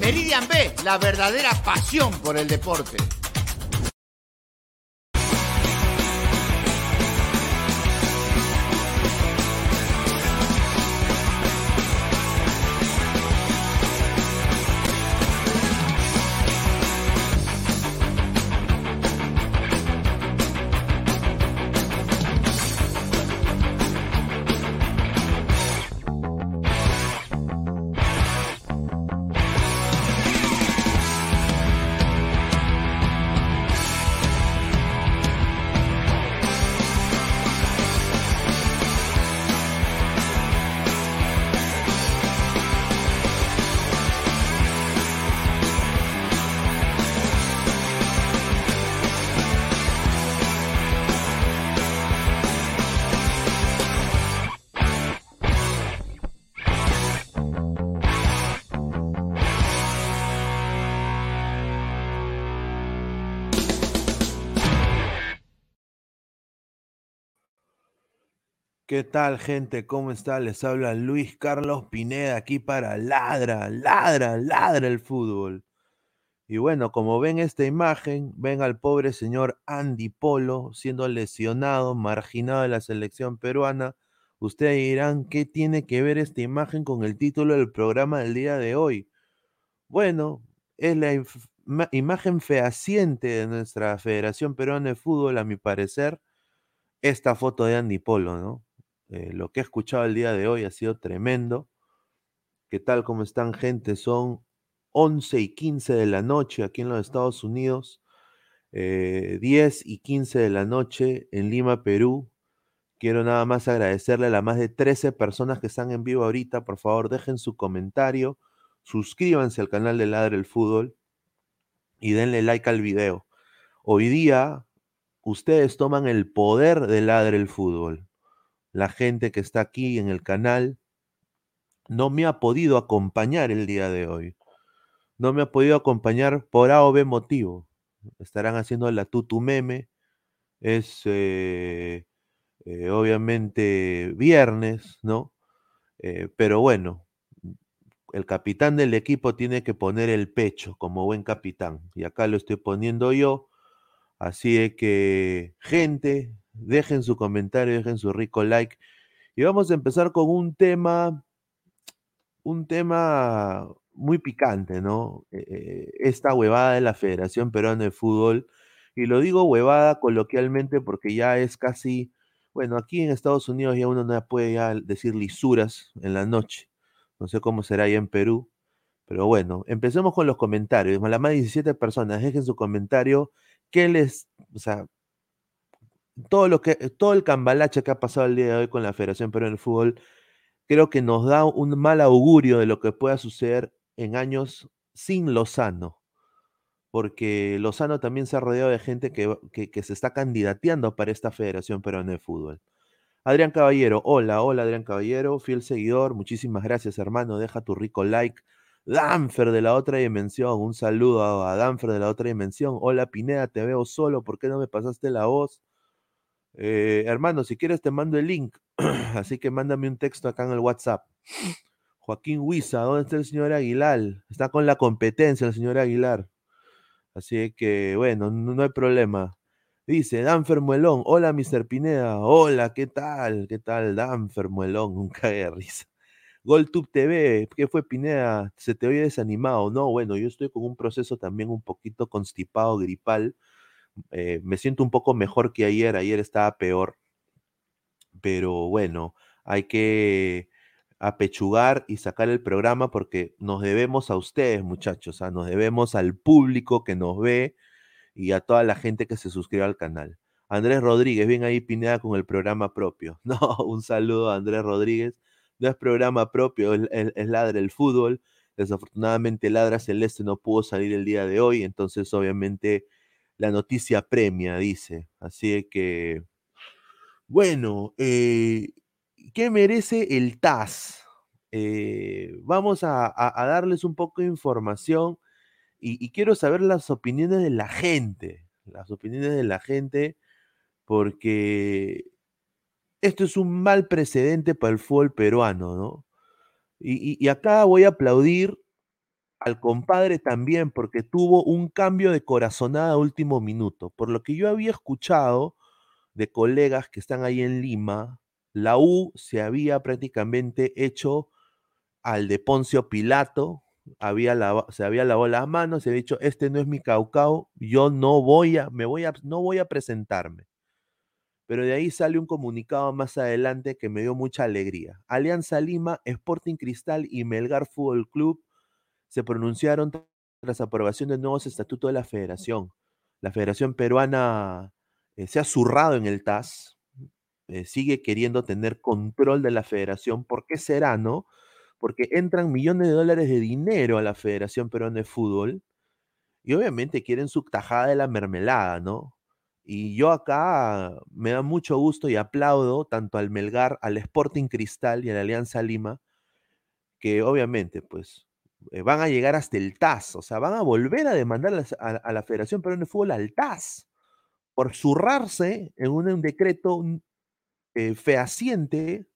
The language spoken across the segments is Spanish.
Meridian B, la verdadera pasión por el deporte. ¿Qué tal, gente? ¿Cómo está? Les habla Luis Carlos Pineda aquí para Ladra, Ladra, Ladra el fútbol. Y bueno, como ven esta imagen, ven al pobre señor Andy Polo siendo lesionado, marginado de la selección peruana. Ustedes dirán, ¿qué tiene que ver esta imagen con el título del programa del día de hoy? Bueno, es la imagen fehaciente de nuestra Federación Peruana de Fútbol, a mi parecer, esta foto de Andy Polo, ¿no? Eh, lo que he escuchado el día de hoy ha sido tremendo. ¿Qué tal? ¿Cómo están, gente? Son 11 y 15 de la noche aquí en los Estados Unidos, 10 eh, y 15 de la noche en Lima, Perú. Quiero nada más agradecerle a las más de 13 personas que están en vivo ahorita. Por favor, dejen su comentario, suscríbanse al canal de Ladre el Fútbol y denle like al video. Hoy día, ustedes toman el poder de Ladre el Fútbol la gente que está aquí en el canal no me ha podido acompañar el día de hoy. No me ha podido acompañar por A o B motivo. Estarán haciendo la tutu meme. Es eh, eh, obviamente viernes, ¿no? Eh, pero bueno, el capitán del equipo tiene que poner el pecho como buen capitán. Y acá lo estoy poniendo yo. Así que, gente, Dejen su comentario, dejen su rico like. Y vamos a empezar con un tema, un tema muy picante, ¿no? Eh, eh, esta huevada de la Federación Peruana de Fútbol. Y lo digo huevada coloquialmente porque ya es casi, bueno, aquí en Estados Unidos ya uno no puede ya decir lisuras en la noche. No sé cómo será allá en Perú. Pero bueno, empecemos con los comentarios. Las más de 17 personas, dejen su comentario. ¿Qué les, o sea, todo lo que, todo el cambalache que ha pasado el día de hoy con la Federación Peruana de Fútbol, creo que nos da un mal augurio de lo que pueda suceder en años sin Lozano. Porque Lozano también se ha rodeado de gente que, que, se está candidateando para esta Federación Peruana de Fútbol. Adrián Caballero, hola, hola Adrián Caballero, fiel seguidor, muchísimas gracias hermano, deja tu rico like. Danfer de la otra dimensión, un saludo a Danfer de la otra dimensión. Hola Pineda, te veo solo, ¿por qué no me pasaste la voz? Eh, hermano, si quieres te mando el link, así que mándame un texto acá en el WhatsApp. Joaquín Huiza, ¿dónde está el señor Aguilar? Está con la competencia el señor Aguilar. Así que, bueno, no, hay problema. Dice Danfer Muelón, hola Mr. Pineda, hola, ¿qué tal? ¿Qué tal Danfer Muelón? Nunca de risa. GolTube TV, ¿qué fue Pineda? Se te oye desanimado, ¿no? Bueno, yo estoy con un proceso también un poquito constipado, gripal, eh, me siento un poco mejor que ayer, ayer estaba peor, pero bueno, hay que apechugar y sacar el programa porque nos debemos a ustedes, muchachos, ¿ah? nos debemos al público que nos ve y a toda la gente que se suscribe al canal. Andrés Rodríguez, bien ahí Pineda con el programa propio. No, un saludo a Andrés Rodríguez. No es programa propio, es, es Ladra el Fútbol. Desafortunadamente Ladra Celeste no pudo salir el día de hoy, entonces obviamente la noticia premia, dice. Así que, bueno, eh, ¿qué merece el TAS? Eh, vamos a, darles un poco de información y, quiero saber las opiniones de la gente, las opiniones de la gente, porque esto es un mal precedente para el fútbol peruano, ¿no? Y, acá voy a aplaudir al compadre también, porque tuvo un cambio de corazonada último minuto. Por lo que yo había escuchado de colegas que están ahí en Lima, la U se había prácticamente hecho al de Poncio Pilato, había se había lavado las manos, se había dicho, este no es mi caucao, yo no voy a, me voy a, no voy a presentarme. Pero de ahí sale un comunicado más adelante que me dio mucha alegría. Alianza Lima, Sporting Cristal y Melgar Fútbol Club se pronunciaron tras aprobación de nuevos estatutos de la federación. La Federación Peruana eh, se ha zurrado en el TAS, eh, sigue queriendo tener control de la federación. ¿Por qué será, no? Porque entran millones de dólares de dinero a la Federación Peruana de Fútbol y obviamente quieren su tajada de la mermelada, ¿no? Y yo acá me da mucho gusto y aplaudo tanto al Melgar, al Sporting Cristal y a la Alianza Lima, que obviamente, pues, eh, van a llegar hasta el TAS, o sea, van a volver a demandar a, la Federación Peruana de Fútbol al TAS por zurrarse en un, decreto eh, fehaciente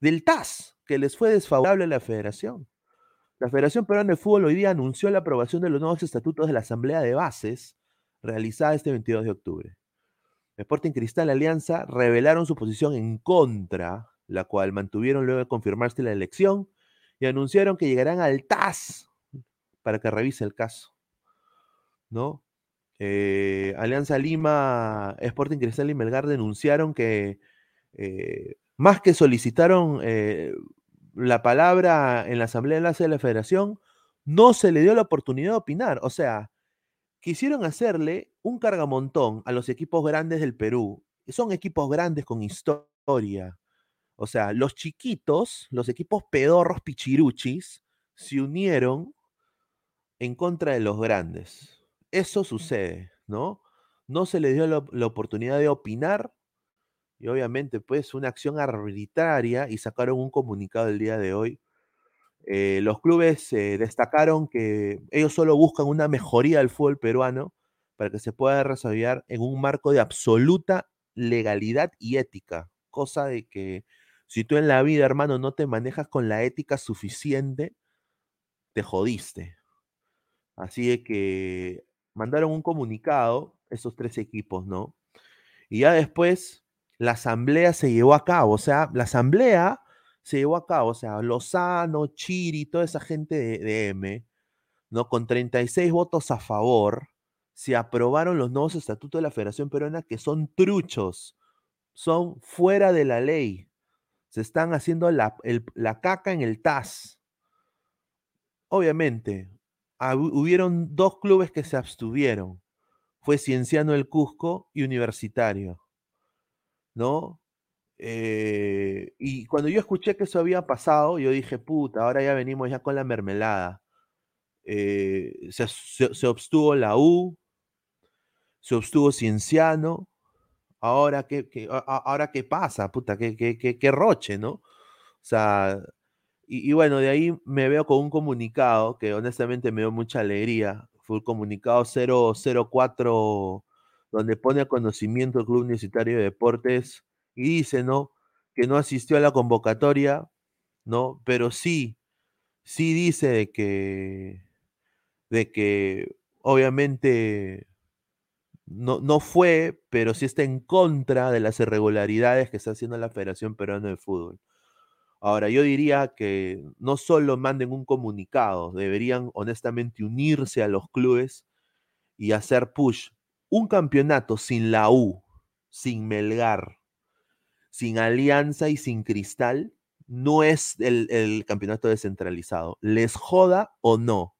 del TAS, que les fue desfavorable a la Federación. La Federación Peruana de Fútbol hoy día anunció la aprobación de los nuevos estatutos de la Asamblea de Bases, realizada este 22 de octubre. Sporting Cristal Alianza revelaron su posición en contra, la cual mantuvieron luego de confirmarse la elección y anunciaron que llegarán al TAS para que revise el caso. ¿No? Eh, Alianza Lima, Sporting Cristal y Melgar denunciaron que eh, más que solicitaron eh, la palabra en la Asamblea de de la Federación, no se le dio la oportunidad de opinar. O sea, quisieron hacerle un cargamontón a los equipos grandes del Perú. Son equipos grandes con historia. O sea, los chiquitos, los equipos pedorros pichiruchis, se unieron en contra de los grandes. Eso sucede, ¿no? No se le dio la, oportunidad de opinar y obviamente pues una acción arbitraria y sacaron un comunicado el día de hoy eh, los clubes eh, destacaron que ellos solo buscan una mejoría del fútbol peruano para que se pueda desarrollar en un marco de absoluta legalidad y ética, cosa de que si tú en la vida, hermano, no te manejas con la ética suficiente, te jodiste. Así de que mandaron un comunicado, esos tres equipos, ¿no? Y ya después la asamblea se llevó a cabo, o sea, la asamblea se llevó a cabo, o sea, Lozano, Chiri, toda esa gente de, M, ¿no? Con 36 votos a favor, se aprobaron los nuevos estatutos de la Federación Peruana que son truchos, son fuera de la ley. Se están haciendo la, la caca en el TAS. Obviamente, hubieron dos clubes que se abstuvieron. Fue Cienciano del Cusco y Universitario. ¿No? Eh, y cuando yo escuché que eso había pasado, yo dije, puta, ahora ya venimos ya con la mermelada. Eh, se, se, obstuvo la U, se obstuvo Cienciano. Ahora qué, ahora qué pasa, puta, qué, qué, qué, roche, ¿no? O sea, y, y, bueno, de ahí me veo con un comunicado que honestamente me dio mucha alegría. Fue el comunicado 004, donde pone a conocimiento el Club Universitario de Deportes y dice, ¿no? Que no asistió a la convocatoria, ¿no? Pero sí, sí dice de que, de que obviamente no, no fue, pero sí está en contra de las irregularidades que está haciendo la Federación Peruana de Fútbol. Ahora, yo diría que no solo manden un comunicado, deberían honestamente unirse a los clubes y hacer push. Un campeonato sin la U, sin Melgar, sin alianza y sin cristal, no es el, campeonato descentralizado. Les joda o no.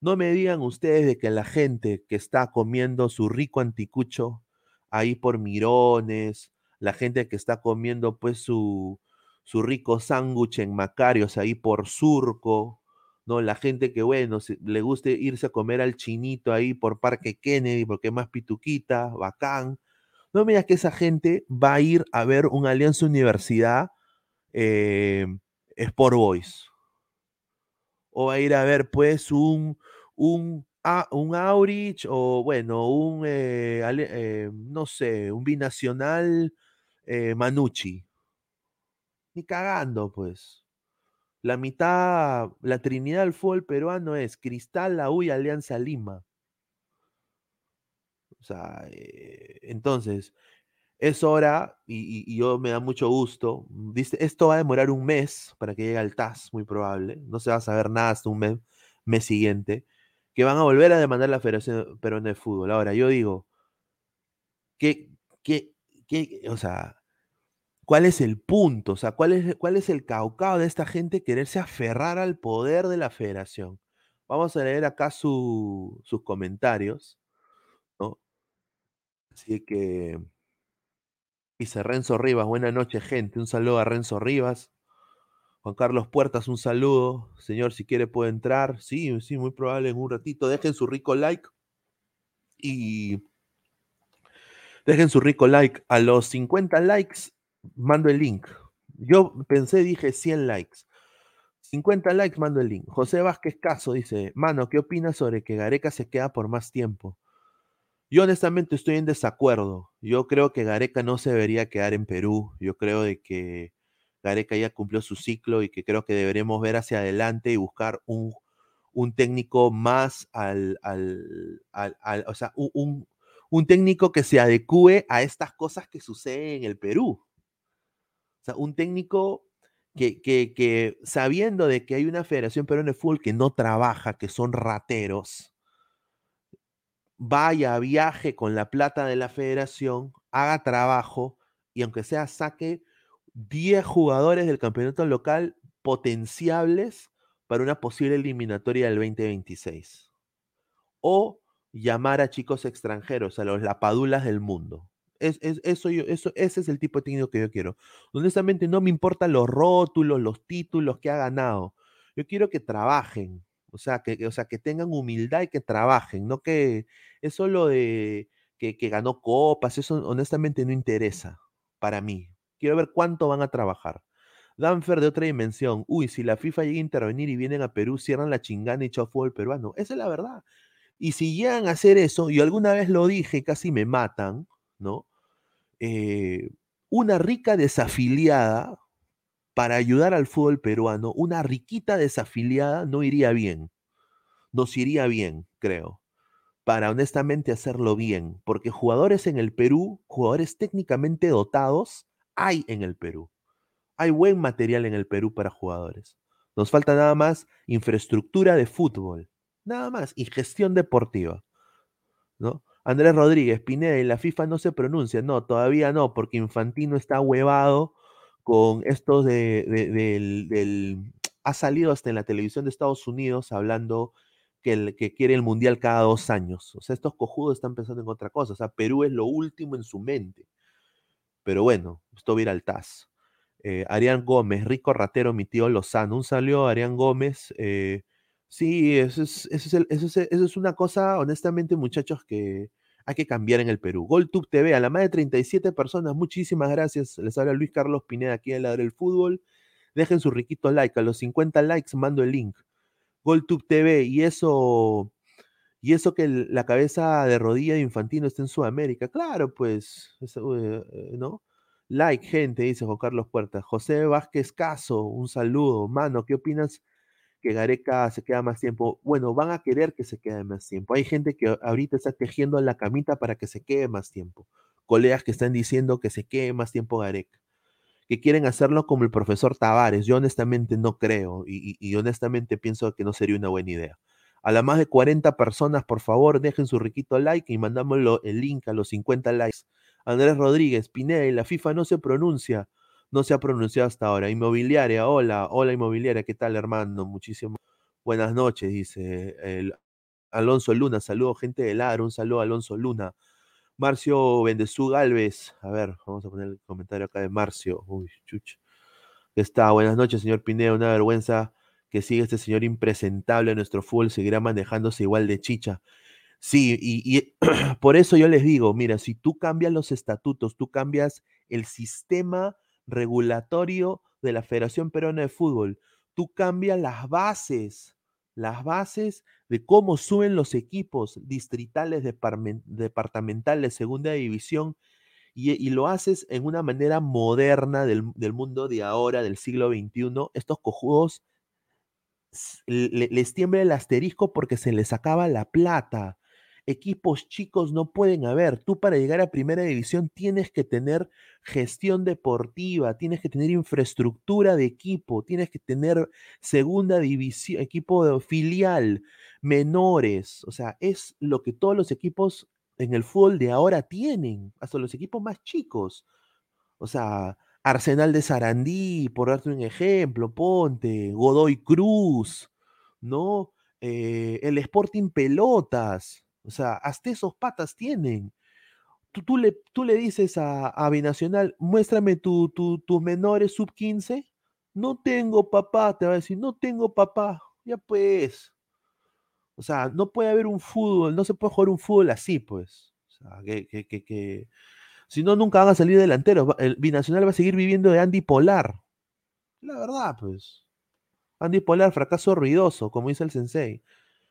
No me digan ustedes de que la gente que está comiendo su rico anticucho ahí por mirones, la gente que está comiendo pues su, su rico sándwich en Macarios ahí por surco, ¿no? La gente que, bueno, le guste irse a comer al chinito ahí por Parque Kennedy porque es más pituquita, bacán. No me digas que esa gente va a ir a ver un Alianza Universidad eh, Sport Boys. O va a ir a ver, pues, un, un un Aurich o bueno, un, eh, eh, no sé, un binacional eh, Manucci. Ni cagando, pues. La mitad, la trinidad del fútbol peruano es Cristal, la U Alianza Lima. O sea, entonces, es hora, y, yo me da mucho gusto, dice, esto va a demorar un mes para que llegue al TAS, muy probable, no se va a saber nada hasta un mes, mes siguiente, que van a volver a demandar la Federación Peruana de Fútbol. Ahora, yo digo, ¿qué, qué, qué, o sea, cuál es el punto? O sea, ¿cuál es, cuál es el caucao de esta gente quererse aferrar al poder de la federación? Vamos a leer acá sus comentarios, ¿no? Así que Dice Renzo Rivas, buena noche, gente. Un saludo a Renzo Rivas. Juan Carlos Puertas, un saludo. Señor, si quiere puede entrar. Sí, sí, muy probable en un ratito. Dejen su rico like. Y dejen su rico like. A los 50 likes, mando el link. Yo pensé, dije 100 likes. 50 likes, mando el link. José Vázquez Caso dice, mano, ¿qué opinas sobre que Gareca se queda por más tiempo? Yo honestamente estoy en desacuerdo. Yo creo que Gareca no se debería quedar en Perú. Yo creo de que Gareca ya cumplió su ciclo y que creo que deberemos ver hacia adelante y buscar un, técnico más al, al, o sea, un, técnico que se adecue a estas cosas que suceden en el Perú. O sea, un técnico que, que, que sabiendo de que hay una Federación Peruana de Fútbol que no trabaja, que son rateros, vaya, viaje con la plata de la federación, haga trabajo y aunque sea saque 10 jugadores del campeonato local potenciables para una posible eliminatoria del 2026. O llamar a chicos extranjeros, a los lapadulas del mundo. Es, eso yo, eso, ese es el tipo de técnico que yo quiero. Honestamente, no me importan los rótulos, los títulos que ha ganado. Yo quiero que trabajen, o sea, que, o sea, que tengan humildad y que trabajen, no que eso lo de que, ganó copas, eso honestamente no interesa para mí. Quiero ver cuánto van a trabajar. Danfer de otra dimensión. Uy, si la FIFA llega a intervenir y vienen a Perú, cierran la chingana y chau fútbol peruano. Esa es la verdad. Y si llegan a hacer eso, y alguna vez lo dije, casi me matan, ¿no? Eh, una rica desafiliada para ayudar al fútbol peruano, una riquita desafiliada no iría bien. Nos iría bien, creo, para honestamente hacerlo bien, porque jugadores en el Perú, jugadores técnicamente dotados, hay en el Perú. Hay buen material en el Perú para jugadores. Nos falta nada más infraestructura de fútbol, nada más, y gestión deportiva. ¿no? Andrés Rodríguez, Pineda y la FIFA no se pronuncia. No, todavía no, porque Infantino está huevado con estos de, del, ha salido hasta en la televisión de Estados Unidos hablando que, que quiere el mundial cada dos años. O sea, estos cojudos están pensando en otra cosa. O sea, Perú es lo último en su mente. Pero bueno, esto va al TAS. Eh, Arián Gómez, rico ratero, mi tío Lozano. Un a Arián Gómez. Eh, sí, eso es, eso, es eso, es, eso es una cosa, honestamente, muchachos, que, hay que cambiar en el Perú. GolTube TV, a la más de 37 personas, muchísimas gracias. Les habla Luis Carlos Pineda aquí en Ladre del Fútbol. Dejen su riquito like, a los 50 likes mando el link. GolTube TV, y eso, y eso que la cabeza de rodilla de Infantino está en Sudamérica. Claro, pues, eh, ¿no? Like, gente, dice Juan Carlos Puerta. José Vázquez Caso, un saludo. Mano, ¿qué opinas que Gareca se queda más tiempo. Bueno, van a querer que se quede más tiempo. Hay gente que ahorita está tejiendo la camita para que se quede más tiempo. Colegas que están diciendo que se quede más tiempo Gareca. Que quieren hacerlo como el profesor Tavares. Yo honestamente no creo y, honestamente pienso que no sería una buena idea. A las más de 40 personas, por favor, dejen su riquito like y mandámoslo el link a los 50 likes. Andrés Rodríguez, Pineda y la FIFA no se pronuncia no se ha pronunciado hasta ahora. Inmobiliaria, hola, hola inmobiliaria, ¿qué tal hermano? Muchísimas buenas noches, dice el Alonso Luna, saludo gente de Ladro, un saludo a Alonso Luna. Marcio Bendezú Galvez, a ver, vamos a poner el comentario acá de Marcio. Uy, chucha. Está, buenas noches, señor Pineda, una vergüenza que sigue este señor impresentable en nuestro fútbol, seguirá manejándose igual de chicha. Sí, y, y por eso yo les digo, mira, si tú cambias los estatutos, tú cambias el sistema regulatorio de la Federación Peruana de Fútbol. Tú cambias las bases, las bases de cómo suben los equipos distritales, departamentales, segunda división, y, lo haces en una manera moderna del, mundo de ahora, del siglo XXI, estos cojudos les tiembla el asterisco porque se les acaba la plata equipos chicos no pueden haber. Tú para llegar a primera división tienes que tener gestión deportiva, tienes que tener infraestructura de equipo, tienes que tener segunda división, equipo filial, menores. O sea, es lo que todos los equipos en el fútbol de ahora tienen, hasta los equipos más chicos. O sea, Arsenal de Sarandí, por darte un ejemplo, Ponte, Godoy Cruz, ¿no? Eh, el Sporting Pelotas, o sea, hasta esos patas tienen. Tú, le, tú le dices a, Binacional, muéstrame tus tu, menores sub 15. No tengo papá, te va a decir, no tengo papá. Ya pues. O sea, no puede haber un fútbol, no se puede jugar un fútbol así, pues. O sea, que, que, que, si no, nunca van a salir delanteros. El Binacional va a seguir viviendo de Andy Polar. La verdad, pues. Andy Polar, fracaso ruidoso, como dice el sensei.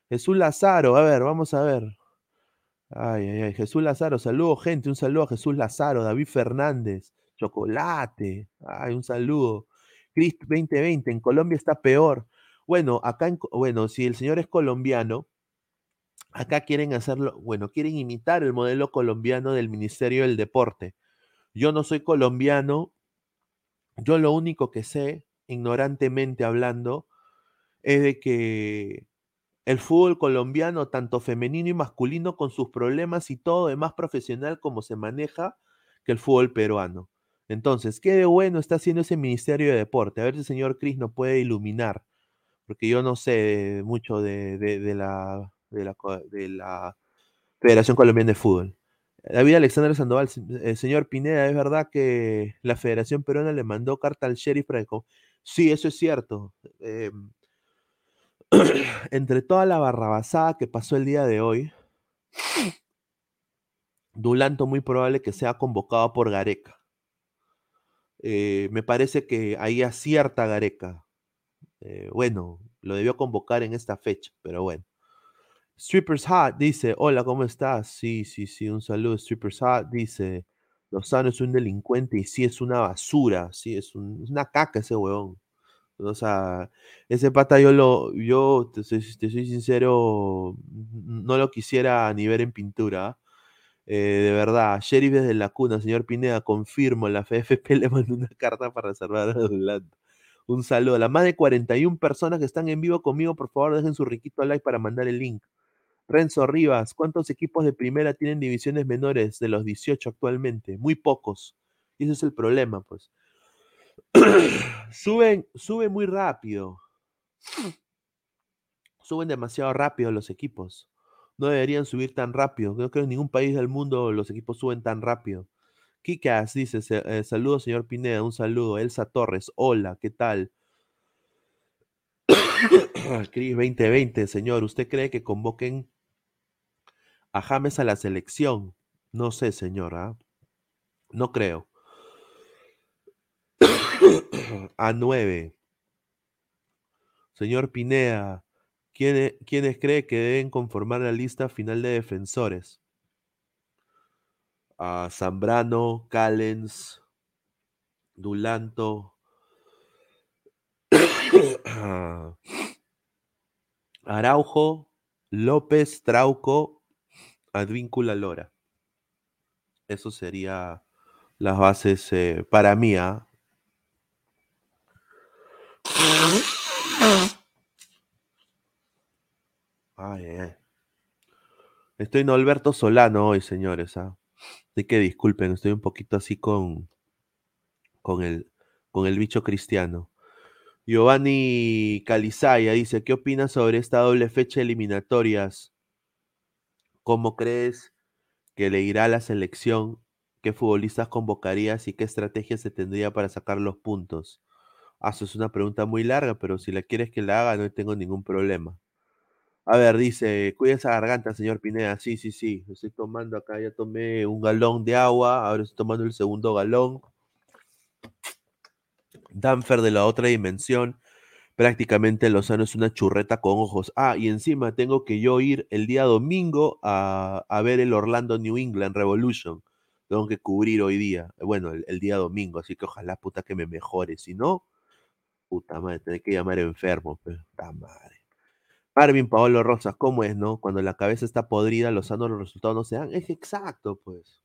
Jesús Lazaro, a ver, vamos a ver. Ay, ay, ay. Jesús Lazaro, saludo, gente. Un saludo a Jesús Lazaro, David Fernández, Chocolate. Ay, un saludo. Crist 2020, en Colombia está peor. Bueno, acá, en, bueno, si el señor es colombiano, acá quieren hacerlo, bueno, quieren imitar el modelo colombiano del Ministerio del Deporte. Yo no soy colombiano, yo lo único que sé, ignorantemente hablando, es de que el fútbol colombiano, tanto femenino y masculino, con sus problemas y todo, es más profesional como se maneja que el fútbol peruano. Entonces, qué de bueno está haciendo ese Ministerio de Deporte. A ver si el señor Cris nos puede iluminar, porque yo no sé mucho de, la, de, la, Federación Colombiana de Fútbol. David Alexander Sandoval, el señor Pineda, ¿es verdad que la Federación Peruana le mandó carta al sheriff para Sí, eso es cierto. Em, entre toda la barrabasada que pasó el día de hoy, Dulanto muy probable que sea convocado por Gareca. Eh, me parece que ahí acierta Gareca. Eh, bueno, lo debió convocar en esta fecha, pero bueno. Strippers Hot dice, hola, ¿cómo estás? Sí, sí, sí, un saludo. Strippers Hot dice, Lozano es un delincuente y sí es una basura, sí, es, es una caca ese huevón. O sea, ese pata yo lo, yo te soy, sincero, no lo quisiera ni ver en pintura. Eh, de verdad, Sheriff desde la cuna, señor Pineda, confirmo, la FFP le mandó una carta para reservar a Dulanto. Un saludo a las más de 41 personas que están en vivo conmigo, por favor dejen su riquito like para mandar el link. Renzo Rivas, ¿cuántos equipos de primera tienen divisiones menores de los 18 actualmente? Muy pocos. Y ese es el problema, pues. suben, suben muy rápido. Suben demasiado rápido los equipos. No deberían subir tan rápido. Creo que en ningún país del mundo los equipos suben tan rápido. Kikas dice, eh, saludos señor Pineda, un saludo. Elsa Torres, hola, ¿qué tal? Cris 2020, señor, ¿usted cree que convoquen a James a la selección? No sé, señora. No creo. a 9. Señor Pinea, ¿quiénes, cree que deben conformar la lista final de defensores? A Zambrano, Callens, Dulanto, Araujo, López, Trauco, Advíncula Lora. Eso sería las bases eh, para mí, ¿ah? Ay, Estoy en Alberto Solano hoy, señores. ¿ah? Así que disculpen, estoy un poquito así con, con, el, con el bicho cristiano. Giovanni Calizaya dice, ¿qué opinas sobre esta doble fecha eliminatorias? ¿Cómo crees que le irá a la selección? ¿Qué futbolistas convocarías y qué estrategia se tendría para sacar los puntos? Ah, eso es una pregunta muy larga, pero si la quieres que la haga, no tengo ningún problema. A ver, dice, cuida esa garganta, señor Pineda. Sí, sí, sí. Estoy tomando acá, ya tomé un galón de agua, ahora estoy tomando el segundo galón. Danfer de la otra dimensión. prácticamente Lozano es una churreta con ojos. Ah, y encima tengo que yo ir el día domingo a, ver el Orlando New England Revolution. Tengo que cubrir hoy día, bueno, el, día domingo, así que ojalá puta que me mejore. Si no, puta madre, tener que llamar enfermo, puta madre. Marvin Paolo Rosas, ¿cómo es, no? Cuando la cabeza está podrida, Lozano los resultados no se dan. Es exacto, pues.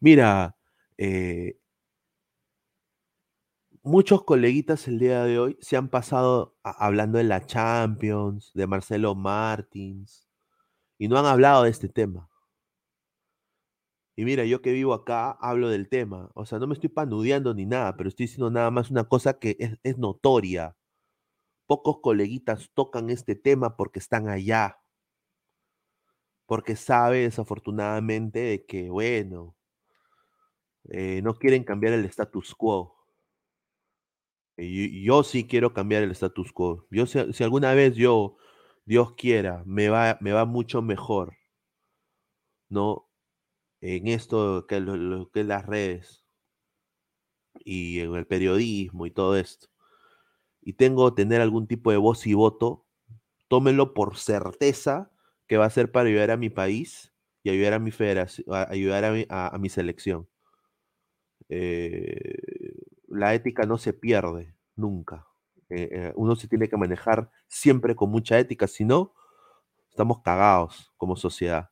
Mira, eh, muchos coleguitas el día de hoy se han pasado hablando de la Champions, de Marcelo Martins, y no han hablado de este tema. Y mira, yo que vivo acá hablo del tema. O sea, no me estoy panudeando ni nada, pero estoy diciendo nada más una cosa que es, es notoria. Pocos coleguitas tocan este tema porque están allá. Porque sabe desafortunadamente de que, bueno, eh, no quieren cambiar el status quo. Yo sí quiero cambiar el status quo. Yo, si, alguna vez yo, Dios quiera, me va, me va mucho mejor, ¿no? En esto que, lo, que es las redes y en el periodismo y todo esto. Y tengo tener algún tipo de voz y voto, tómenlo por certeza que va a ser para ayudar a mi país y ayudar a mi federación, ayudar a mi selección. Eh, la ética no se pierde nunca. Eh, eh, uno se tiene que manejar siempre con mucha ética, si no, estamos cagados como sociedad.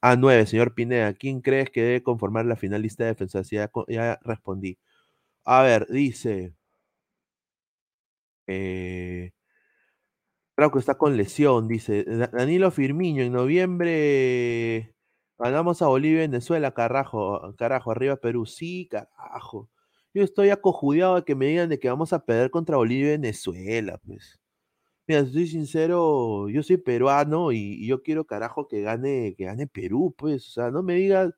A9, señor Pineda, ¿quién crees que debe conformar la finalista de defensa? Ya, ya respondí. A ver, dice. Eh, Creo que está con lesión, dice. Danilo Firmiño, en noviembre Ganamos a Bolivia y Venezuela, carajo, carajo, arriba Perú. Sí, carajo. Yo estoy acojudeado de que me digan de que vamos a perder contra Bolivia y Venezuela, pues. Mira, soy sincero, yo soy peruano y, yo quiero, carajo, que gane, que gane Perú, pues. O sea, no me digas,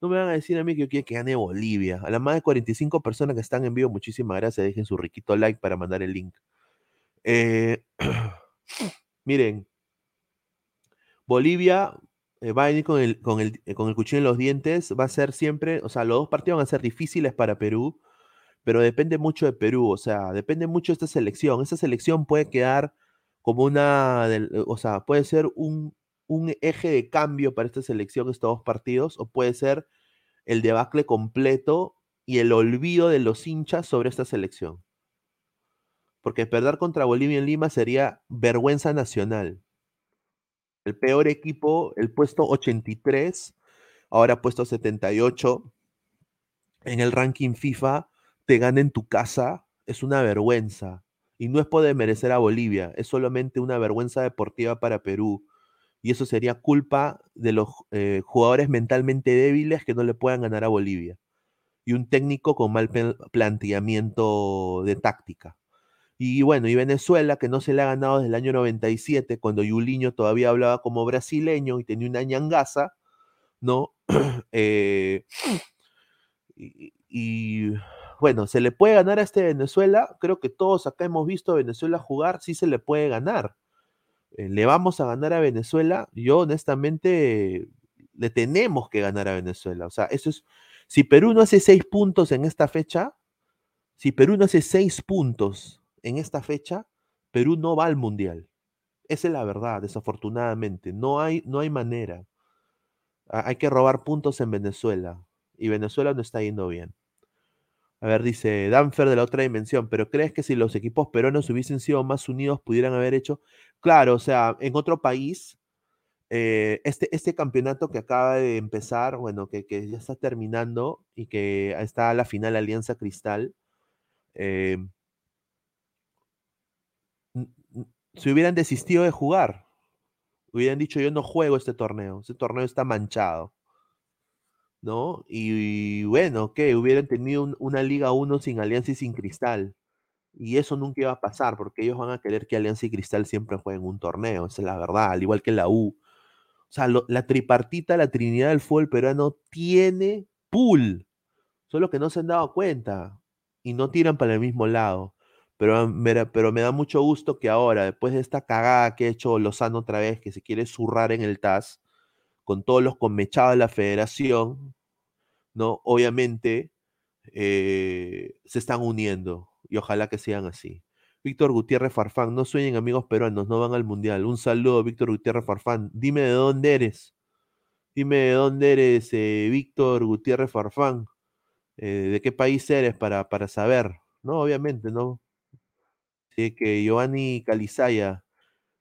no me van a decir a mí que yo quiero que gane Bolivia. A las más de 45 personas que están en vivo, muchísimas gracias. Dejen su riquito like para mandar el link. Eh, miren, Bolivia eh, va a venir con el, con, el, eh, con el cuchillo en los dientes, va a ser siempre, o sea, los dos partidos van a ser difíciles para Perú, pero depende mucho de Perú, o sea, depende mucho de esta selección. Esta selección puede quedar como una, o sea, puede ser un, un eje de cambio para esta selección estos dos partidos, o puede ser el debacle completo y el olvido de los hinchas sobre esta selección. Porque perder contra Bolivia en Lima sería vergüenza nacional. El peor equipo, el puesto 83, ahora puesto 78 en el ranking FIFA, te gana en tu casa, es una vergüenza. Y no es poder merecer a Bolivia, es solamente una vergüenza deportiva para Perú. Y eso sería culpa de los eh, jugadores mentalmente débiles que no le puedan ganar a Bolivia. Y un técnico con mal planteamiento de táctica. Y bueno, y Venezuela, que no se le ha ganado desde el año 97, cuando Yuliño todavía hablaba como brasileño y tenía una ñangaza, ¿no? Eh, y, bueno, ¿se le puede ganar a este Venezuela? Creo que todos acá hemos visto a Venezuela jugar, sí se le puede ganar. Eh, ¿Le vamos a ganar a Venezuela? Yo honestamente le tenemos que ganar a Venezuela. O sea, eso es, si Perú no hace seis puntos en esta fecha, si Perú no hace seis puntos en esta fecha, Perú no va al Mundial. Esa es la verdad, desafortunadamente. No hay, no hay manera. Hay que robar puntos en Venezuela. Y Venezuela no está yendo bien. A ver, dice Danfer de la otra dimensión, pero ¿crees que si los equipos peruanos hubiesen sido más unidos pudieran haber hecho? Claro, o sea, en otro país, eh, este, este campeonato que acaba de empezar, bueno, que, que, ya está terminando y que está la final Alianza Cristal, eh, si hubieran desistido de jugar, hubieran dicho yo no juego este torneo, este torneo está manchado. ¿No? Y, bueno, que hubieran tenido una Liga 1 sin Alianza y sin Cristal. Y eso nunca iba a pasar, porque ellos van a querer que Alianza y Cristal siempre jueguen un torneo, esa es la verdad, al igual que la U. O sea, la tripartita, la trinidad del fútbol peruano tiene pool, solo que no se han dado cuenta y no tiran para el mismo lado. Pero pero me da mucho gusto que ahora, después de esta cagada que ha hecho Lozano otra vez, que se quiere zurrar en el TAS, con todos los conmechados de la federación, ¿no? Obviamente eh, se están uniendo y ojalá que sean así. Víctor Gutiérrez Farfán, no sueñen amigos peruanos, no van al mundial. Un saludo, Víctor Gutiérrez Farfán. Dime de dónde eres. Dime de dónde eres, eh, Víctor Gutiérrez Farfán. Eh, ¿De qué país eres para, para saber? No, obviamente, ¿no? Sí, que Giovanni Calizaya.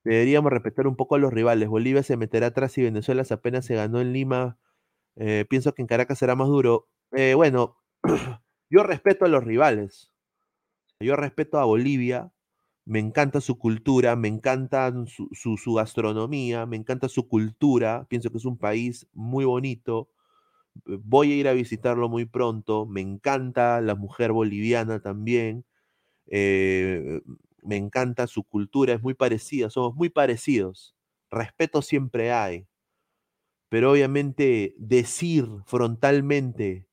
Deberíamos respetar un poco a los rivales. Bolivia se meterá atrás y Venezuela apenas se ganó en Lima. Eh, pienso que en Caracas será más duro. bueno, yo respeto a los rivales. Yo respeto a Bolivia, me encanta su cultura, me encanta su, gastronomía, me encanta su cultura, pienso que es un país muy bonito, voy a ir a visitarlo muy pronto, me encanta la mujer boliviana también, eh, me encanta su cultura, es muy parecida, somos muy parecidos, respeto siempre hay, pero obviamente decir frontalmente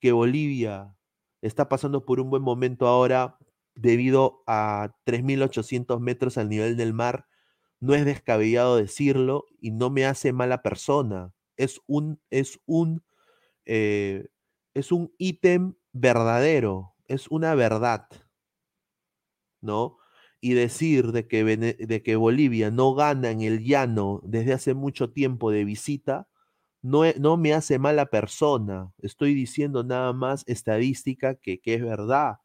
que Bolivia está pasando por un buen momento ahora debido a 3.800 metros al nivel del mar. No es descabellado decirlo y no me hace mala persona. Es un, es un, eh, es un ítem verdadero, es una verdad, ¿no? Y decir de que, de que Bolivia no gana en el llano desde hace mucho tiempo de visita, no, me hace mala persona, estoy diciendo nada más estadística que, es verdad.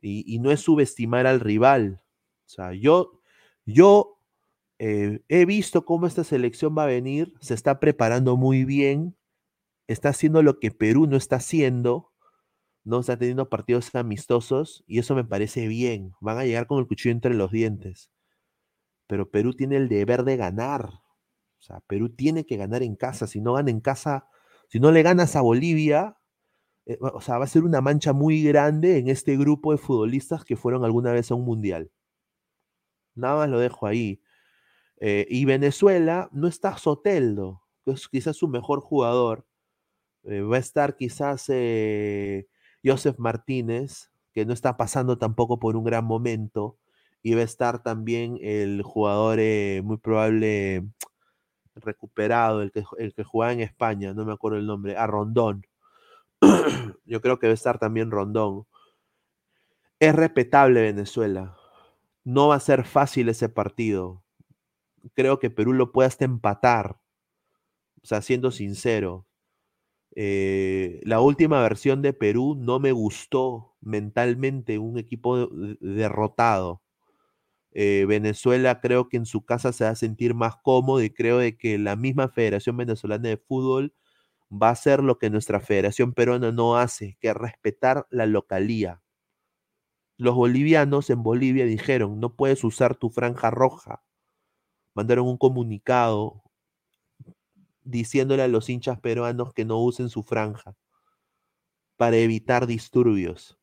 Y, no es subestimar al rival. O sea, yo, yo eh, he visto cómo esta selección va a venir, se está preparando muy bien, está haciendo lo que Perú no está haciendo, no está teniendo partidos amistosos y eso me parece bien. Van a llegar con el cuchillo entre los dientes. Pero Perú tiene el deber de ganar. O sea, Perú tiene que ganar en casa. Si no gana en casa, si no le ganas a Bolivia, eh, o sea, va a ser una mancha muy grande en este grupo de futbolistas que fueron alguna vez a un mundial. Nada más lo dejo ahí. Eh, y Venezuela no está Soteldo, que es quizás su mejor jugador. Eh, va a estar quizás Joseph Martínez, que no está pasando tampoco por un gran momento. Y va a estar también el jugador muy probable recuperado, el que, el que jugaba en España, no me acuerdo el nombre, a Rondón. Yo creo que debe estar también Rondón. Es respetable Venezuela. No va a ser fácil ese partido. Creo que Perú lo puede hasta empatar. O sea, siendo sincero. Eh, la última versión de Perú no me gustó mentalmente, un equipo derrotado. Eh, Venezuela creo que en su casa se va a sentir más cómodo y creo de que la misma Federación Venezolana de Fútbol va a hacer lo que nuestra Federación Peruana no hace, que es respetar la localía. Los bolivianos en Bolivia dijeron, no puedes usar tu franja roja. Mandaron un comunicado diciéndole a los hinchas peruanos que no usen su franja para evitar disturbios.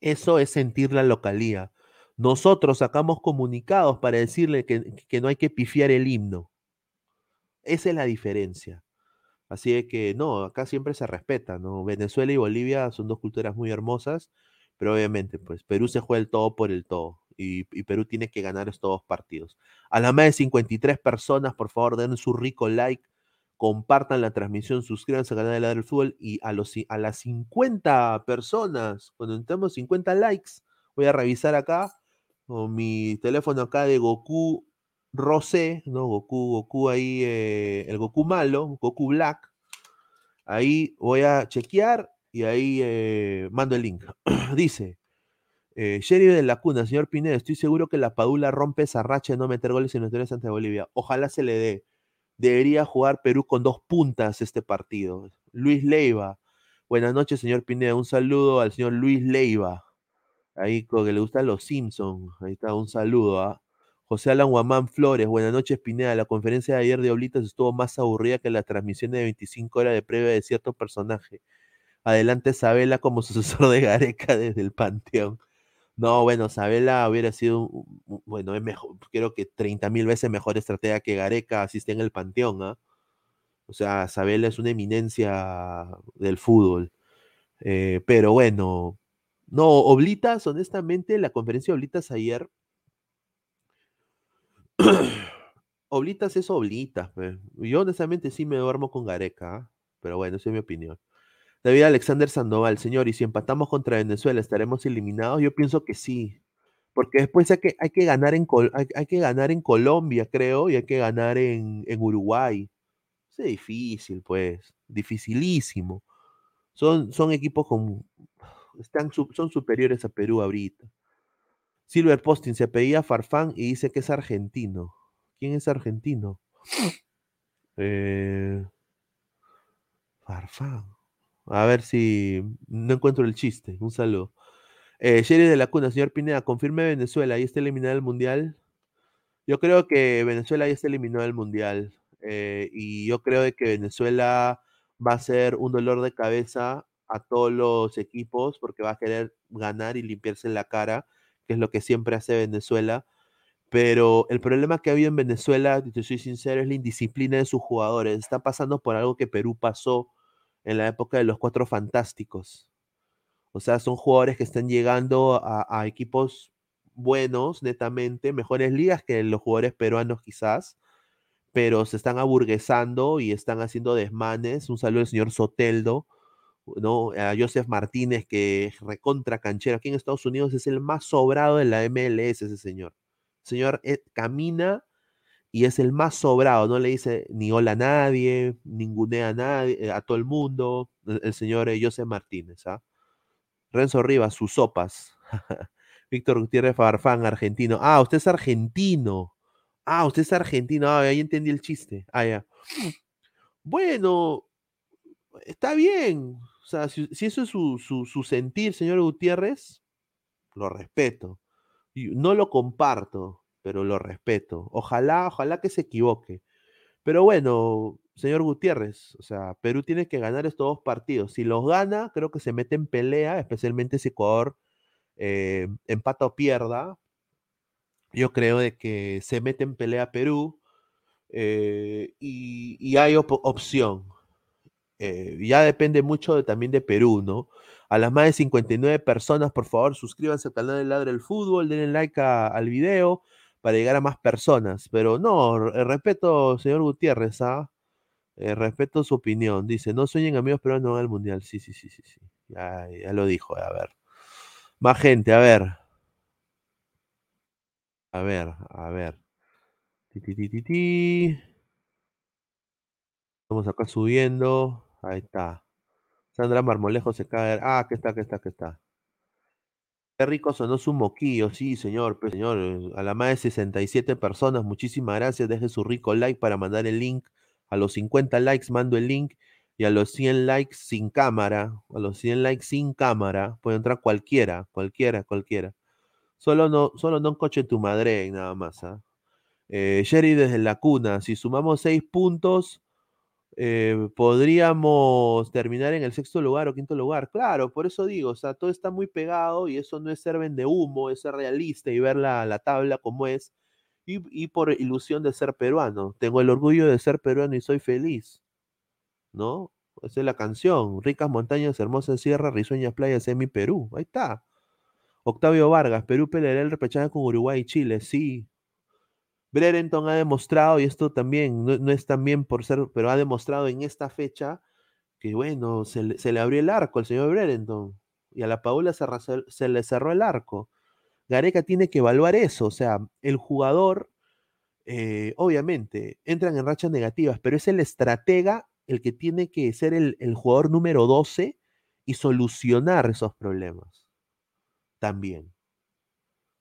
Eso es sentir la localía. Nosotros sacamos comunicados para decirle que, no hay que pifiar el himno. Esa es la diferencia. Así que no, acá siempre se respeta, ¿no? Venezuela y Bolivia son dos culturas muy hermosas, pero obviamente, pues Perú se juega el todo por el todo y, Perú tiene que ganar estos dos partidos. A las más de 53 personas, por favor, den su rico like, compartan la transmisión, suscríbanse al canal de del Fútbol y a, los, a las 50 personas, cuando entremos 50 likes, voy a revisar acá, mi teléfono acá de Goku Rosé, ¿no? Goku, Goku ahí, eh, el Goku malo, Goku Black. Ahí voy a chequear y ahí eh, mando el link. Dice, eh, de la Cuna, señor Pineda, estoy seguro que la Padula rompe esa racha de no meter goles en los ante Bolivia. Ojalá se le dé. Debería jugar Perú con dos puntas este partido. Luis Leiva. Buenas noches, señor Pineda. Un saludo al señor Luis Leiva. Ahí con que le gustan los Simpsons. Ahí está, un saludo a ¿ah? José Alan Guamán Flores. Buenas noches, Pineda. La conferencia de ayer de Oblitas estuvo más aburrida que la transmisión de 25 horas de previa de cierto personaje. Adelante Sabela como sucesor de Gareca desde el Panteón. No, bueno, Sabela hubiera sido, bueno, es mejor, creo que 30 mil veces mejor estrategia que Gareca asiste en el Panteón, ¿ah? O sea, Sabela es una eminencia del fútbol. Eh, pero bueno, no, Oblitas, honestamente, la conferencia de Oblitas ayer. Oblitas es Oblitas. Yo honestamente sí me duermo con Gareca, ¿ah? pero bueno, esa es mi opinión. David Alexander Sandoval, señor, y si empatamos contra Venezuela, ¿estaremos eliminados? Yo pienso que sí, porque después hay que, hay que, ganar, en, hay, que ganar en Colombia, creo, y hay que ganar en, en Uruguay. Es difícil, pues, dificilísimo. Son, son equipos con, están, son superiores a Perú ahorita. Silver Posting se pedía Farfán y dice que es argentino. ¿Quién es argentino? Eh, Farfán. A ver si no encuentro el chiste. Un saludo. Eh, Sherry de la Cuna, señor Pineda, confirme Venezuela, ¿y está eliminado el Mundial? Yo creo que Venezuela ya está eliminado del Mundial. Eh, y yo creo que Venezuela va a ser un dolor de cabeza a todos los equipos porque va a querer ganar y limpiarse la cara, que es lo que siempre hace Venezuela. Pero el problema que ha habido en Venezuela, te soy sincero, es la indisciplina de sus jugadores. Está pasando por algo que Perú pasó en la época de los cuatro fantásticos. O sea, son jugadores que están llegando a, equipos buenos, netamente, mejores ligas que los jugadores peruanos quizás, pero se están aburguesando y están haciendo desmanes. Un saludo al señor Soteldo, ¿no? A Joseph Martínez, que recontra canchero. Aquí en Estados Unidos es el más sobrado de la MLS, ese señor. El señor eh, camina y es el más sobrado, no le dice ni hola a nadie, ningunea a nadie, eh, a todo el mundo, el, señor eh, José Martínez, ¿ah? Renzo Rivas, sus sopas. Víctor Gutiérrez Farfán, argentino. Ah, usted es argentino. Ah, usted es argentino. Ah, ahí entendí el chiste. Ah, ya. Bueno, está bien. O sea, si, eso es su, su, su, sentir, señor Gutiérrez, lo respeto. No lo comparto, pero lo respeto. Ojalá, ojalá que se equivoque. Pero bueno, señor Gutiérrez, o sea, Perú tiene que ganar estos dos partidos. Si los gana, creo que se mete en pelea, especialmente si Ecuador eh, empata o pierda. Yo creo de que se mete en pelea Perú eh, y, hay opción. Eh, ya depende mucho también de Perú, ¿no? A las más de 59 personas, por favor, suscríbanse al canal de Ladre del Fútbol, denle like al video para llegar a más personas. Pero no, respeto, señor Gutiérrez, ¿ah? Eh, respeto su opinión. Dice, no sueñen amigos, pero no al mundial. Sí, sí, sí, sí, sí. Ya, ya lo dijo, a ver. Más gente, a ver. A ver, a ver. Ti, ti, Estamos acá subiendo. Ahí está. Sandra Marmolejo se cae. Ah, que está, que está, que está. Qué rico sonó su moquillo, sí, señor, pues, señor. A la más de 67 personas, muchísimas gracias. Deje su rico like para mandar el link. A los 50 likes mando el link. Y a los 100 likes sin cámara, a los 100 likes sin cámara, puede entrar cualquiera, cualquiera, cualquiera. Solo no, solo no coche tu madre, nada más. ¿ah? Eh, Sherry desde la cuna, si sumamos 6 puntos, eh, podríamos terminar en el sexto lugar o quinto lugar. Claro, por eso digo, o sea, todo está muy pegado y eso no es ser vende humo, es ser realista y ver la, tabla como es. Y, por ilusión de ser peruano. Tengo el orgullo de ser peruano y soy feliz. ¿No? Esa es la canción. Ricas montañas, hermosas sierras, risueñas playas en mi Perú. Ahí está. Octavio Vargas, Perú peleará el repechaje con Uruguay y Chile. Sí, Brereton ha demostrado, y esto también no, es también por ser, pero ha demostrado en esta fecha que, bueno, se le, abrió el arco al señor Brereton y a la Paula se, le cerró el arco. Gareca tiene que evaluar eso, o sea, el jugador, eh, obviamente, entran en rachas negativas, pero es el estratega el que tiene que ser el, el jugador número 12 y solucionar esos problemas también.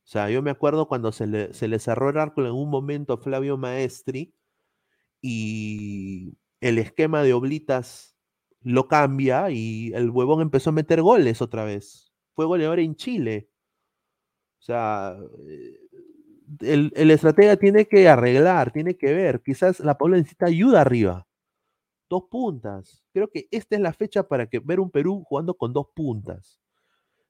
O sea, yo me acuerdo cuando se le, cerró el arco en un momento a Flavio Maestri y el esquema de Oblitas lo cambia y el huevón empezó a meter goles otra vez. Fue goleador en Chile. O sea, eh, el, el, estratega tiene que arreglar, tiene que ver. Quizás la Paula necesita ayuda arriba. Dos puntas. Creo que esta es la fecha para que ver un Perú jugando con dos puntas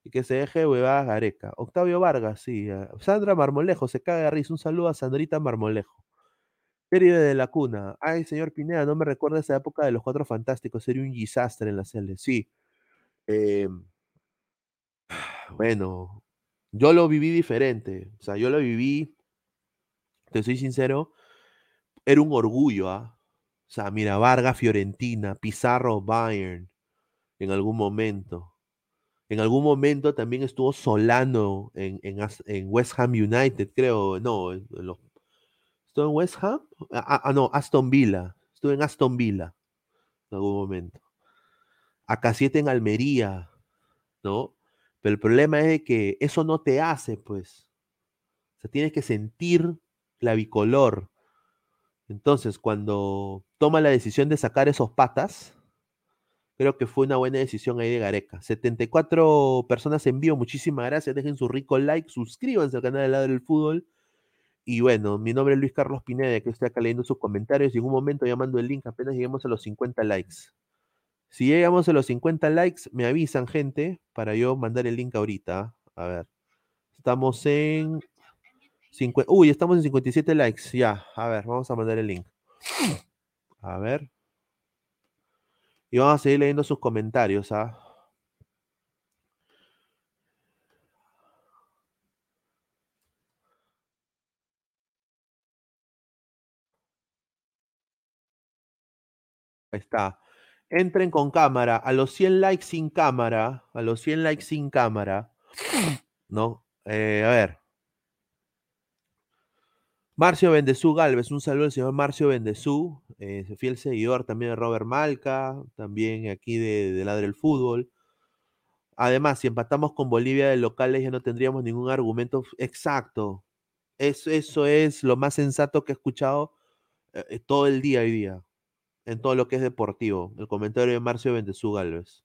que se deje huevadas Gareca. Octavio Vargas, sí. Ah, Sandra Marmolejo, se caga de risa. Un saludo a Sandrita Marmolejo. Serie de la cuna. Ay, señor Pineda, no me recuerda esa época de los cuatro fantásticos. Sería un desastre en la serie. Sí. Em, bueno, yo lo viví diferente. O sea, yo lo viví, te soy sincero, era un orgullo, ¿ah? O sea, mira, Vargas, Fiorentina, Pizarro, Bayern, en algún momento. En algún momento también estuvo Solano en, en, West Ham United, creo. No, ¿estuvo en West Ham? Ah, ah, ah, no, Aston Villa. Estuvo en Aston Villa en algún momento. Acá siete en Almería, ¿no? Pero el problema es que eso no te hace, pues. O sea, tienes que sentir la bicolor. Entonces, cuando toma la decisión de sacar esos patas, creo que fue una buena decisión ahí de Gareca. 74 personas en vivo, muchísimas gracias. Dejen su rico like, suscríbanse al canal de Lado del Fútbol. Y bueno, mi nombre es Luis Carlos Pineda, que estoy acá leyendo sus comentarios en un momento llamando el link apenas lleguemos a los 50 likes. Si llegamos a los 50 likes, me avisan, gente, para yo mandar el link ahorita. A ver. Estamos en Uy, estamos en 57 likes. Ya, a ver, vamos a mandar el link. A ver. Y vamos a seguir leyendo sus comentarios, ¿ah? Ahí está. Entren con cámara. A los 100 likes sin cámara. A los 100 likes sin cámara. ¿No? Eh, a ver. Marcio Bendezú Galvez, un saludo al señor Marcio Bendezú, eh, fiel seguidor también de Robert Malca, también aquí de, de Ladre el Fútbol. Además, si empatamos con Bolivia de locales ya no tendríamos ningún argumento exacto. Eso, eso es lo más sensato que he escuchado eh, eh, todo el día hoy día, en todo lo que es deportivo. El comentario de Marcio Bendezú Galvez.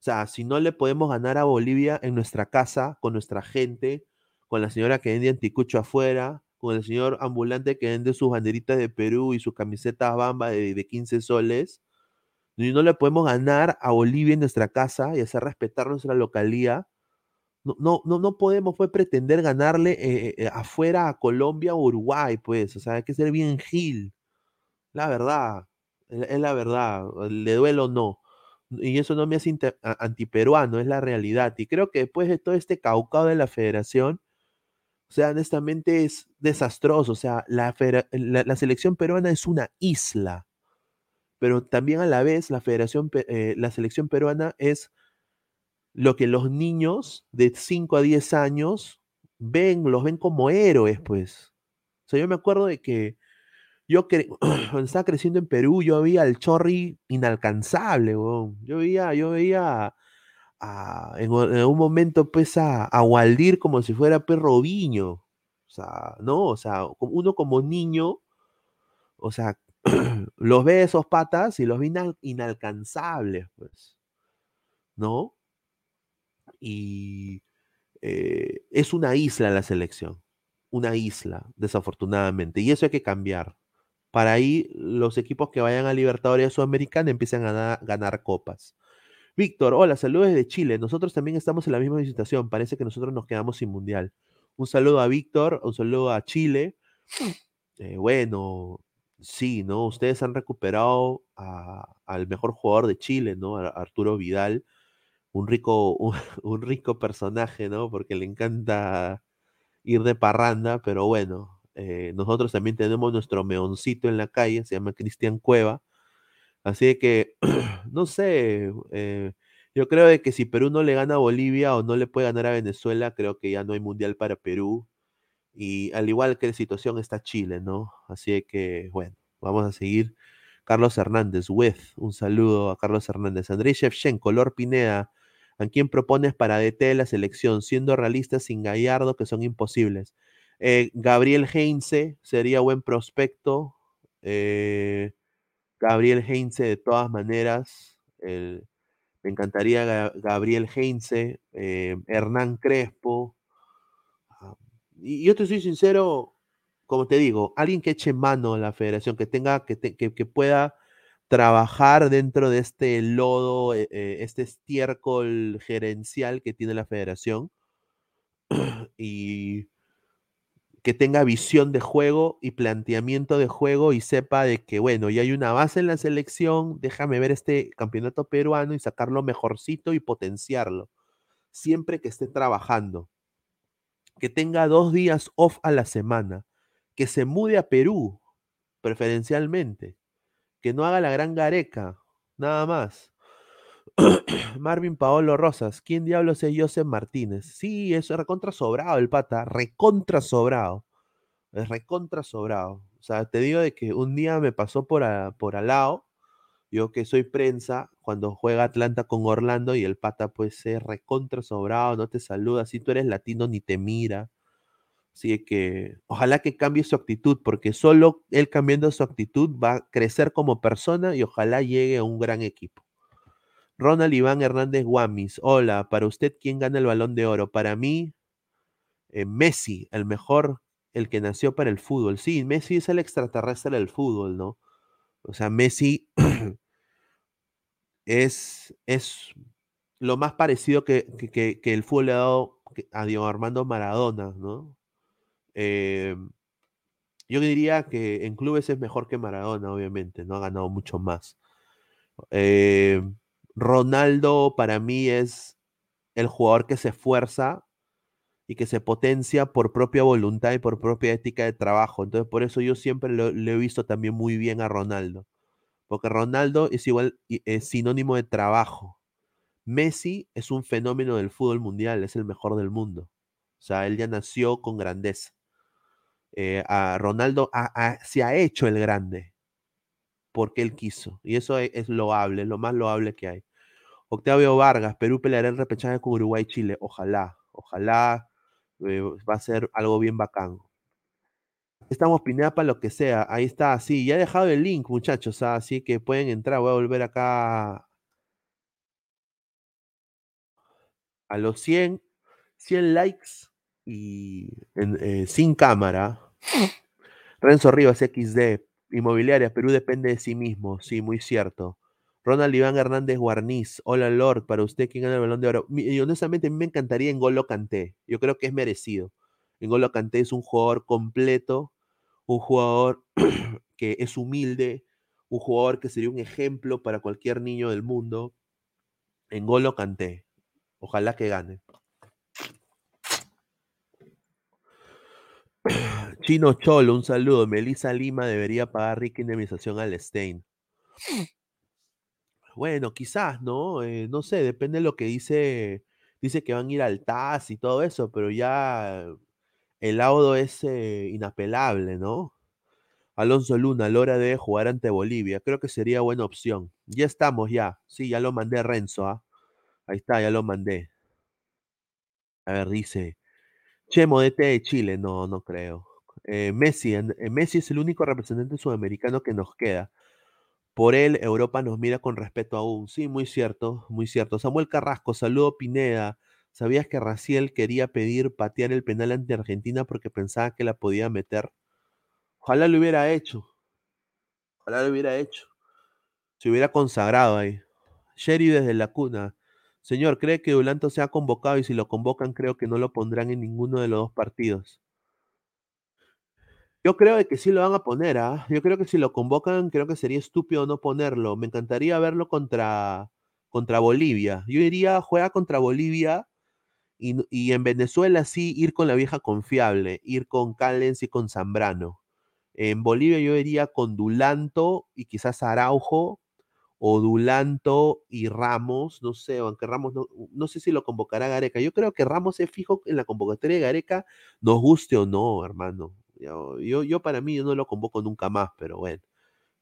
O sea, si no le podemos ganar a Bolivia en nuestra casa, con nuestra gente, con la señora que vende anticucho afuera, con el señor ambulante que vende sus banderitas de Perú y sus camisetas bamba de, 15 soles, y no le podemos ganar a Bolivia en nuestra casa y hacer respetar nuestra localía. No, no, no, podemos pues, pretender ganarle eh, eh, afuera a Colombia o Uruguay, pues. O sea, hay que ser bien gil. La verdad, es la verdad, le duele o no. Y eso no me hace antiperuano, es la realidad. Y creo que después de todo este caucao de la federación, o sea, honestamente es desastroso. O sea, la, selección peruana es una isla, pero también a la vez la, federación, eh, la selección peruana es lo que los niños de 5 a 10 años ven, los ven como héroes, pues. O sea, yo me acuerdo de que yo cuando estaba creciendo en Perú, yo veía al Chorri inalcanzable, Yo veía, yo veía en, un momento pues a, a, Waldir como si fuera perro viño. O sea, ¿no? O sea, uno como niño, o sea, los ve esos patas y los ve inalcanzables, pues. ¿No? Y eh, es una isla la selección. Una isla, desafortunadamente. Y eso hay que cambiar. Para ahí los equipos que vayan a Libertadores Sudamericana empiezan a ganar copas. Víctor, hola, saludos desde Chile. Nosotros también estamos en la misma situación. Parece que nosotros nos quedamos sin mundial. Un saludo a Víctor, un saludo a Chile. Eh, bueno, sí, ¿no? Ustedes han recuperado al mejor jugador de Chile, ¿no? Arturo Vidal. Un rico, un, rico personaje, ¿no? Porque le encanta ir de parranda, pero bueno, eh, nosotros también tenemos nuestro meoncito en la calle, se llama Cristian Cueva Así que, no sé, eh, yo creo de que si Perú no le gana a Bolivia o no le puede ganar a Venezuela, creo que ya no hay mundial para Perú. Y al igual que la situación está Chile, ¿no? Así que, bueno, vamos a seguir. Carlos Hernández, With, un saludo a Carlos Hernández. Andrés Shevchenko, Lor Pineda, ¿a quién propones para DT de la selección? Siendo realistas sin Gallardo, que son imposibles. Eh, Gabriel Heinze sería buen prospecto. Eh, Gabriel Heinze, de todas maneras, me encantaría Gabriel Heinze, eh, Hernán Crespo. Ah, y yo te soy sincero, como te digo, alguien que eche mano a la federación, que tenga, que, que, pueda trabajar dentro de este lodo, eh, eh, este estiércol gerencial que tiene la federación. y que tenga visión de juego y planteamiento de juego y sepa de que, bueno, ya hay una base en la selección, déjame ver este campeonato peruano y sacarlo mejorcito y potenciarlo, siempre que esté trabajando. Que tenga dos días off a la semana, que se mude a Perú, preferencialmente, que no haga la gran gareca, nada más. Marvin Paolo Rosas, ¿quién diablos es Joseph Martínez? Sí, es recontra sobrado el pata, recontra sobrado. Es recontra sobrado. O sea, te digo de que un día me pasó por, por al lado, yo que soy prensa, cuando juega Atlanta con Orlando y el pata pues ser recontra sobrado, no te saluda, si tú eres latino ni te mira. Así que ojalá que cambie su actitud, porque solo él cambiando su actitud va a crecer como persona y ojalá llegue a un gran equipo. Ronald Iván Hernández Guamis, hola, para usted, ¿quién gana el balón de oro? Para mí, eh, Messi, el mejor, el que nació para el fútbol. Sí, Messi es el extraterrestre del fútbol, ¿no? O sea, Messi es, es lo más parecido que, que, el fútbol le ha dado a Diego Armando Maradona, ¿no? Eh, yo diría que en clubes es mejor que Maradona, obviamente, no ha ganado mucho más. Eh, Ronaldo para mí es el jugador que se esfuerza y que se potencia por propia voluntad y por propia ética de trabajo. Entonces, por eso yo siempre lo, he visto también muy bien a Ronaldo. Porque Ronaldo es igual, es sinónimo de trabajo. Messi es un fenómeno del fútbol mundial, es el mejor del mundo. O sea, él ya nació con grandeza. Eh, a Ronaldo se ha hecho el grande porque él quiso. Y eso es, es loable, es lo más loable que hay. Octavio Vargas, Perú peleará el repechaje con Uruguay Chile. Ojalá, ojalá eh, va a ser algo bien bacán. Estamos Pineda para lo que sea. Ahí está, sí, ya he dejado el link, muchachos, ¿ah? así que pueden entrar. Voy a volver acá a los 100, 100 likes y eh, sin cámara. Renzo Rivas XD, Inmobiliaria, Perú depende de sí mismo, sí, muy cierto. Ronald Iván Hernández Guarniz, hola Lord, para usted, ¿quién gana el balón de oro? Y honestamente, a mí me encantaría en Golo Canté, yo creo que es merecido. En Golo Canté es un jugador completo, un jugador que es humilde, un jugador que sería un ejemplo para cualquier niño del mundo. En Golo Canté, ojalá que gane. Chino Cholo, un saludo. Melissa Lima debería pagar rica indemnización al Stein. Bueno, quizás, ¿no? Eh, no sé, depende de lo que dice. Dice que van a ir al TAS y todo eso, pero ya el laudo es eh, inapelable, ¿no? Alonso Luna, Lora debe jugar ante Bolivia. Creo que sería buena opción. Ya estamos, ya. Sí, ya lo mandé Renzo, ¿ah? Ahí está, ya lo mandé. A ver, dice. Chemo DT de Chile. No, no creo. Eh, Messi, Messi es el único representante sudamericano que nos queda. Por él, Europa nos mira con respeto aún. Sí, muy cierto, muy cierto. Samuel Carrasco, saludo Pineda. ¿Sabías que Raciel quería pedir patear el penal ante Argentina porque pensaba que la podía meter? Ojalá lo hubiera hecho. Ojalá lo hubiera hecho. Se hubiera consagrado ahí. Sherry desde la cuna. Señor, ¿cree que Dulanto se ha convocado y si lo convocan creo que no lo pondrán en ninguno de los dos partidos? Yo creo que sí lo van a poner, ¿ah? Yo creo que si lo convocan, creo que sería estúpido no ponerlo. Me encantaría verlo contra, contra Bolivia. Yo diría, juega contra Bolivia y, en Venezuela sí ir con la vieja confiable, ir con Callens y con Zambrano. En Bolivia yo iría con Dulanto y quizás Araujo, o Dulanto y Ramos, no sé, aunque Ramos no, no sé si lo convocará Gareca. Yo creo que Ramos es fijo en la convocatoria de Gareca, nos guste o no, hermano. Yo, yo, para mí, yo no lo convoco nunca más, pero bueno,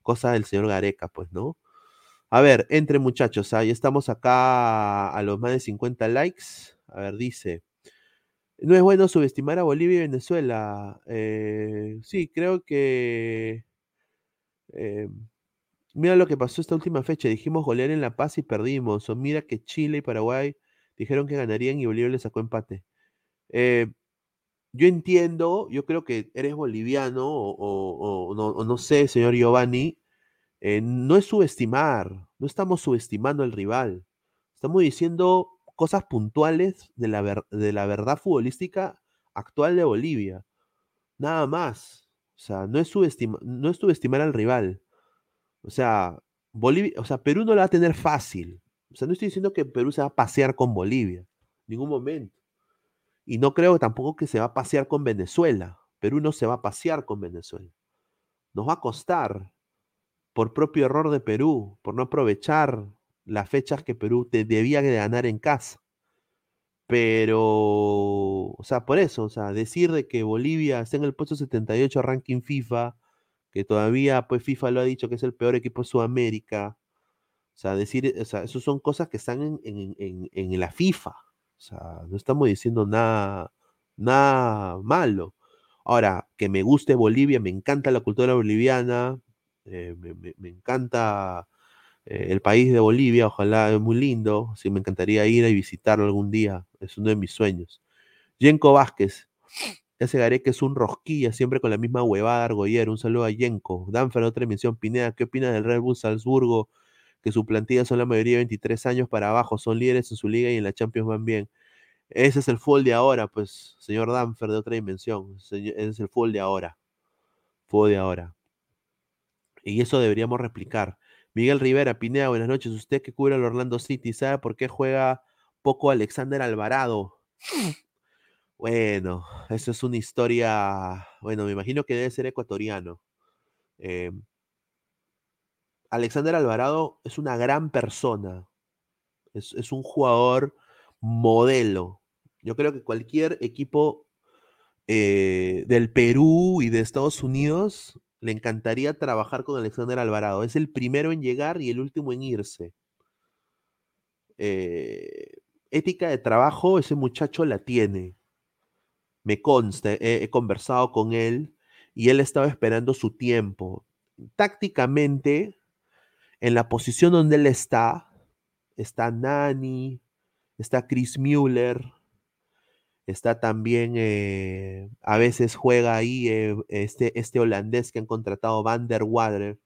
cosa del señor Gareca, pues, ¿no? A ver, entre muchachos, ahí estamos acá a los más de 50 likes. A ver, dice. No es bueno subestimar a Bolivia y Venezuela. Eh, sí, creo que. Eh, mira lo que pasó esta última fecha. Dijimos golear en La Paz y perdimos. O mira que Chile y Paraguay dijeron que ganarían y Bolivia le sacó empate. Eh, yo entiendo, yo creo que eres boliviano o, no, sé, señor Giovanni, eh, no es subestimar, no estamos subestimando al rival, estamos diciendo cosas puntuales de la, de la verdad futbolística actual de Bolivia, nada más. O sea, no es, no es subestimar al rival. O sea, Bolivia, o sea, Perú no lo va a tener fácil. O sea, no estoy diciendo que Perú se va a pasear con Bolivia, en ningún momento. Y no creo tampoco que se va a pasear con Venezuela. Perú no se va a pasear con Venezuela. Nos va a costar por propio error de Perú, por no aprovechar las fechas que Perú te debía de ganar en casa. Pero, o sea, por eso, o sea, decir de que Bolivia está en el puesto 78 ranking FIFA, que todavía pues FIFA lo ha dicho que es el peor equipo de Sudamérica, o sea, decir, o sea, eso son cosas que están en, en, en, la FIFA, o sea, no estamos diciendo nada, nada malo. Ahora, que me guste Bolivia, me encanta la cultura boliviana, eh, me, encanta eh, el país de Bolivia, ojalá es muy lindo, sí, me encantaría ir y visitarlo algún día, es uno de mis sueños. Yenko Vázquez, ese Gareca es un rosquilla, siempre con la misma huevada argollera, un saludo a Yenko. Danfer, otra dimensión, Pineda, ¿qué opinas del Red Bull Salzburgo? Que su plantilla son la mayoría de 23 años para abajo, son líderes en su liga y en la Champions van bien. Ese es el fútbol de ahora, pues, señor Danfer, de otra dimensión. Ese es el fútbol de ahora. Fútbol de ahora. Y eso deberíamos replicar. Miguel Rivera, Pineda, buenas noches. Usted que cubre al Orlando City, ¿sabe por qué juega poco Alexander Alvarado? Bueno, eso es una historia, bueno, me imagino que debe ser ecuatoriano. Em, Alexander Alvarado es una gran persona, es, un jugador modelo. Yo creo que cualquier equipo eh, del Perú y de Estados Unidos le encantaría trabajar con Alexander Alvarado. Es el primero en llegar y el último en irse. Eh, ética de trabajo, ese muchacho la tiene. Me consta, he, conversado con él y él estaba esperando su tiempo. Tácticamente, en la posición donde él está, está Nani, está Chris Mueller, Está también, eh, a veces juega ahí eh, este, este holandés que han contratado Van der Wader.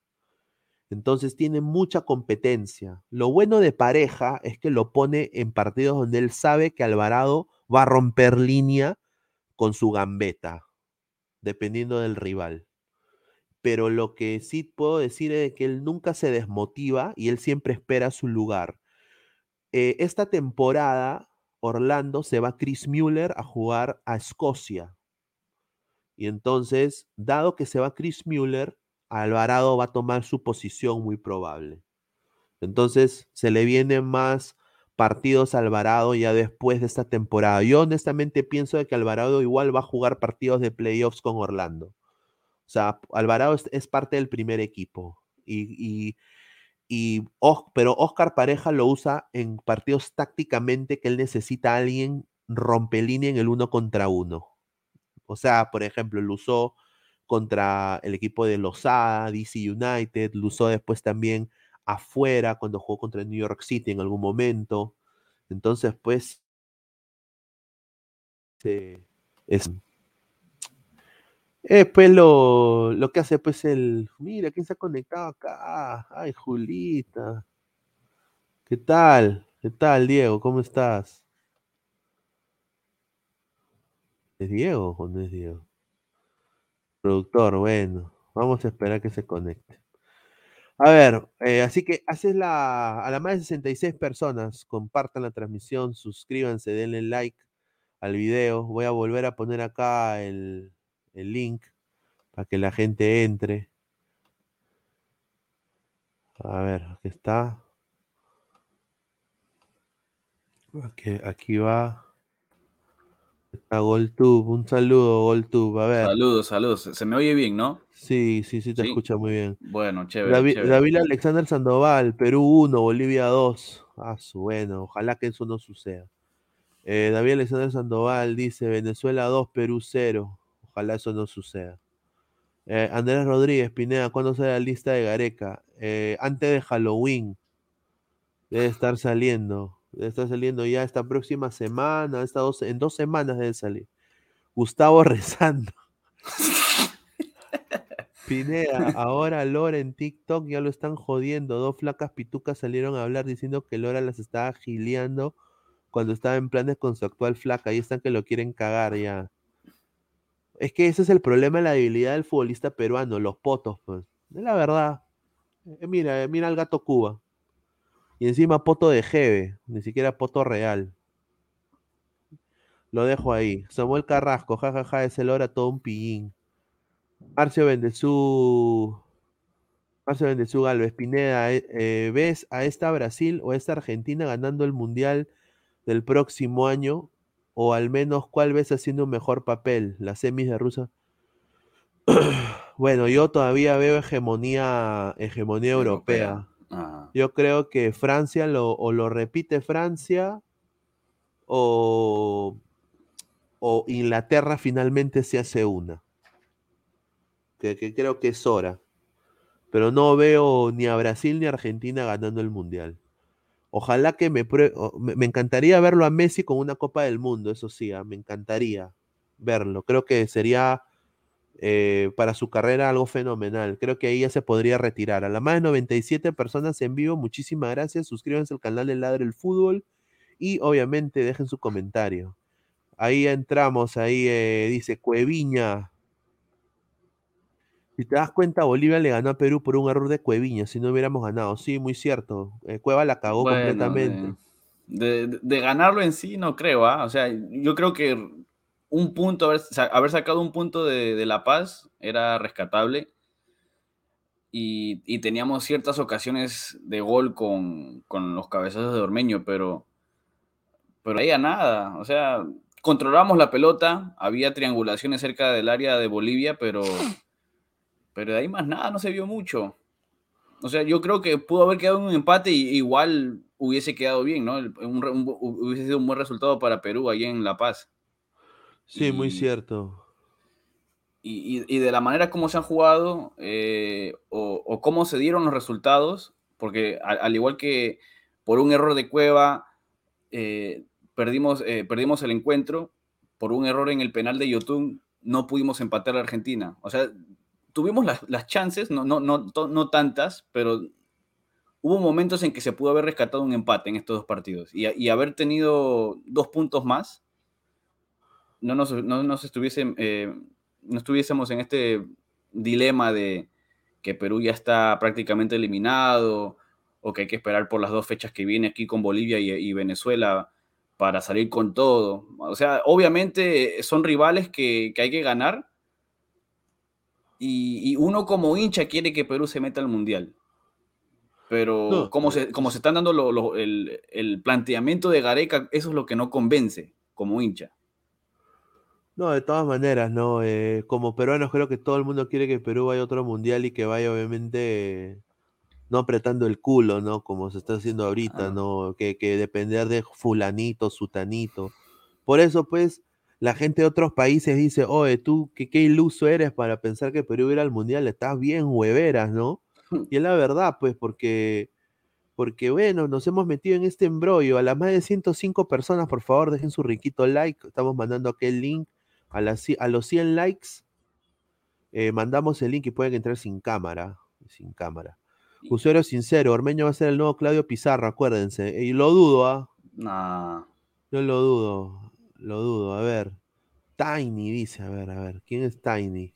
Entonces tiene mucha competencia. Lo bueno de pareja es que lo pone en partidos donde él sabe que Alvarado va a romper línea con su gambeta, dependiendo del rival. Pero lo que sí puedo decir es que él nunca se desmotiva y él siempre espera su lugar. Eh, esta temporada Orlando se va Chris Mueller a jugar a Escocia. Y entonces, dado que se va Chris Mueller, Alvarado va a tomar su posición muy probable. Entonces, se le vienen más partidos a Alvarado ya después de esta temporada. Yo honestamente pienso de que Alvarado igual va a jugar partidos de playoffs con Orlando. O sea, Alvarado es, parte del primer equipo. y, y, pero Oscar Pareja lo usa en partidos tácticamente que él necesita a alguien rompelínea en el uno contra uno. O sea, por ejemplo, lo usó contra el equipo de Lozada, DC United, lo usó después también afuera cuando jugó contra el New York City en algún momento. Entonces, pues, es, pues lo, lo que hace pues el, mira, ¿quién se ha conectado acá? Ay, Julita. ¿Qué tal? ¿Qué tal, Diego? ¿Cómo estás? ¿Es Diego o no es Diego? Productor, bueno, vamos a esperar que se conecte. A ver, eh, así que haces la, a las más de 66 personas, compartan la transmisión, suscríbanse, denle like al video. Voy a volver a poner acá el, el link para que la gente entre. A ver, aquí está. Aquí, aquí va. Está GolTube. Un saludo, GolTube. A ver. Saludos, saludos. Se me oye bien, ¿no? Sí, sí, sí, te escucha muy bien. Bueno, chévere. David, Alexander Sandoval, Perú 1, Bolivia 2. Ah, su bueno, ojalá que eso no suceda. Eh, David Alexander Sandoval dice Venezuela 2, Perú 0. Ojalá eso no suceda. Eh, Andrés Rodríguez, Pineda, ¿cuándo sale la lista de Gareca? Eh, antes de Halloween. Debe estar saliendo. Debe estar saliendo ya esta próxima semana. Esta dos, en dos semanas debe salir. Gustavo rezando. Pineda, ahora Lora en TikTok ya lo están jodiendo. Dos flacas pitucas salieron a hablar diciendo que Lora las estaba gileando cuando estaba en planes con su actual flaca. Ahí están que lo quieren cagar ya. Es que ese es el problema de la debilidad del futbolista peruano, los potos, pues. Es la verdad. Eh, mira, eh, mira al gato Cuba. Y encima poto de Jeve, ni siquiera poto real. Lo dejo ahí. Samuel Carrasco, jajaja, ja, ja, es el hora todo un pillín. Marcio Bendezú. Marcelo Bendezú Galvez, Pineda, eh, eh, ¿ves a esta Brasil o a esta Argentina ganando el Mundial del próximo año? O al menos, ¿cuál ves haciendo un mejor papel? ¿Las semis de Rusia? bueno, yo todavía veo hegemonía, hegemonía europea. Ah, Yo creo que Francia lo, o lo repite Francia o, o Inglaterra finalmente se hace una. Que, que creo que es hora. Pero no veo ni a Brasil ni a Argentina ganando el Mundial. Ojalá que me prue- o- me, me encantaría verlo a Messi con una Copa del Mundo, eso sí, ah, me encantaría verlo. Creo que sería eh, para su carrera algo fenomenal. Creo que ahí ya se podría retirar. A la más de 97 personas en vivo, muchísimas gracias. Suscríbanse al canal de Ladre el Fútbol y obviamente dejen su comentario. Ahí entramos, ahí eh, dice Cueviña. Si te das cuenta, Bolivia le ganó a Perú por un error de Cueviña, si no hubiéramos ganado. Sí, muy cierto. Eh, Cueva la cagó bueno, completamente. De, de- de ganarlo en sí no creo, ¿ah? O sea, yo creo que un punto, haber, sa- haber sacado un punto de, de La Paz era rescatable. Y, y teníamos ciertas ocasiones de gol con, con los cabezazos de Ormeño, pero, pero ahí a nada. O sea, controlamos la pelota, había triangulaciones cerca del área de Bolivia, pero, pero de ahí más nada, no se vio mucho. O sea, yo creo que pudo haber quedado un empate y igual hubiese quedado bien, ¿no? Un hubiese sido un buen resultado para Perú allí en La Paz. Sí, muy cierto. Y, y- y de la manera como se han jugado eh, o, o cómo se dieron los resultados, porque al, al igual que por un error de Cueva eh, perdimos, eh, perdimos el encuentro, por un error en el penal de Yotun no pudimos empatar a Argentina. O sea, tuvimos las, las chances, no, no, no, no tantas, pero hubo momentos en que se pudo haber rescatado un empate en estos dos partidos y, y haber tenido dos puntos más, no nos, no nos estuviese, eh, no estuviésemos en este dilema de que Perú ya está prácticamente eliminado o que hay que esperar por las dos fechas que viene aquí con Bolivia y, y Venezuela para salir con todo. O sea, obviamente son rivales que, que hay que ganar y, y uno como hincha quiere que Perú se meta al Mundial. Pero No. como, se, como se están dando lo- lo- el, el planteamiento de Gareca, eso es lo que no convence como hincha. No, de todas maneras, ¿no? Eh, como peruanos creo que todo el mundo quiere que Perú vaya a otro mundial y que vaya obviamente no apretando el culo, ¿no? Como se está haciendo ahorita, Ah. ¿no? Que, que depender de fulanito, sutanito. Por eso, pues, la gente de otros países dice, oye, tú, qué, qué iluso eres para pensar que Perú irá al mundial, estás bien hueveras, ¿no? Y es la verdad, pues, porque, porque bueno, nos hemos metido en este embrollo. A las más de 105 personas, por favor, dejen su riquito like. Estamos mandando aquel link. A, las, ci- a los 100 likes, eh, mandamos el link y pueden entrar sin cámara. Sin cámara. Usuario sincero, Ormeño va a ser el nuevo Claudio Pizarro, acuérdense. Y lo dudo, ¿ah? Nah. Yo lo dudo. Lo dudo. A ver. Tiny dice, a ver, a ver. ¿Quién es Tiny?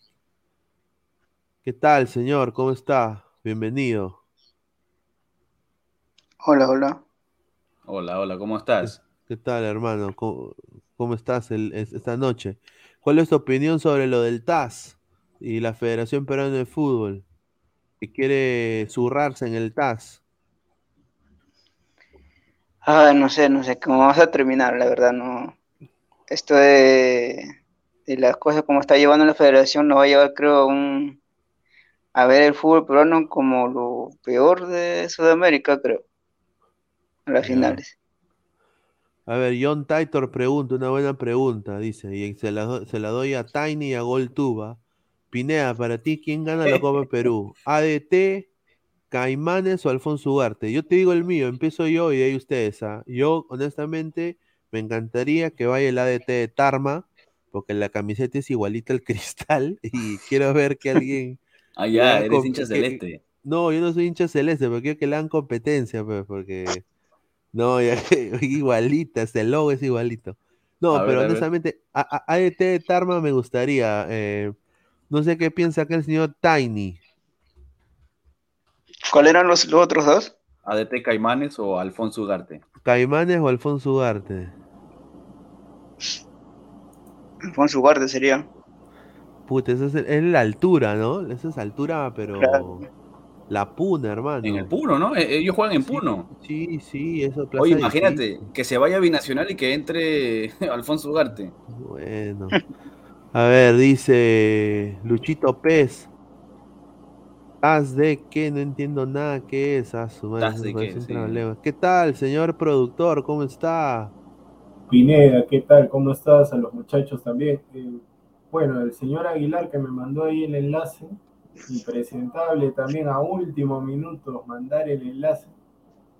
¿Qué tal, señor? ¿Cómo está? Bienvenido. Hola, hola. Hola, hola, ¿cómo estás? ¿Qué tal, hermano? ¿Cómo, cómo estás el- es- esta noche? ¿Cuál es tu opinión sobre lo del TAS y la Federación Peruana de Fútbol? Que quiere zurrarse en el TAS. Ah, no sé, no sé cómo vamos a terminar, la verdad, no. Esto de, de las cosas como está llevando la federación nos va a llevar, creo, a un, a ver el fútbol peruano como lo peor de Sudamérica, creo, a las finales. A ver, John Titor pregunta, una buena pregunta, dice, y se la, do- se la doy a Tiny y a Goltuba. Pineda, para ti, ¿quién gana la Copa Perú? ¿ADT, Caimanes o Alfonso Ugarte? Yo te digo el mío, empiezo yo y de ahí ustedes. ¿ah? Yo, honestamente, me encantaría que vaya el ADT de Tarma, porque la camiseta es igualita al cristal y quiero ver que alguien... Ah, ya, eres hincha que- celeste. No, yo no soy hincha celeste, pero quiero que le dan competencia, pues, porque... No, ya, igualita, este logo es igualito. No, A pero ver. honestamente, a, a- ADT de Tarma me gustaría. eh, no sé qué piensa acá el señor Tiny. ¿Cuáles eran los, los otros dos? ADT Caimanes o Alfonso Ugarte. ¿Caimanes o Alfonso Ugarte? Alfonso Ugarte sería. Puta, esa es, es la altura, ¿no? Esa es altura, pero... Claro. La Puna, hermano. En el Puno, ¿no? E- Ellos juegan en Puno. Sí, sí, eso plaza Oye, imagínate difícil. que se vaya a Binacional y que entre Alfonso Ugarte. Bueno. A ver, dice Luchito Pez. ¿Haz de qué? No entiendo nada. ¿Qué es? Ah, su madre, ¿Haz eso de qué? Sí. ¿Qué tal, señor productor? ¿Cómo está? Pineda, ¿qué tal? ¿Cómo estás? A los muchachos también. Eh, bueno, el señor Aguilar que me mandó ahí el enlace, impresentable también a último minuto mandar el enlace.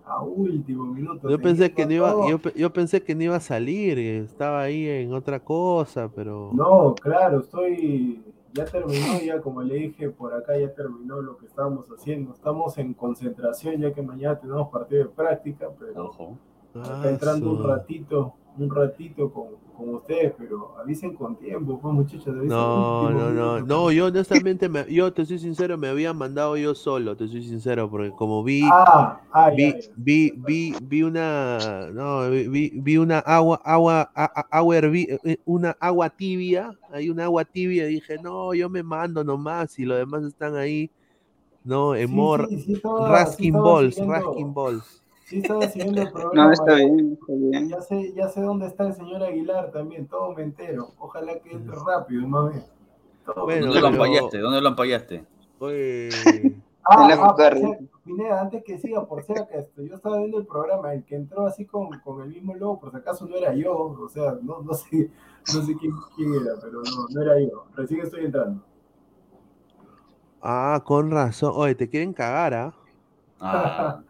A último minuto. Yo pensé que no iba, yo, pe- yo pensé que no iba a salir, que estaba ahí en otra cosa, pero No, claro, estoy. Ya terminó, ya como le dije por acá, ya terminó lo que estábamos haciendo. Estamos en concentración, ya que mañana tenemos partido de práctica, pero Ojo. Ah, acá entrando un su- ratito, un ratito con, con ustedes, pero avisen con tiempo, pues muchachos. No, no, no, no, yo honestamente, me- yo te soy sincero, me había mandado yo solo, te soy sincero, porque como vi, Ah, ah, vi, ya, ya. vi, vi, vi una, no, vi, vi- una agua, agua, agua hervi- eh, una agua tibia, hay una agua tibia, y dije, no, yo me mando nomás, y los demás están ahí, no, en Sí, sí, balls, rasking balls. Sí estaba siguiendo el programa. No, está ya- bien, está bien. Ya sé, ya sé dónde está el señor Aguilar también, todo me entero. Ojalá que entre rápido, más bien. Bueno, ¿Dónde lo ampallaste? ¿Dónde lo ampallaste? Oye, Ah, ah, ser- Pineda, antes que siga, por si acaso, yo estaba viendo el programa, el que entró así con, con el mismo logo, por si acaso no era yo, o sea, no, no sé, no sé quién, quién era, pero no, no era yo. Recién estoy entrando. ah, con razón, oye, te quieren cagar, ¿ah? Ah, No-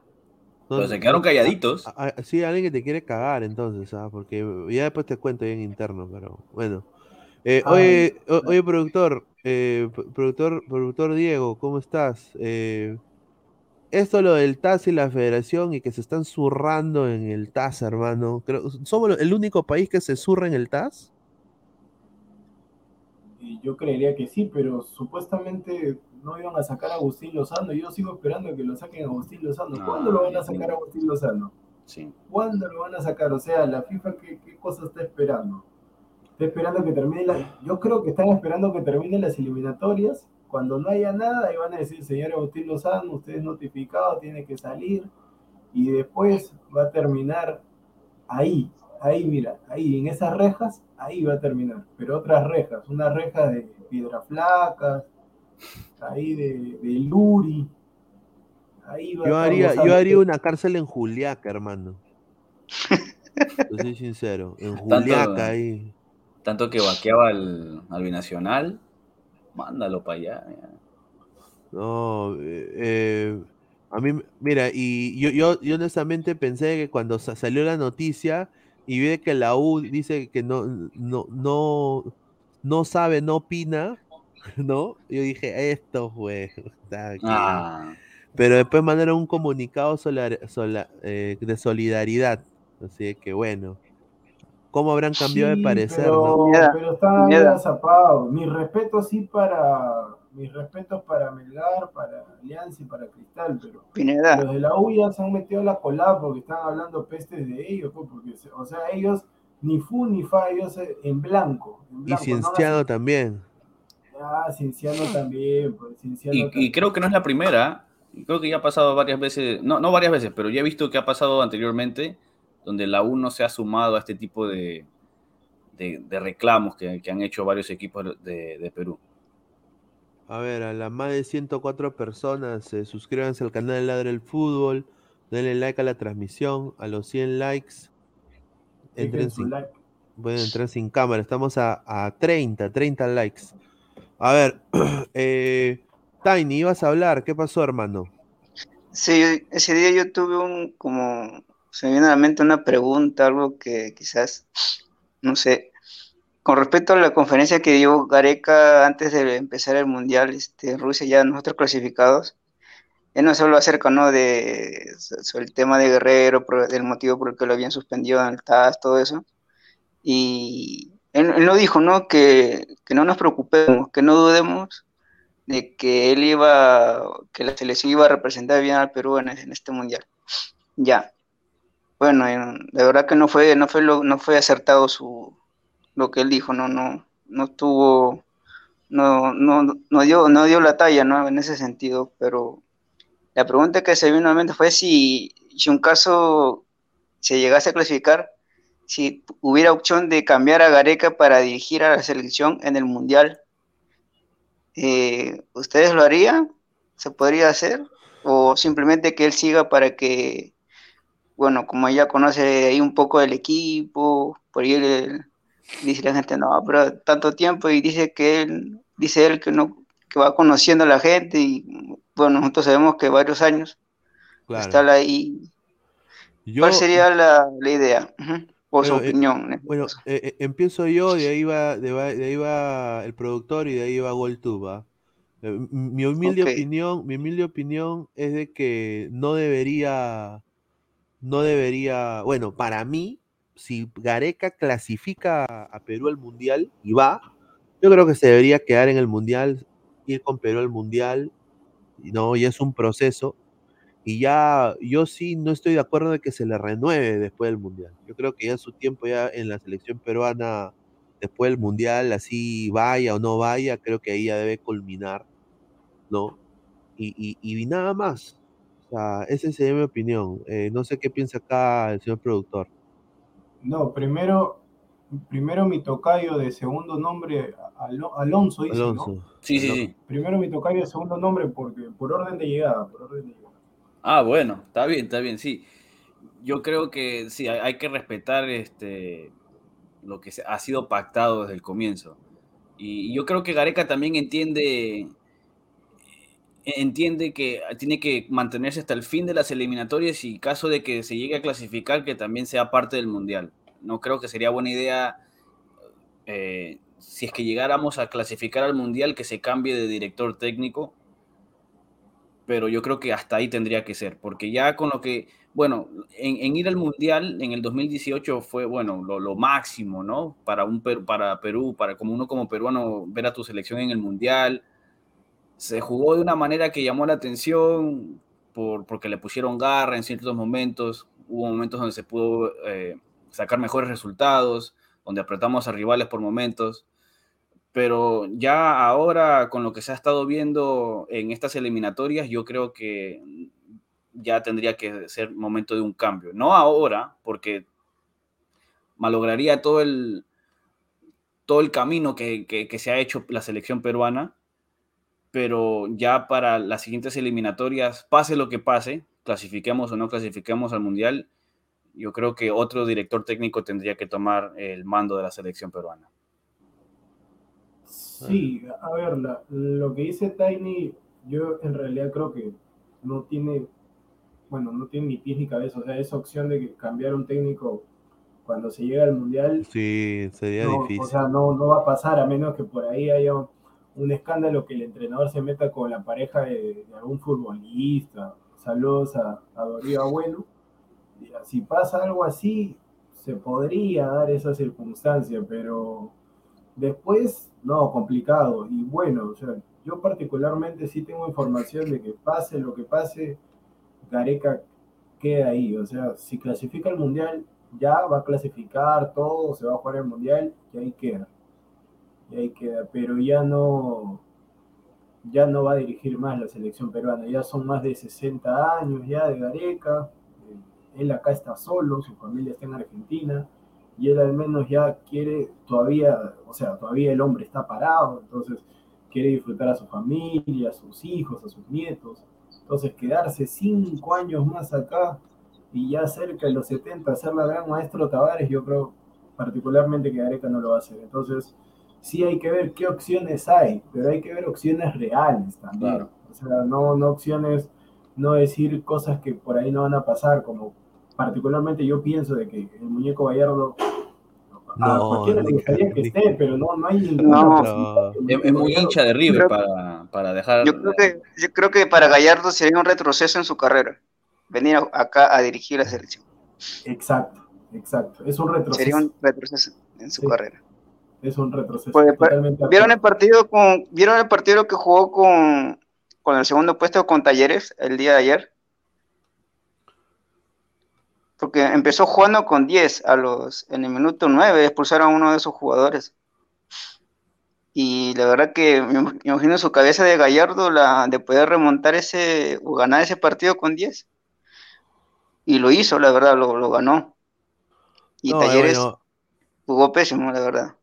pero se quedaron calladitos. Ah, Sí, alguien que te quiere cagar entonces, ¿ah? Porque ya después te cuento bien interno, pero bueno. Eh, oye, o- ya. oye, productor, eh, productor, productor Diego, ¿cómo estás? Eh, esto lo del TAS y la federación y que se están zurrando en el TAS, hermano. Creo, ¿somos el único país que se zurra en el TAS? Y yo creería que sí, pero supuestamente no iban a sacar a Agustín Lozano. Yo sigo esperando que lo saquen a Agustín Lozano. ¿Cuándo Ah, lo van a sacar a Agustín Lozano? Sí. ¿Cuándo lo van a sacar? O sea, la FIFA, ¿qué, qué cosa está esperando? Está esperando que termine la... Yo creo que están esperando que terminen las eliminatorias. Cuando no haya nada, y van a decir, señor Agustín Lozano, usted es notificado, tiene que salir. Y después va a terminar ahí, ahí, mira, ahí, en esas rejas, ahí va a terminar. Pero otras rejas, unas rejas de piedra flacas, ahí de, de Luri. Ahí va a Yo haría, yo haría una cárcel en Juliaca, hermano. Te soy sincero, en Tanto- Juliaca ahí. Tanto que vaqueaba al, al binacional, mándalo para allá. ya. No, eh, eh, a mí, mira, y yo, yo, yo honestamente pensé que cuando sa- salió la noticia y vi que la U dice que no, no, no, no sabe, no opina, ¿no? Yo dije, esto fue. está aquí". Ah, Pero después mandaron un comunicado solar- sola- eh, de solidaridad. Así que bueno. ¿Cómo habrán cambiado de parecer, pero, no? Pero están mira. agazapados. Mis respetos sí para mis respetos para Melgar, para Alianza y para Cristal, pero Pineda, los de la U ya se han metido a la colada porque están hablando pestes de ellos, pues, porque se- o sea, ellos ni fu ni fa, ellos eh, en blanco. En Y Cienciano no también. Ah, Cienciano también, pues Cienciano y, creo que no es la primera. Creo que ya ha pasado varias veces, no, no varias veces, pero ya he visto que ha pasado anteriormente, donde la U no se ha sumado a este tipo de, de, de reclamos que, que han hecho varios equipos de, de Perú. A ver, a las más de 104 personas, eh, suscríbanse al canal de Ladra el Fútbol, denle like a la transmisión, a los 100 likes, entren sin, like. pueden entrar sin cámara, estamos a, a 30, 30 likes. A ver, eh, Tiny, ibas a hablar, ¿qué pasó, hermano? sí, ese día yo tuve un, como, se me viene a la mente una pregunta, algo que quizás, no sé, con respecto a la conferencia que dio Gareca antes de empezar el Mundial, este, Rusia ya nosotros clasificados, él no solo acerca, ¿no? De, el tema de Guerrero, del motivo por el que lo habían suspendido en el TAS, todo eso, y él, él lo dijo, ¿no? Que, que no nos preocupemos, que no dudemos de que él iba, que la selección iba a representar bien al Perú en, este mundial. Ya. Bueno, en- la verdad que no fue, no fue, lo- no fue acertado su, lo que él dijo, no, no, no tuvo, no, no, no dio, no dio la talla, ¿no? En ese sentido, pero La pregunta que se vino a mente fue si, si un caso se llegase a clasificar, si hubiera opción de cambiar a Gareca para dirigir a la selección en el Mundial, eh, ¿ustedes lo harían? ¿Se podría hacer? ¿O simplemente que él siga para que, bueno, como ella conoce ahí un poco del equipo, por ahí dice la gente, no, pero tanto tiempo y dice que él, dice él que no, que va conociendo a la gente y bueno, nosotros sabemos que varios años Claro. está ahí. Yo- ¿Cuál sería la, la idea? O su Bueno, eh, opinión. este Bueno, eh, eh, empiezo yo, de ahí va, de, ahí va el productor y de ahí va Goltuba. M- Mi humilde opinión, mi humilde opinión es de que no debería, no debería, bueno, para mí, si Gareca clasifica a Perú al Mundial y va, yo creo que se debería quedar en el Mundial, ir con Perú al Mundial, no, y es un proceso. Y ya, yo sí no estoy de acuerdo de que se le renueve después del Mundial. Yo creo que ya su tiempo ya en la selección peruana, después del Mundial, así vaya o no vaya, creo que ahí ya debe culminar, ¿no? Y, y, y nada más. O sea, esa sería mi opinión. Eh, no sé qué piensa acá el señor productor. No, primero, primero mi tocayo de segundo nombre, Alo- Alonso dice, ¿no? Alonso. Sí, sí, sí. Primero mi tocayo de segundo nombre porque por orden de llegada, por orden de llegada. Ah, bueno, está bien, está bien, sí. Yo creo que sí, hay, que respetar este, lo que ha sido pactado desde el comienzo. Y, yo creo que Gareca también entiende, entiende que tiene que mantenerse hasta el fin de las eliminatorias y caso de que se llegue a clasificar, que también sea parte del Mundial. No creo que sería buena idea, eh, si es que llegáramos a clasificar al Mundial, que se cambie de director técnico pero yo creo que hasta ahí tendría que ser, porque ya con lo que, bueno, en, ir al Mundial en el 2018 fue, bueno, lo, máximo, ¿no? Para, un, para Perú, para como uno como peruano ver a tu selección en el Mundial. Se jugó de una manera que llamó la atención por, porque le pusieron garra en ciertos momentos, hubo momentos donde se pudo eh, sacar mejores resultados, donde apretamos a rivales por momentos pero ya ahora con lo que se ha estado viendo en estas eliminatorias, yo creo que ya tendría que ser momento de un cambio. No ahora, porque malograría todo el, todo el camino que, que, que se ha hecho la selección peruana, pero ya para las siguientes eliminatorias, pase lo que pase, clasifiquemos o no clasifiquemos al Mundial, yo creo que otro director técnico tendría que tomar el mando de la selección peruana. Sí, a ver, la- lo que dice Tiny, yo en realidad creo que no tiene, bueno, no tiene ni pies ni cabeza, o sea, esa opción de cambiar un técnico cuando se llega al Mundial, Sí, sería no, difícil. o sea, no, no va a pasar a menos que por ahí haya un, un escándalo que el entrenador se meta con la pareja de, de algún futbolista. Saludos a, a Dorío Abuelo. Si pasa algo así, se podría dar esa circunstancia, pero después, no, complicado. Y bueno, o sea, yo particularmente sí tengo información de que pase lo que pase, Gareca queda ahí. O sea, si clasifica el Mundial, ya va a clasificar todo, se va a jugar el Mundial y ahí queda. Y ahí queda, pero ya no, ya no va a dirigir más la selección peruana. Ya son más de 60 años ya de Gareca. Él acá está solo, su familia está en Argentina y él al menos ya quiere todavía, o sea, todavía el hombre está parado, entonces quiere disfrutar a su familia, a sus hijos, a sus nietos. Entonces quedarse cinco años más acá y ya cerca de los 70 ser la gran maestro Tavares, yo creo particularmente que Gareca no lo va a hacer. Entonces sí hay que ver qué opciones hay, pero hay que ver opciones reales también. Claro. O sea, no, no opciones, no decir cosas que por ahí no van a pasar, como particularmente yo pienso de que el muñeco Gallardo a No, cualquiera le gustaría que esté, pero no, no hay No. Es, es muy hincha de River Creo- para, para dejar. Yo creo que, yo creo que para Gallardo sería un retroceso en su carrera. Venir a- acá a dirigir la selección. Exacto, exacto. Es un retroceso. Sería un retroceso en su Sí. carrera. Es un retroceso. Totalmente de ¿Vieron el partido con, vieron el partido que jugó con, con el segundo puesto con Talleres el día de ayer? Porque empezó jugando con 10 a los, en el minuto 9 expulsaron a uno de sus jugadores. Y la verdad que me imagino su cabeza de Gallardo la, de poder remontar ese o ganar ese partido con 10. Y lo hizo, la verdad, lo, lo ganó. Y No, Talleres bueno, jugó pésimo, la verdad.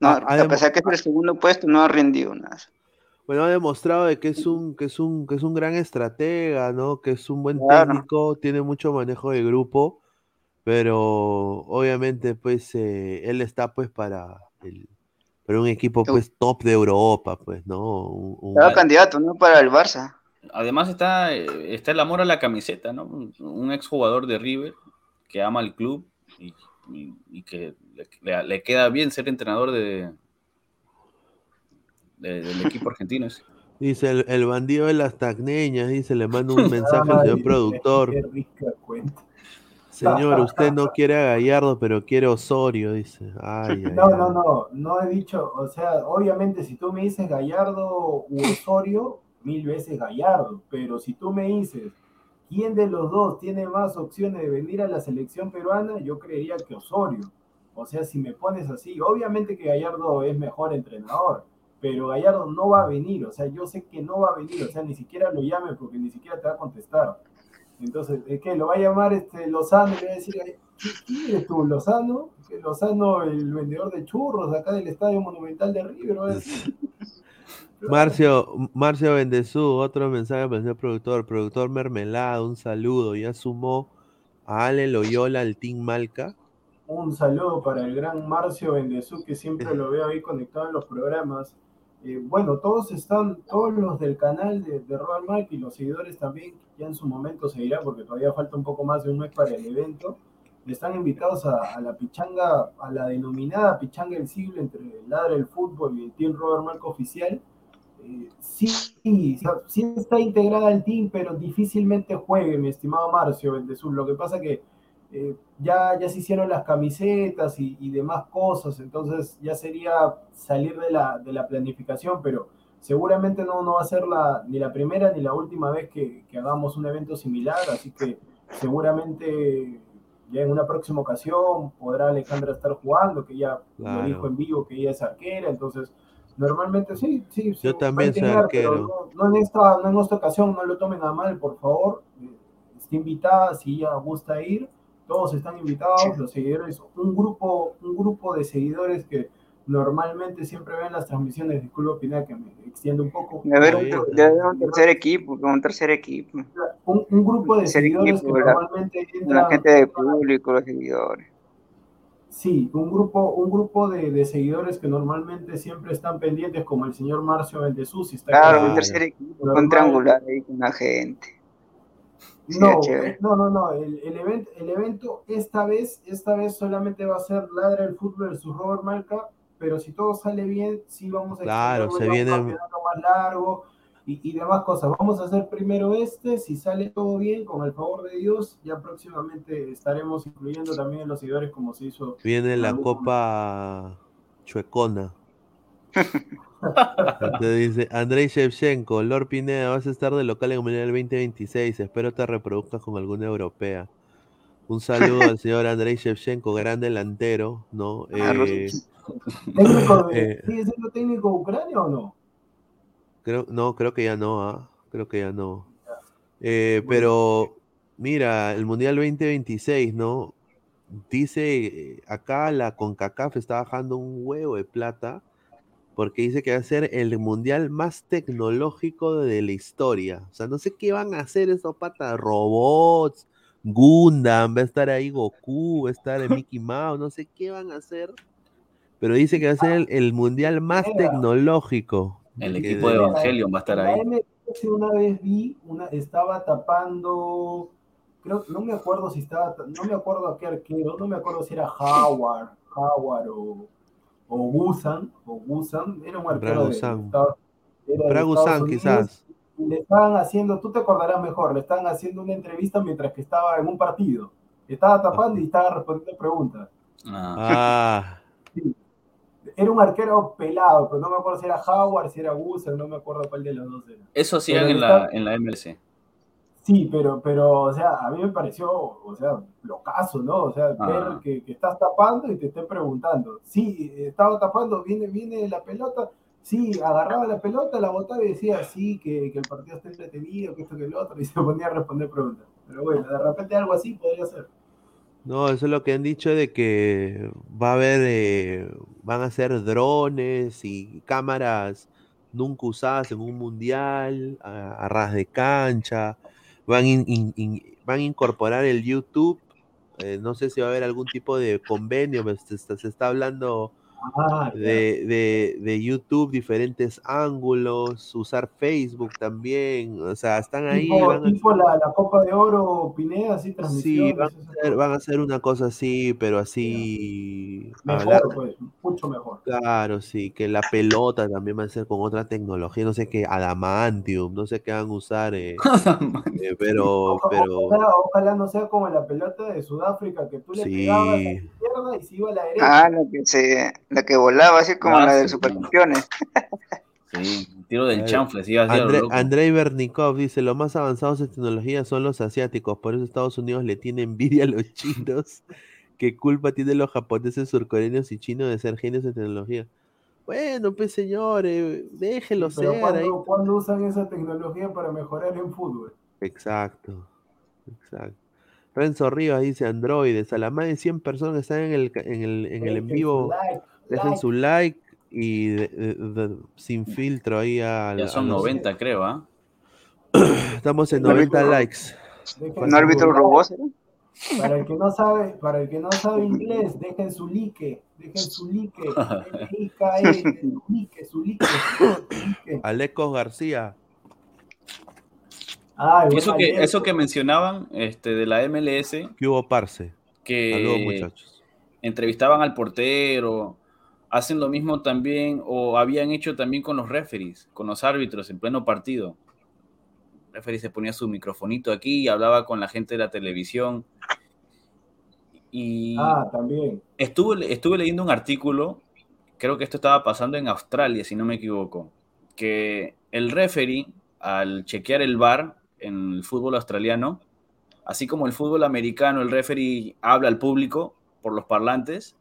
No, Ha- ha a pesar que es el segundo puesto, no ha rendido nada. Bueno, ha demostrado de que es un, que es un, que es un gran estratega, ¿no? Que es un buen Claro. técnico, tiene mucho manejo de grupo, pero obviamente, pues, eh, él está pues para el, para un equipo pues top de Europa, pues, ¿no? Un- un- Estaba candidato, ¿no? Para el Barça. Además está, eh, está el amor a la camiseta, ¿no? Un, un exjugador de River que ama al club y, y- y que le, le- le queda bien ser entrenador de, de- del equipo argentino. ese. Dice el, el bandido de las tacneñas, dice, le mando un mensaje al señor productor. Señor, usted no quiere a Gallardo, pero quiere a Osorio, dice. Ay, ay, No, ay. no, no, no he dicho, o sea, obviamente si tú me dices Gallardo u Osorio, mil veces Gallardo, pero si tú me dices quién de los dos tiene más opciones de venir a la selección peruana, yo creería que Osorio. O sea, si me pones así, obviamente que Gallardo es mejor entrenador, pero Gallardo no va a venir, o sea, yo sé que no va a venir, o sea, ni siquiera lo llame porque ni siquiera te va a contestar. Entonces, ¿es que ¿Lo va a llamar este Lozano y le va a decir, "¿Qui- ¿quién eres tú, Lozano? Lozano, el vendedor de churros acá del Estadio Monumental de River, va a decir. Marcio, Marcio Bendezú, otro mensaje para el señor productor. Productor Mermelada, un saludo. Ya sumó a Ale Loyola al Team Malca. Un saludo para el gran Marcio Bendezú, que siempre lo veo ahí conectado en los programas. Bueno, todos están, todos los del canal de, de Royal y los seguidores también, ya en su momento se dirá, porque todavía falta un poco más de un mes para el evento, están invitados a, la pichanga, a la denominada pichanga del siglo entre el Ladra del Fútbol y el Team Robert Marco Oficial. Eh, sí, sí, está integrada al team, pero difícilmente juegue, mi estimado Marcio Bendezú. Lo que pasa que eh, ya, ya se hicieron las camisetas y, y, demás cosas, entonces ya sería salir de la, de la planificación, pero seguramente no, no va a ser la, ni la primera ni la última vez que, que, hagamos un evento similar, así que seguramente ya en una próxima ocasión podrá Alejandra estar jugando, que ya claro. lo dijo en vivo que ella es arquera, entonces normalmente sí, sí, sí yo también soy arquero. No, no, en esta, no en esta ocasión, no lo tomen a mal, por favor, está invitada, si ella gusta ir, todos están invitados, los seguidores, un grupo, un grupo de seguidores que normalmente siempre ven las transmisiones, disculpa Pineda que me extiendo un poco. De haber un, de haber un tercer equipo, un tercer equipo. Un, un grupo de seguidores equipo, que la, normalmente entran, la gente de público, los seguidores. Sí, un grupo, un grupo de, de, seguidores que normalmente siempre están pendientes, como el señor Marcio Bendezú, si está Claro, un tercer equipo, con triangular ahí con la gente. No, no, no, no, el, el, evento, el evento esta vez, esta vez solamente va a ser Ladra el Fútbol versus Robert Malca, pero si todo sale bien, sí vamos a claro, se viene un campeonato más largo y, y, demás cosas. Vamos a hacer primero este, si sale todo bien, con el favor de Dios, ya próximamente estaremos incluyendo también en los seguidores como se hizo. Viene la Copa Chuecona. Entonces dice Andrei Shevchenko, Lord Pineda, vas a estar de local en el Mundial 2026. Espero te reproduzcas con alguna europea. Un saludo al señor Andrei Shevchenko, gran delantero, ¿no? Eh, ¿Técnico de, eh, ¿Sigue siendo técnico de Ucrania o no? Creo, no, creo que ya no, ¿ah? creo que ya no. Eh, pero mira, el Mundial 2026, ¿no? Dice eh, acá la CONCACAF está bajando un huevo de plata porque dice que va a ser el mundial más tecnológico de la historia. O sea, no sé qué van a hacer esos patas, robots, Gundam, va a estar ahí Goku, va a estar Mickey Mouse, no sé qué van a hacer. Pero dice que va a ser el, el mundial más tecnológico. El equipo de Evangelion va a estar ahí. Una vez vi, una, estaba tapando, creo, no me acuerdo si estaba, no me acuerdo a qué arquero, no me acuerdo si era Howard, Howard o o Busan, o Busan, era un arquero de, Bragusan. de, de Bragusan, quizás. Y le estaban haciendo, tú te acordarás mejor, le estaban haciendo una entrevista mientras que estaba en un partido. Estaba tapando y estaba respondiendo preguntas. Ah. Sí. Era un arquero pelado, pero no me acuerdo si era Howard, si era Busan, no me acuerdo cuál de los dos era. Eso hacían en la, en la MLC. Sí, pero, pero, o sea, a mí me pareció, o sea, locazo, ¿no? O sea, Ah. ver que, que estás tapando y te estén preguntando. Sí, estaba tapando, viene, viene la pelota, sí, agarraba la pelota, la botaba y decía, sí, que, que el partido está entretenido, que esto, que lo otro, y se ponía a responder preguntas. Pero bueno, de repente algo así podría ser. No, eso es lo que han dicho de que va a haber, eh, van a ser drones y cámaras nunca usadas en un mundial, a, a ras de cancha, van, in- van a incorporar el YouTube, eh, no sé si va a haber algún tipo de convenio, se se está hablando Ah, de, de- de YouTube, diferentes ángulos, usar Facebook también, o sea, están ahí, Tipo, van a- la, la Copa de Oro Pineda, así Sí, van a, hacer, cosas. van a hacer una cosa así, pero así. Mejor, hablar- pues, mucho mejor. claro, sí, que la pelota también va a ser con otra tecnología, no sé qué, adamantium, no sé qué van a usar, eh, eh, pero, pero, Ojalá, ojalá no sea como la pelota de Sudáfrica, que tú le pegabas a la sí, izquierda y se iba a la derecha. Ah, que, se, la que volaba así como Ah, la del sí. Supercampeones. Sí, un tiro del chanfle, sí, André. Andrei Bernikov dice, los más avanzados en tecnología son los asiáticos, por eso Estados Unidos le tiene envidia a los chinos. ¿Qué culpa tienen los japoneses, surcoreanos y chinos de ser genios en tecnología? Bueno, pues señores, déjenlo Pero ser ahí. ¿cuándo, usan esa tecnología para mejorar en fútbol? Exacto, exacto. Renzo Rivas dice androides, a la más de 100 personas que están en el, en el, en el en vivo, like, dejen like. su like y de- de- de- sin filtro ahí a, Ya a son los- 90, creo, ¿ah? Estamos en Sí, 90 pero- likes. ¿Un árbitro robot? Para el que no sabe, para el que no sabe inglés, dejen su like, dejen su like, L-I-K-E, su like, su like, su like. Alecos García, eso que, eso que mencionaban este, de la MLS, que hubo parce. Saludos que muchachos. entrevistaban al portero, hacen lo mismo también, o habían hecho también con los referees, con los árbitros en pleno partido. El referee se ponía su microfonito aquí y hablaba con la gente de la televisión. Y Ah, también. estuve, estuve leyendo un artículo, creo que esto estaba pasando en Australia, si no me equivoco, que el referee, al chequear el VAR en el fútbol australiano, así como el fútbol americano, el referee habla al público por los parlantes,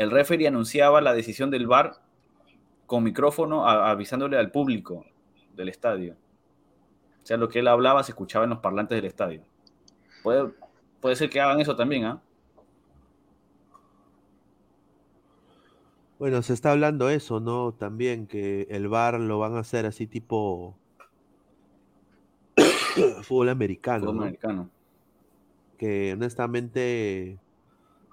el referee anunciaba la decisión del VAR con micrófono a- avisándole al público del estadio. O sea, lo que él hablaba se escuchaba en los parlantes del estadio. Puede, puede ser que hagan eso también, ¿ah? Bueno, se está hablando eso, ¿no? También que el VAR lo van a hacer así tipo fútbol americano, Fútbol ¿no? americano. Que honestamente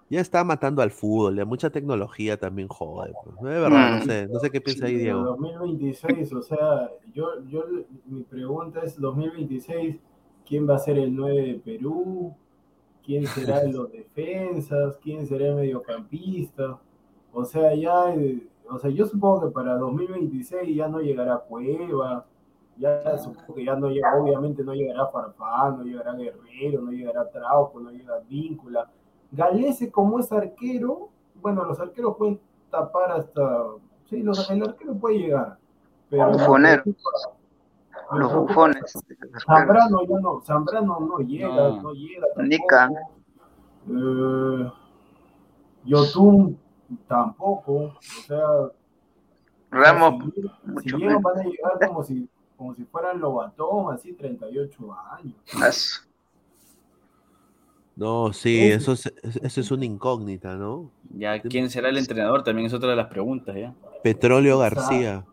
ya está matando al fútbol, ya mucha tecnología también jode. pues. De verdad, no sé, no sé qué piensa ahí Diego. 2026, o sea, yo, yo, mi pregunta es 2026, ¿quién va a ser el 9 de Perú? ¿Quién será los defensas? ¿Quién será el mediocampista? O sea, ya, eh, o sea, yo supongo que para 2026 ya no llegará Cueva, ya supongo que ya no llega, obviamente no llegará Farfán, no llegará Guerrero, no llegará Trauco, no llegará Víncula. Galese como es arquero, bueno, los arqueros pueden tapar hasta, sí, los- el arquero puede llegar, pero me Bufonero. preocupa- me Los preocupa bufones. Zambrano ya no, Zambrano no llega, No. no, llega tampoco. Nica. Eh, Yotun tampoco, o sea, Ramos, si, si llegan van a llegar como si, como si fueran Lobatón, así 38 años. As- No, sí, Eso. eso es, es- eso es una incógnita, ¿no? Ya, ¿quién será el entrenador? También es otra de las preguntas, ¿ya? Petróleo. García.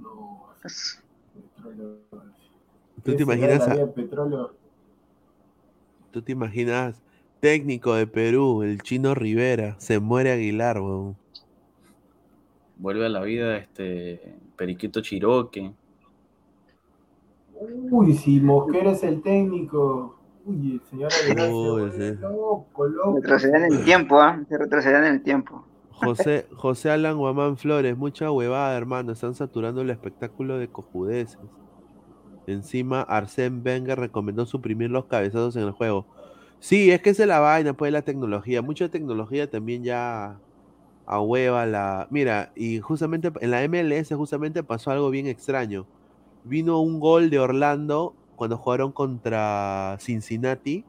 No, petróleo. ¿Tú te ¿Qué será imaginas, a- tú te imaginas técnico de Perú, el chino Rivera, se muere Aguilar, weón. Vuelve a la vida este Periquito Chiroque. Uy, si Mosquera es el técnico. Uy, el señor Aguilar se Uy, sí. loco, loco. Retroceden en el tiempo, ¿ah? Se retroceden en el tiempo. José, José Alan Guamán Flores, mucha huevada, hermano. Están saturando el espectáculo de cojudeces. Encima, Arsène Wenger recomendó suprimir los cabezazos en el juego. Sí, es que esa es la vaina, pues la tecnología. Mucha tecnología también ya a hueva la. Mira, y justamente en la MLS justamente pasó algo bien extraño. Vino un gol de Orlando cuando jugaron contra Cincinnati,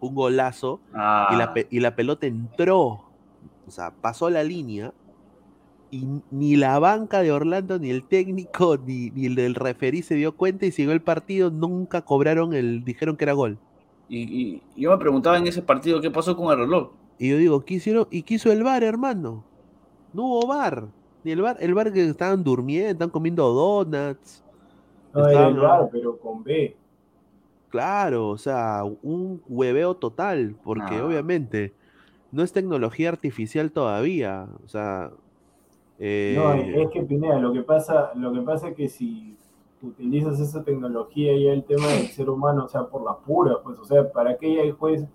un golazo, y, la, Ah, y la pelota entró, o sea, pasó la línea, y ni la banca de Orlando, ni el técnico, ni, ni el del referí se dio cuenta y siguió el partido, nunca cobraron el, dijeron que era gol. y, y yo me preguntaba en ese partido qué pasó con el reloj. Y yo digo, ¿qué hicieron? ¿Y qué hizo el bar, hermano? No hubo bar. Ni el bar, el bar que estaban durmiendo, están comiendo donuts. No pero con B. Claro, o sea, un hueveo total, porque Ah. obviamente no es tecnología artificial todavía. O sea, eh, No, es que Pineda, lo que pasa, lo que pasa es que si utilizas esa tecnología y el tema del ser humano, o sea, por la pura, pues, o sea, ¿para qué hay juez,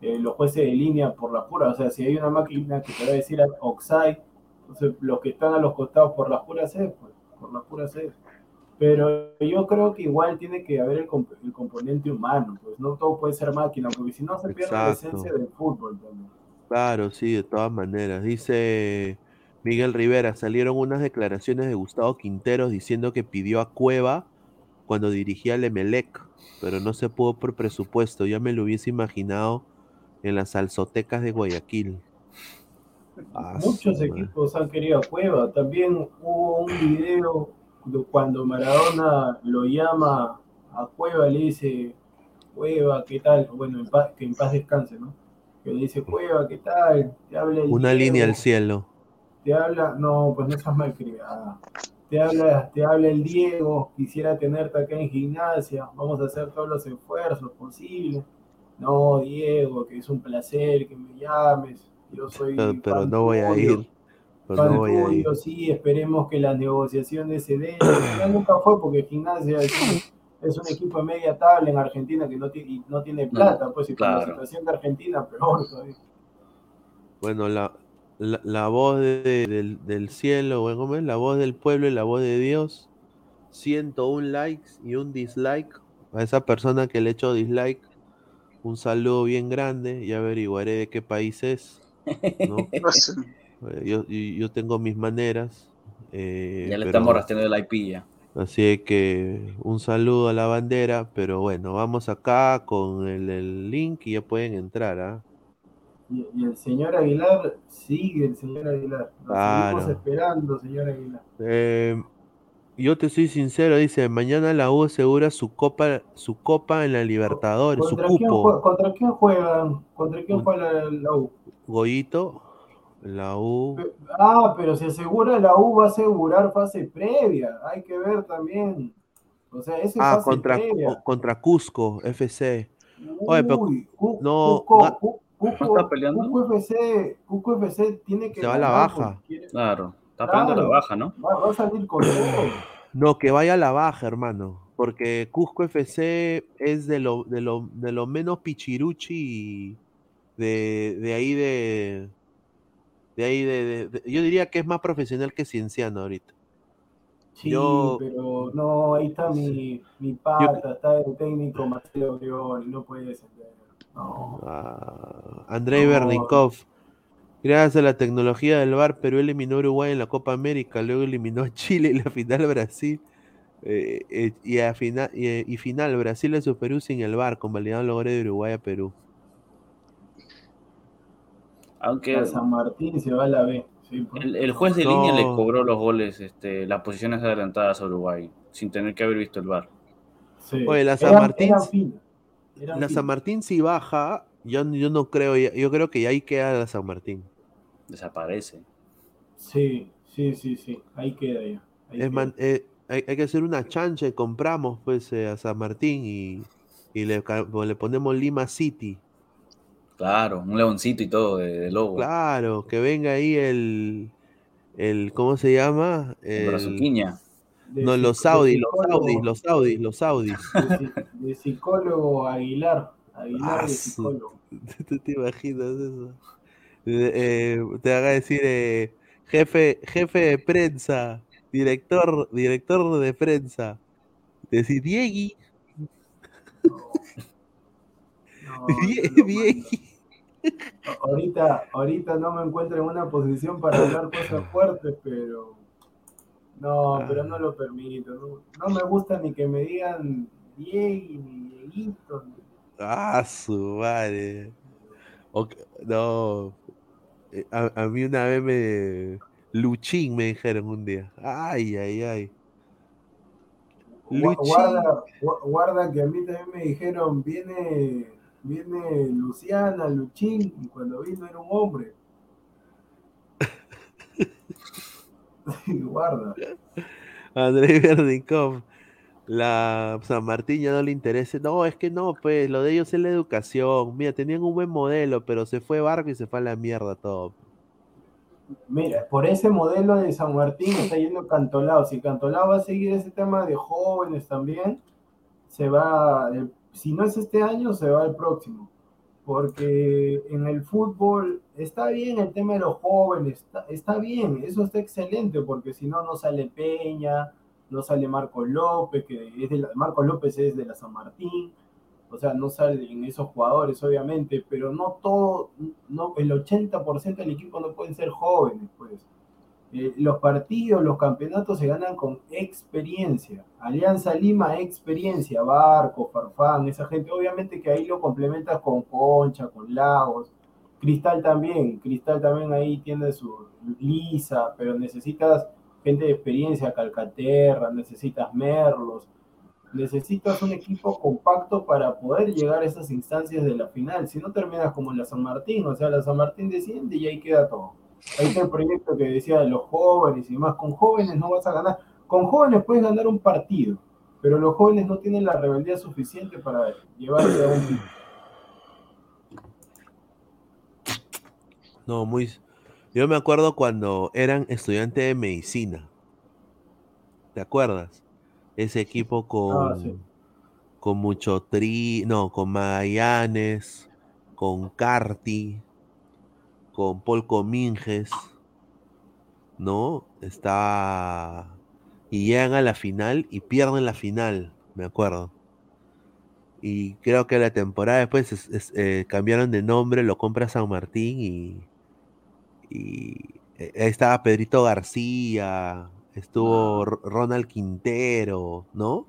eh, los jueces de línea por la pura? O sea, si hay una máquina que te va a decir offside, entonces los que están a los costados por la pura sed, pues, por la pura sed. Pero yo creo que igual tiene que haber el, comp- el componente humano, pues no todo puede ser máquina, porque si no se pierde la esencia del fútbol también. claro, sí, de todas maneras. Dice Miguel Rivera, salieron unas declaraciones de Gustavo Quinteros diciendo que pidió a Cueva cuando dirigía al Emelec, pero no se pudo por presupuesto. Ya me lo hubiese imaginado en las salsotecas de Guayaquil. Ah, Muchos equipos han querido a Cueva. También hubo un video de cuando Maradona lo llama a Cueva, le dice, Cueva, ¿qué tal? Bueno, en paz- que en paz descanse, ¿no? Que le dice, Cueva, ¿qué tal? Te habla el Una línea al cielo. Te habla, no, pues no estás malcriada. Te habla, te habla el Diego, quisiera tenerte acá en gimnasia, vamos a hacer todos los esfuerzos posibles. No, Diego, que es un placer que me llames. Yo soy Pero, pero no voy a ir. Pero no voy a ir. Tuyo, sí, esperemos que las negociaciones se den. Ya nunca fue porque Gimnasia es un, es un equipo de media tabla en Argentina que no, tiene, y no tiene plata, pues y con la claro. situación de Argentina peor todavía. Bueno, la, la, la voz de- del, del cielo, bueno. La voz del pueblo y la voz de Dios. 101 likes y un dislike. A esa persona que le echó dislike, un saludo bien grande. Ya averiguaré de qué país es. ¿no? Eh, Yo, yo, tengo mis maneras. eh, Ya le pero- estamos rastreando el IP ya. Así que un saludo a la bandera, pero bueno, vamos acá con el, el link y ya pueden entrar, ¿ah? Y, y el señor Aguilar sigue, el señor Aguilar. Lo Claro. seguimos esperando, señor Aguilar. Eh, yo te soy sincero, dice, mañana la U asegura su copa, su copa en la Libertadores, su ¿Contra quién, cupo. ¿Contra quién juegan? ¿Contra quién juega la, la U? Goyito, la U. Ah, pero si asegura la U va a asegurar fase previa. Hay que ver también. O sea, ese es Ah, fase contra, previa. contra Cusco, FC. Oye, pero Uy, no, Cusco, ¿No Cusco, está peleando? Cusco FC, Cusco FC tiene que Se va a la baja. Claro. Está pegando Claro. la baja, ¿no? Va, va a salir con. No, que vaya a la baja, hermano. Porque Cusco FC es de lo, de lo, de lo menos pichiruchi de, de ahí de. De ahí de, de- de- Yo diría que es más profesional que Cienciano ahorita. Sí, Yo- pero no, ahí está mi, mi pata, está el técnico Marcelo Brioni, no puede descender. No. Ah, Andrei No. Bernikov. Gracias a la tecnología del VAR, Perú eliminó a Uruguay en la Copa América, luego eliminó a Chile en la final Brasil. eh, eh, y, a final, y, eh, y final Brasil a su Perú sin el VAR, convalidando los goles de Uruguay a Perú. Aunque A San Martín se va a la B. sí, pues. el, el juez de línea le cobró los goles, este, las posiciones adelantadas a Uruguay, sin tener que haber visto el. Sí. Oye, la San Martín- eran La San. Martín si baja, yo, yo no creo, ya- yo creo que ahí queda la San Martín. Desaparece. Sí, sí, sí, sí. Ahí queda ya. ahí Es queda. man- eh, hay, hay que hacer una chancha y compramos pues eh, a San Martín y, y le, ca- le ponemos Lima City. Claro, un leoncito y todo de, de lobo. Claro, que venga ahí el, el ¿cómo se llama? El El- brazuquiña. No, los Saudis, los Saudis, los Saudis, los Saudis. De, psi- de psicólogo Aguilar. Aguilar Ah, de psicólogo. ¿Tú te imaginas eso? Eh, te haga decir eh, jefe, jefe de prensa, director, director de prensa. Decir Diegui, No, Die- no lo Diegui. Ahorita, ahorita no me encuentro en una posición para hablar cosas fuertes, pero no, pero no lo permito. No, no me gusta ni que me digan Diego, ni Dieguito. ni- Ah, su madre. Ok, no. Eh, A, a mí una vez me. Luchín me dijeron un día. Ay, ay, ay. Luchín. Guarda, gua- guarda que a mí también me dijeron, viene, viene Luciana, Luchín, y cuando vino era un hombre. guarda. Andrés Verdikov. La San Martín ya no le interesa. No, es que no, pues lo de ellos es la educación. Mira, tenían un buen modelo, pero se fue Barco y se fue a la mierda todo. Mira, por ese modelo de San Martín está yendo Cantolao. Si Cantolao va a seguir ese tema de jóvenes también, se va, eh, si no es este año, se va el próximo. Porque en el fútbol está bien el tema de los jóvenes, está, está bien, eso está excelente, porque si no, no sale Peña, no sale Marco López, que es de la- Marco López es de la San Martín, o sea, no salen esos jugadores, obviamente, pero no todo, no, el 80% del equipo no pueden ser jóvenes, pues. Eh, los partidos, los campeonatos se ganan con experiencia. Alianza Lima, experiencia. Barco, Farfán, esa gente. Obviamente que ahí lo complementas con Concha, con Lagos. Cristal también. Cristal también ahí tiene su lisa, pero necesitas gente de experiencia, Calcaterra, necesitas Merlos. Necesitas un equipo compacto para poder llegar a esas instancias de la final. Si no terminas como la San Martín, o sea, la San Martín desciende y ahí queda todo. Ahí está el proyecto que decía de los jóvenes y más. Con jóvenes no vas a ganar. Con jóvenes puedes ganar un partido, pero los jóvenes no tienen la rebeldía suficiente para llevarse a un. No, muy. Yo me acuerdo cuando eran estudiantes de medicina. ¿Te acuerdas? Ese equipo con, Ah, sí. con mucho tri, no, con Magallanes, con Carti, con Paul Cominges, ¿no? Está. Y llegan a la final y pierden la final, me acuerdo. Y creo que la temporada después es- es, eh, cambiaron de nombre, lo compra San Martín y, y eh, ahí estaba Pedrito García, estuvo R- Ronald Quintero, ¿no?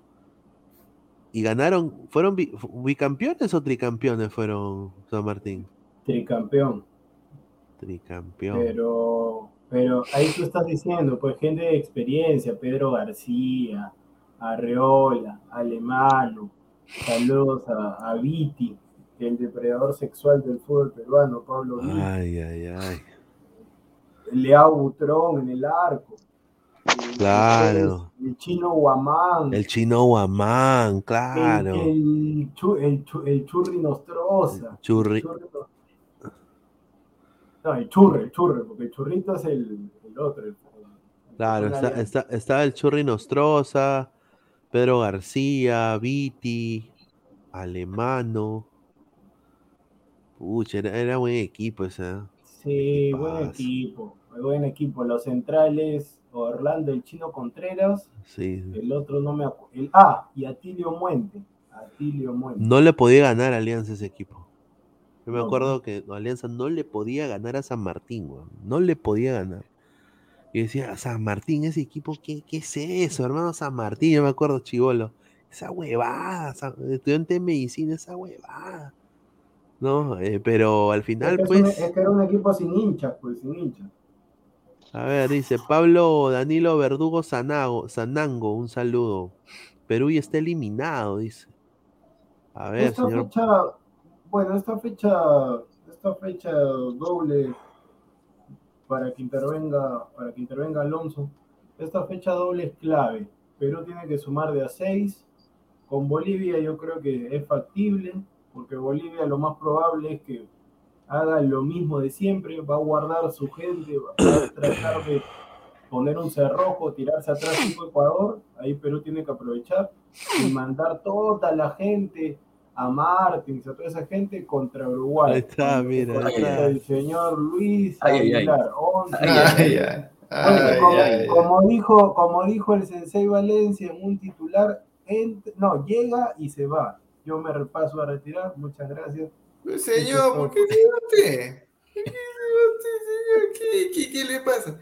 Y ganaron, ¿fueron bi- fu- bicampeones o tricampeones fueron San Martín? tricampeón. Tricampeón. Pero, pero ahí tú estás diciendo, pues gente de experiencia, Pedro García, Arreola, Alemano, saludos a, a Viti, el depredador sexual del fútbol peruano, Pablo Viti, Ay, ay, ay. Leao Butrón en el arco, eh, Claro. el chino Guamán, El chino Guamán, el, claro. el, el el Churri Nostroza, Churri- el no, el Churre, el Churre, porque el Churrito es el, el otro. el- el- Claro, está, está, estaba el Churri Nostroza, Pedro García, Viti, Alemano. Pucha, era, era buen equipo ese. ¿eh? Sí, ¿Qué buen equipo, buen equipo. Los centrales, Orlando el Chino Contreras, Sí. el otro no me acuerdo. Ah, y Atilio Muente. Atilio Muente. No le podía ganar a Alianza ese equipo. Yo me acuerdo que Alianza no le podía ganar a San Martín. No le podía ganar. Y decía, San Martín, ese equipo, ¿qué, qué es eso, hermano? San Martín, yo me acuerdo, chivolo. Esa huevada, San- estudiante de medicina, esa huevada. No, Eh, pero al Es final, que, es un- pues, es que era un equipo sin hinchas, pues, sin hinchas. a ver, dice Pablo Danilo Verdugo Sanago, Sanango, un saludo. Perú ya está eliminado, dice. A ver, esta señor. fecha, bueno, esta fecha, esta fecha doble para que intervenga, para que intervenga Alonso, esta fecha doble es clave. Perú tiene que sumar de a 6. Con Bolivia yo creo que es factible, porque Bolivia lo más probable es que haga lo mismo de siempre, va a guardar su gente, va a tratar de poner un cerrojo, tirarse atrás tipo Ecuador, ahí Perú tiene que aprovechar y mandar toda la gente a Martins, a toda esa gente contra Uruguay. Ahí está, el mira, ahí está. del señor Luis. Aguilar, 11. Ay, ay, Ay, ay, Bueno, ay, como, dijo, como dijo el Sensei Valencia en un titular, ent- no, llega y se va. Yo me repaso a retirar, muchas gracias. Pues, Señor, ¿por qué se qué? ¿Qué, qué, qué le pasa?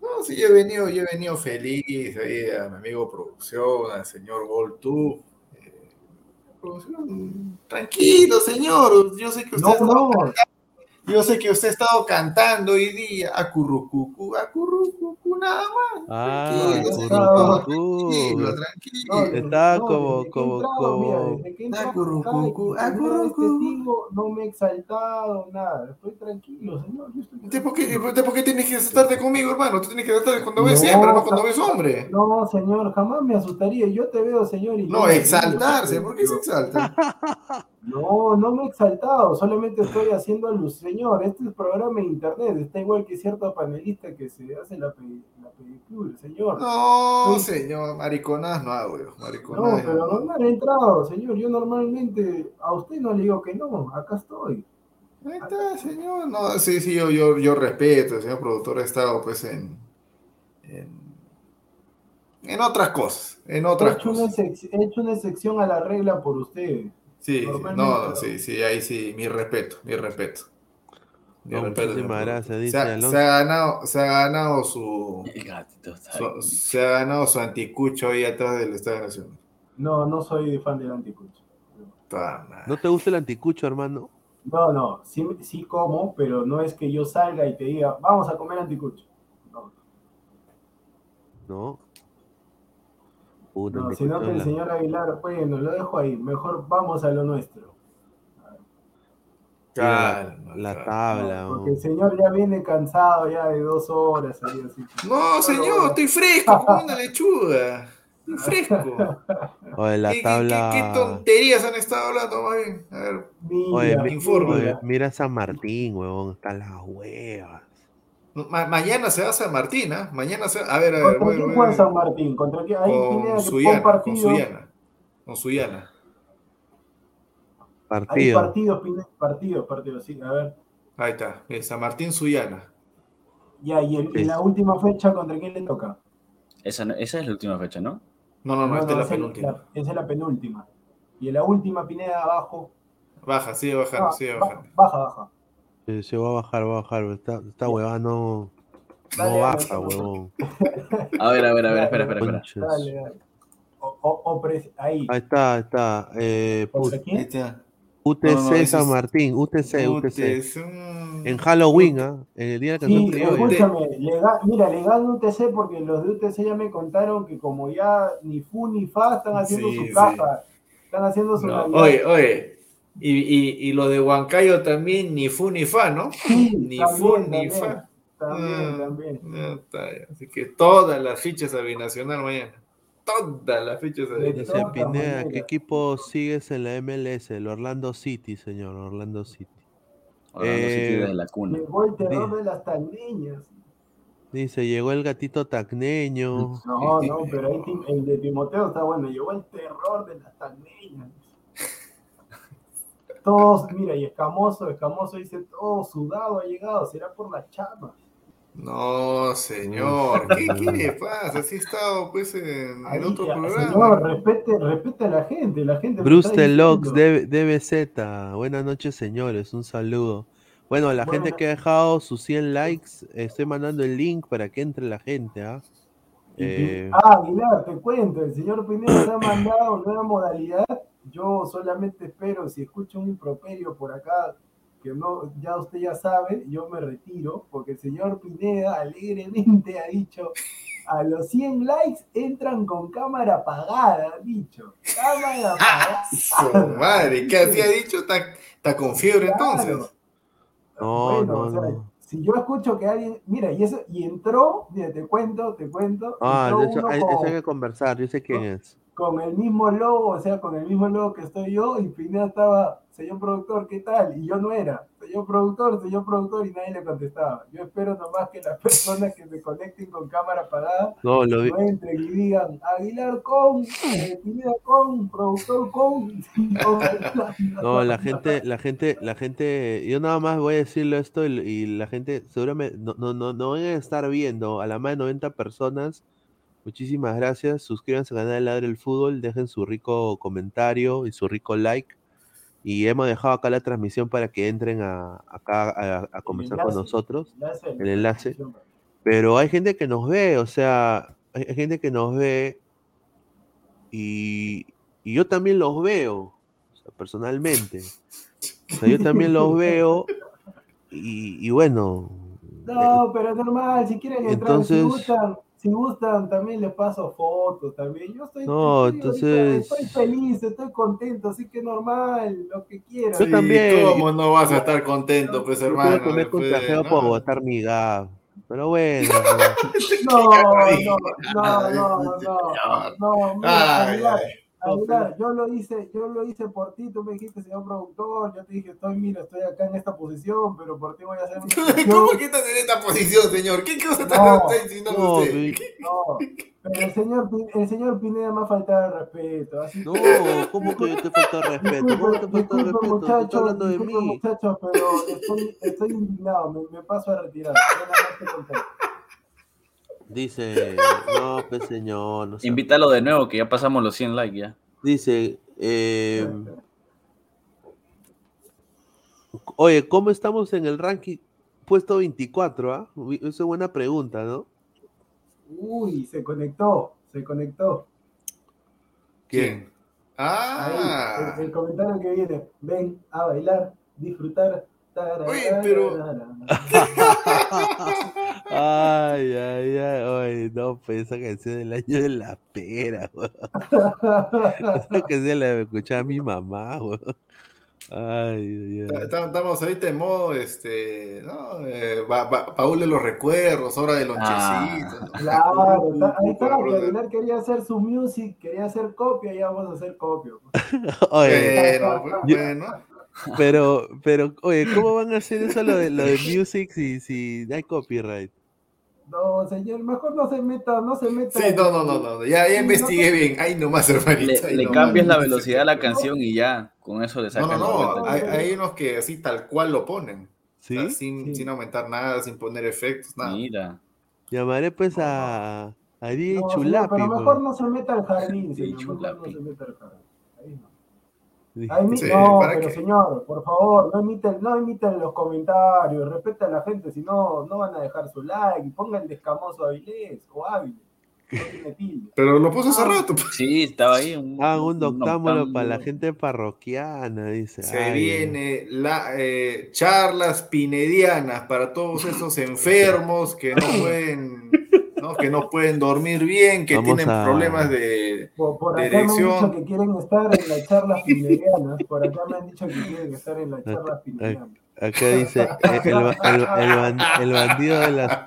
No, sí, yo he venido, yo he venido feliz ahí a mi amigo producción, al señor pues, Tranquilo, señor. Yo sé que usted No, no. Yo sé que usted ha estado cantando hoy día. Acurrucucu, acurrucucu, nada más. Ah, Tranquilo, tranquilo. Está como- como- como- Acurrucucu, acurrucucu. no me he exaltado, nada. Estoy tranquilo, señor. ¿Usted por qué, por tienes que asustarte conmigo, hermano? Tú tienes que asustarte cuando ves No, siempre, no cuando ves hombre. No, señor, jamás me asustaría. Yo te veo, señor. Y No, exaltarse. ¿Por qué se exalta? No, no me he exaltado, solamente estoy haciendo luz. Señor, este es programa de internet, está igual que cierto panelista que se hace la, pe- la señor. No, señor, mariconadas no hago yo. No, pero no. normal he entrado, señor. Yo normalmente a usted no le digo que no, acá estoy. Ahí está, señor. No, sí, sí, yo, yo, yo respeto, el señor productor ha estado pues en, en, en otras cosas, en He otras hecho, una cosas. sec- he hecho una excepción a la regla por usted. Sí, no, no, pero- sí, sí, ahí sí, mi respeto, mi respeto. Mi No, respeto, gracias, dice se, ha, Alonso. se ha ganado, se ha ganado su, El gatito está su- ahí. se ha ganado su anticucho ahí atrás del Estadio Nacional. No, no soy fan del anticucho. ¿No te gusta el anticucho, hermano? No, no, sí, sí como, pero no es que yo salga y te diga, vamos a comer anticucho. No, No. Puta, no, sino que el señor Aguilar, bueno, lo dejo ahí, mejor vamos a lo nuestro. Calma, la tabla. Porque weón. el señor ya viene cansado ya de dos horas ahí así. No, señor, estoy fresco como una lechuga. Estoy fresco. Oye, la ¿Qué, tabla. qué- qué tonterías han estado hablando, más bien? A ver, Mira, Oye, me mira San Martín, huevón, están las huevas. Ma- mañana se va a San Martín, ¿ah? Mañana se A ver, a ver, ¿Contra voy, quién voy, juega voy. San Martín? ¿Contra quién? Ahí Pineda Con Suyana, con. Suyana. Con Suyana. Hay Partido. partidos, Pineda, partidos, partidos, sí, a ver. Ahí está, bien, San Martín Suyana. Ya, y, el- y Sí. la última fecha, ¿contra quién le toca? Esa, no- esa es la última fecha, ¿no? No, no, no, esta es la penúltima. la- esa es la penúltima. Y en la última, Pineda, abajo. Baja, sigue bajando, Ah, sigue ba- bajando. baja, baja. Sí, sí, va a bajar, va a bajar. Esta, esta huevada no, no Dale, dale, baja, dale. huevón. A ver, a ver, a ver, espera, espera, espera. Dale, dale. O, o- pres- ahí. Ahí está, ahí está. Eh, pu- ¿Contra Ahí quién? está. UTC No, no, San es- Martín, UTC, UTC. es un- En Halloween, ¿ah? En el día de la canción Sí, escúchame, le ga- mira, le gano UTC porque los de UTC ya me contaron que como ya ni fu ni fa están haciendo Sí, su sí. caja, están haciendo su No, oye, oye. Y, y, y lo de Huancayo también, ni fu ni fa, ¿no? Sí, Ni también, fu ni también, fa. También, Ah, también. ya. Así que todas las fichas a Binacional mañana. Todas las fichas a De Dice Binacional. Pineda, ¿qué equipo sigues en la MLS? El Orlando City, señor, Orlando City. Orlando City Eh, desde la cuna. Llegó el terror Di- de las tandeñas. Dice, llegó el gatito tacneño. No, no, pero ahí el de Timoteo está bueno. Llegó el terror de las tandeñas. Todos, mira, y Escamoso, Escamoso dice, todo sudado ha llegado, será por las chamas. No, señor. ¿Qué, qué le pasa? Así he estado pues en, Ahí, en otro ya, programa. señor, respete, respete a la gente, la gente. Bruce Deluxe, DBZ. Buenas noches, señores. Un saludo. Bueno, la gente que ha dejado sus 100 likes, estoy mandando el link para que entre la gente, ¿ah? Eh, Ah, Aguilar, te cuento, el señor Pineda se ha mandado nueva modalidad. Yo solamente espero, si escucho un improperio por acá, que no, ya usted ya sabe, yo me retiro, porque el señor Pineda alegremente ha dicho, a los 100 likes entran con cámara apagada, ha dicho. Cámara apagada. Su madre, ¿qué así ha dicho? ¿Está, con fiebre entonces? No, Bueno, no, o sea, no. si yo escucho que alguien, mira, y eso, y entró, mira, te cuento, te cuento, Ah, de eso, uno hay, con- eso hay que conversar. Yo sé quién es. Con el mismo logo, o sea, con el mismo logo que estoy yo, y Pineda estaba, señor productor, ¿qué tal? Y yo no era, señor productor, señor productor, y nadie le contestaba. Yo espero nomás que las personas que se conecten con cámara apagada No, lo vi. no entren y digan, Aguilar con, eh, Pineda con, productor con. No, la gente, la gente, la gente, yo nada más voy a decirle esto y, y la gente seguramente no, no, no, no van a estar viendo a la más de 90 personas. Muchísimas gracias. Suscríbanse al canal de Ladre el Fútbol, dejen su rico comentario y su rico like. Y hemos dejado acá la transmisión para que entren a, acá a, a conversar con nosotros. Enlace, El enlace. Pero hay gente que nos ve, o sea, hay gente que nos ve y, y yo también los veo. personalmente. O sea, yo también los veo y, y bueno. No, pero normal, si quieren entrar, Entonces- si gustan, si gustan, también les paso fotos también. Yo estoy, No, entonces- feliz, estoy contento, así que normal, lo que quieran. Yo Sí, también. ¿Cómo no vas a estar contento, pues, hermano? de- contagiado ¿no? por botar mi gaf. Pero bueno. No, no, no, no, no, señor. no, mira, Ay, Aguilar, yo lo hice, yo lo hice por ti, tú me dijiste, señor productor, yo te dije, estoy, mira, estoy acá en esta posición, pero por ti voy a hacer ¿Cómo que estás en esta posición, señor? ¿Qué cosa está No, está diciendo No, usted? No, pero el señor, el señor Pineda me ha faltado el respeto, así no, que... ¿cómo que yo te falta respeto? ¿Cómo te falta disculpen, respeto? Te estoy muchachos, hablando de mí. muchachos, pero estoy, estoy indignado, me, me paso a retirar. Ya nada más que contar. Dice, no, pues señor. No Invítalo de nuevo, que ya pasamos los 100 likes ya. Dice, eh, oye, ¿cómo estamos en el ranking? Puesto 24, ¿ah? Uy, Esa es buena pregunta, ¿no? Uy, se conectó, se conectó. ¿Quién? Ahí, Ah, el, el comentario que viene, ven a bailar, disfrutar. Oye, pero- Ay, ay, ay, oye, no, pues esa canción del año de la pera, weón. Esa canción la escuchaba mi mamá, weón. Ay, ay, ay. Estamos ahorita en modo, este, ¿no? Eh, ba- ba- baúl de los recuerdos, hora de lonchecito. ¿no? Claro, está- ahí está, Puta, que. Aguilar quería hacer su music, quería hacer copia, ya vamos a hacer copia. Oye, Bueno, pues, Yo- bueno. pero, pero, oye, ¿cómo van a hacer eso lo de, lo de music si, si hay copyright? No, señor, mejor no se meta, no se meta. Sí, no, no, no, no. Ya, ya Sí, investigué no- bien. Ahí nomás, hermanito. Le, le nomás. cambias la velocidad a la canción y ya, con eso le No, sacas no, no. vuelta. Hay, hay unos que así tal cual lo ponen. O ¿Sí? sea, sin, Sí. sin aumentar nada, sin poner efectos, nada. Mira. Llamaré pues a, a DJ No, señor, Chulapi. pero pues. mejor no se meta al jardín, Sí, señor, mejor no Chulapi. se meta al jardín. Ahí no. Dije, Ahí mi- Sí, no, ¿para pero qué? señor, por favor, no emiten, no emiten los comentarios, respeta a la gente, si no, no van a dejar su like, pongan de escamoso Avilés o Ávila, no tiene tilde. Pero lo puso hace Ah. rato. pues. Sí, estaba ahí. Un, Ah, un doctámbulo octámbulo. para la gente parroquiana, dice. Se Ay, viene la eh, charlas pinedianas para todos esos enfermos que no pueden, ¿no? que no pueden dormir bien, que Vamos tienen a- problemas de. Por, por acá me han Dirección. dicho que quieren estar en las charlas pinedianas, por acá me han dicho que quieren estar en las charlas pinedianas. Acá dice, eh, el, ba- el- el ban- el bandido de las...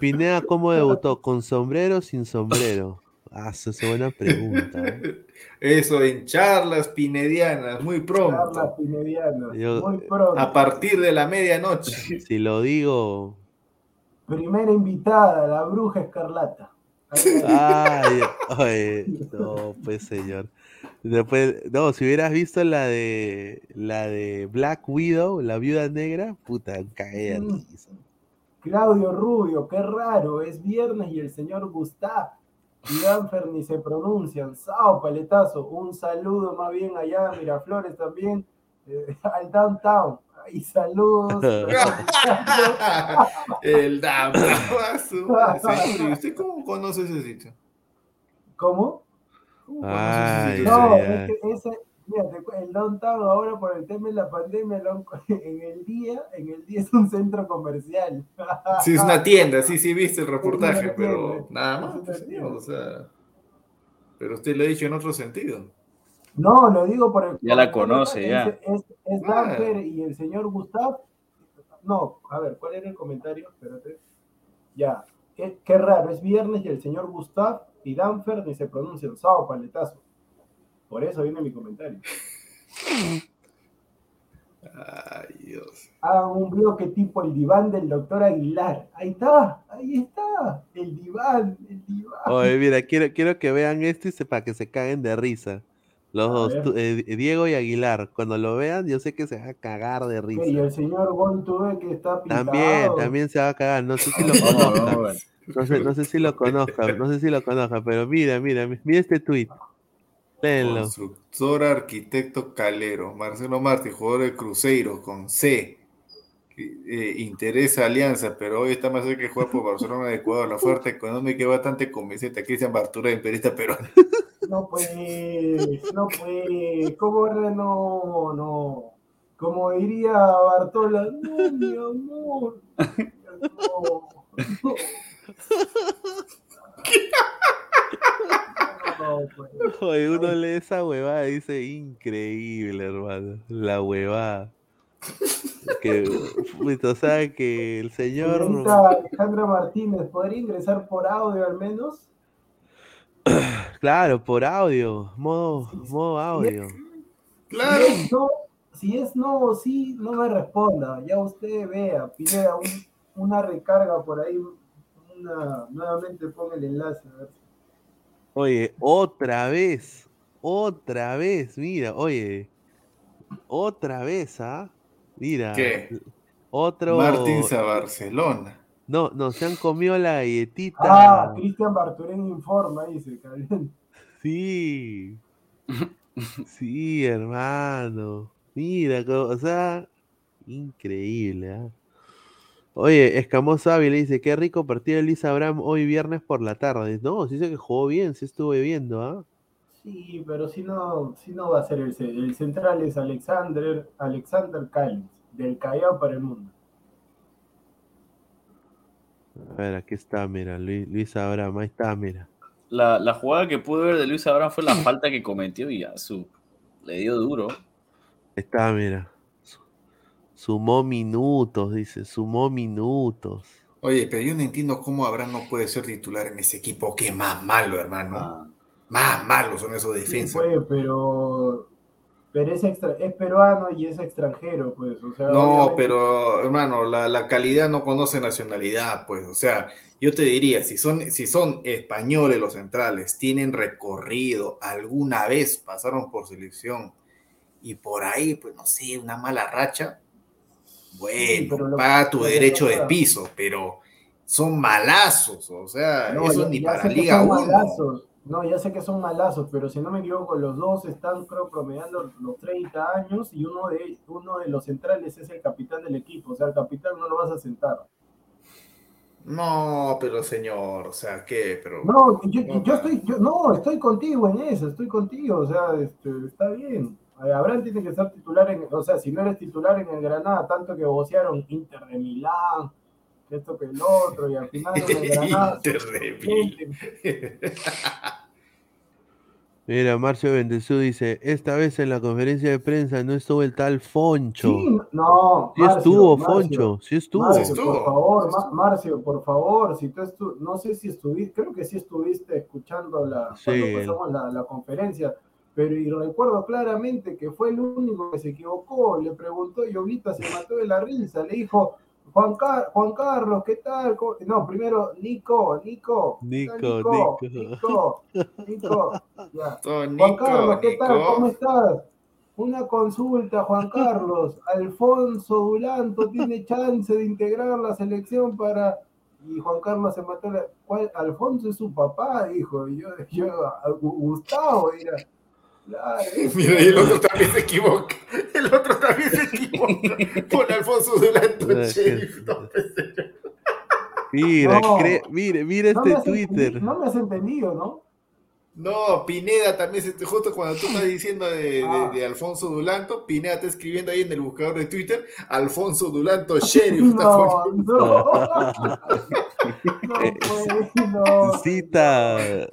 Pineda, ¿cómo debutó? ¿Con sombrero o sin sombrero? Ah, esa es buena pregunta. ¿eh? Eso en charlas pinedianas, muy Charlas pronto. pinedianas, Yo- muy pronto. A partir de la medianoche. Si lo digo... Primera invitada, la bruja escarlata. Ay, oye, no, pues señor. Después, no, si hubieras visto la de la de Black Widow, la viuda negra, puta, cae de Mm. Claudio Rubio, qué raro, es viernes y el señor Gustav y Danfer ni se pronuncian. Sao, paletazo, un saludo más bien allá a Miraflores también, eh, al downtown. Y saludos. El Damaso. Señor, ¿y usted cómo conoce ese sitio? ¿Cómo? ¿Cómo conoce Ay, ese sitio? No, ay, es que ese, mira, el downtown ahora por el tema de la pandemia, en el día, en el día es un centro comercial. Sí, es una tienda, sí, sí, viste el reportaje, tienda, pero nada más, pues, o sea. Pero usted lo ha dicho en otro sentido. No, lo digo por el. Ya la conoce, ya. dice, Es, es Ah. Danfer y el señor Gustav. No, a ver, ¿cuál era el comentario? Espérate. Ya. Qué, qué raro, es viernes y el señor Gustav y Danfer ni se pronuncian. Sao, paletazo. Por eso viene mi comentario. Ay, Dios. Hagan un bloque tipo el diván del doctor Aguilar. Ahí está, ahí está. El diván, el diván. Oye, mira, quiero, quiero que vean esto y se, para que se caguen de risa. Los eh, Diego y Aguilar. Cuando lo vean, yo sé que se van a cagar de Ok, Y risa. el señor Gontube que está pintado. También, también se va a cagar. No sé si lo Vamos, conozca. vamos a ver. No sé, no sé si lo conozca, no sé si lo conozca, pero mira, mira, mira este tweet. Léenlo. Constructor, arquitecto Calero. Marcelo Martí, jugador de Cruzeiro, con C. eh, interesa Alianza, pero hoy está más cerca que jugar por Barcelona de Ecuador. La oferta económica es bastante convincente. Cristian Bartura, imperista peruano. No puede, no puede. ¿Cómo no, no? Como diría Bartola, no, mi amor. No, no. No, pues. Oye, uno lee esa huevada y dice, increíble, hermano. La huevada. Que, o sea, que el señor... Alejandra Martínez, ¿podría ingresar por audio al menos? Claro, por audio, modo, modo audio. Claro. Si es no, si es no o sí, no me responda. Ya usted vea, pide un- una recarga por ahí. Una, nuevamente ponga el enlace. A ver. Oye, otra vez, otra vez, mira, oye, otra vez, ¿ah? Mira, ¿Qué? otro... Martins a Barcelona. No, no, se han comido la galletita. Ah, Cristian Barturén informa, dice. cabrón. Sí. Sí, hermano. Mira, o sea, increíble, ¿ah? Oye, Escamoso Ávila dice, qué rico partido de Luis Abraham hoy viernes por la tarde. No, sí dice que jugó bien, sí estuve viendo, ¿ah? Sí, pero si no, si no va a ser el, ce- el central es Alexander, Alexander Callens, del Callao para el mundo. A ver, aquí está, mira, Luis, Luis Abraham, ahí está, mira. La, la jugada que pude ver de Luis Abraham fue la falta que cometió y ya su, le dio duro. Ahí está, mira. Su- Sumó minutos, dice, sumó minutos. Oye, pero yo no entiendo cómo Abraham no puede ser titular en ese equipo. Qué más malo, hermano. Ah, Más malos son esos Sí, defensas. pues, pero, pero es, extra, es peruano y es extranjero, pues. O sea, No, obviamente- pero hermano, la, la calidad no conoce nacionalidad, pues, o sea, yo te diría, si son, si son españoles los centrales, tienen recorrido, alguna vez pasaron por selección y por ahí, pues no sé, una mala racha, bueno, lo- paga tu derecho de piso, pero son malazos, o sea, No, eso ya- ni ya para Liga son 1. malazos. No, ya sé que son malazos, pero si no me equivoco, los dos están, creo, promediando los 30 años y uno de, uno de los centrales es el capitán del equipo. O sea, el capitán no lo vas a sentar. No, pero señor, o sea, ¿qué? Pero No, yo, No, yo estoy, yo, no, estoy contigo en eso, estoy contigo, o sea, este, está bien. Eh, Abraham tiene que ser titular en, o sea, si no eres titular en el Granada, tanto que vocearon Inter de Milán, que esto que el otro, y al final de Mira, Marcio Bendezú dice, esta vez en la conferencia de prensa no estuvo el tal Foncho. Sí, no, Sí Marcio, estuvo, Marcio, Foncho, sí estuvo. Marcio, estuvo. por favor. Marcio, por favor, si tú estu no sé si estuviste, creo que sí estuviste escuchando la, Sí. cuando pasamos la, la conferencia, pero y recuerdo claramente que fue el único que se equivocó, le preguntó y Oblita se mató de la risa, le dijo, Juan, Car- Juan Carlos, ¿qué tal? ¿Cómo-?" No, primero, Nico, Nico, ¿qué tal, Nico, Nico, Nico, Nico, ya. Juan Nico, Carlos, ¿qué tal? ¿Cómo estás? Una consulta, Juan Carlos. Alfonso Dulanto tiene chance de integrar la selección para. Y Juan Carlos se mató. La... ¿Cuál? Alfonso es su papá, dijo. Y yo, yo Gustavo, era. Claro, Mira, y el otro también se equivoca. El otro también se equivoca. Pon Alfonso sheriff. No, Mira, No. cre- mire, mira no, me este Twitter. no me has entendido, ¿no? No, Pineda también, se, justo cuando tú estás diciendo de, de- Ah. de Alfonso Dulanto, Pineda está escribiendo ahí en el buscador de Twitter, Alfonso Dulanto, sheriff. está No, no. No, pues, no. Cita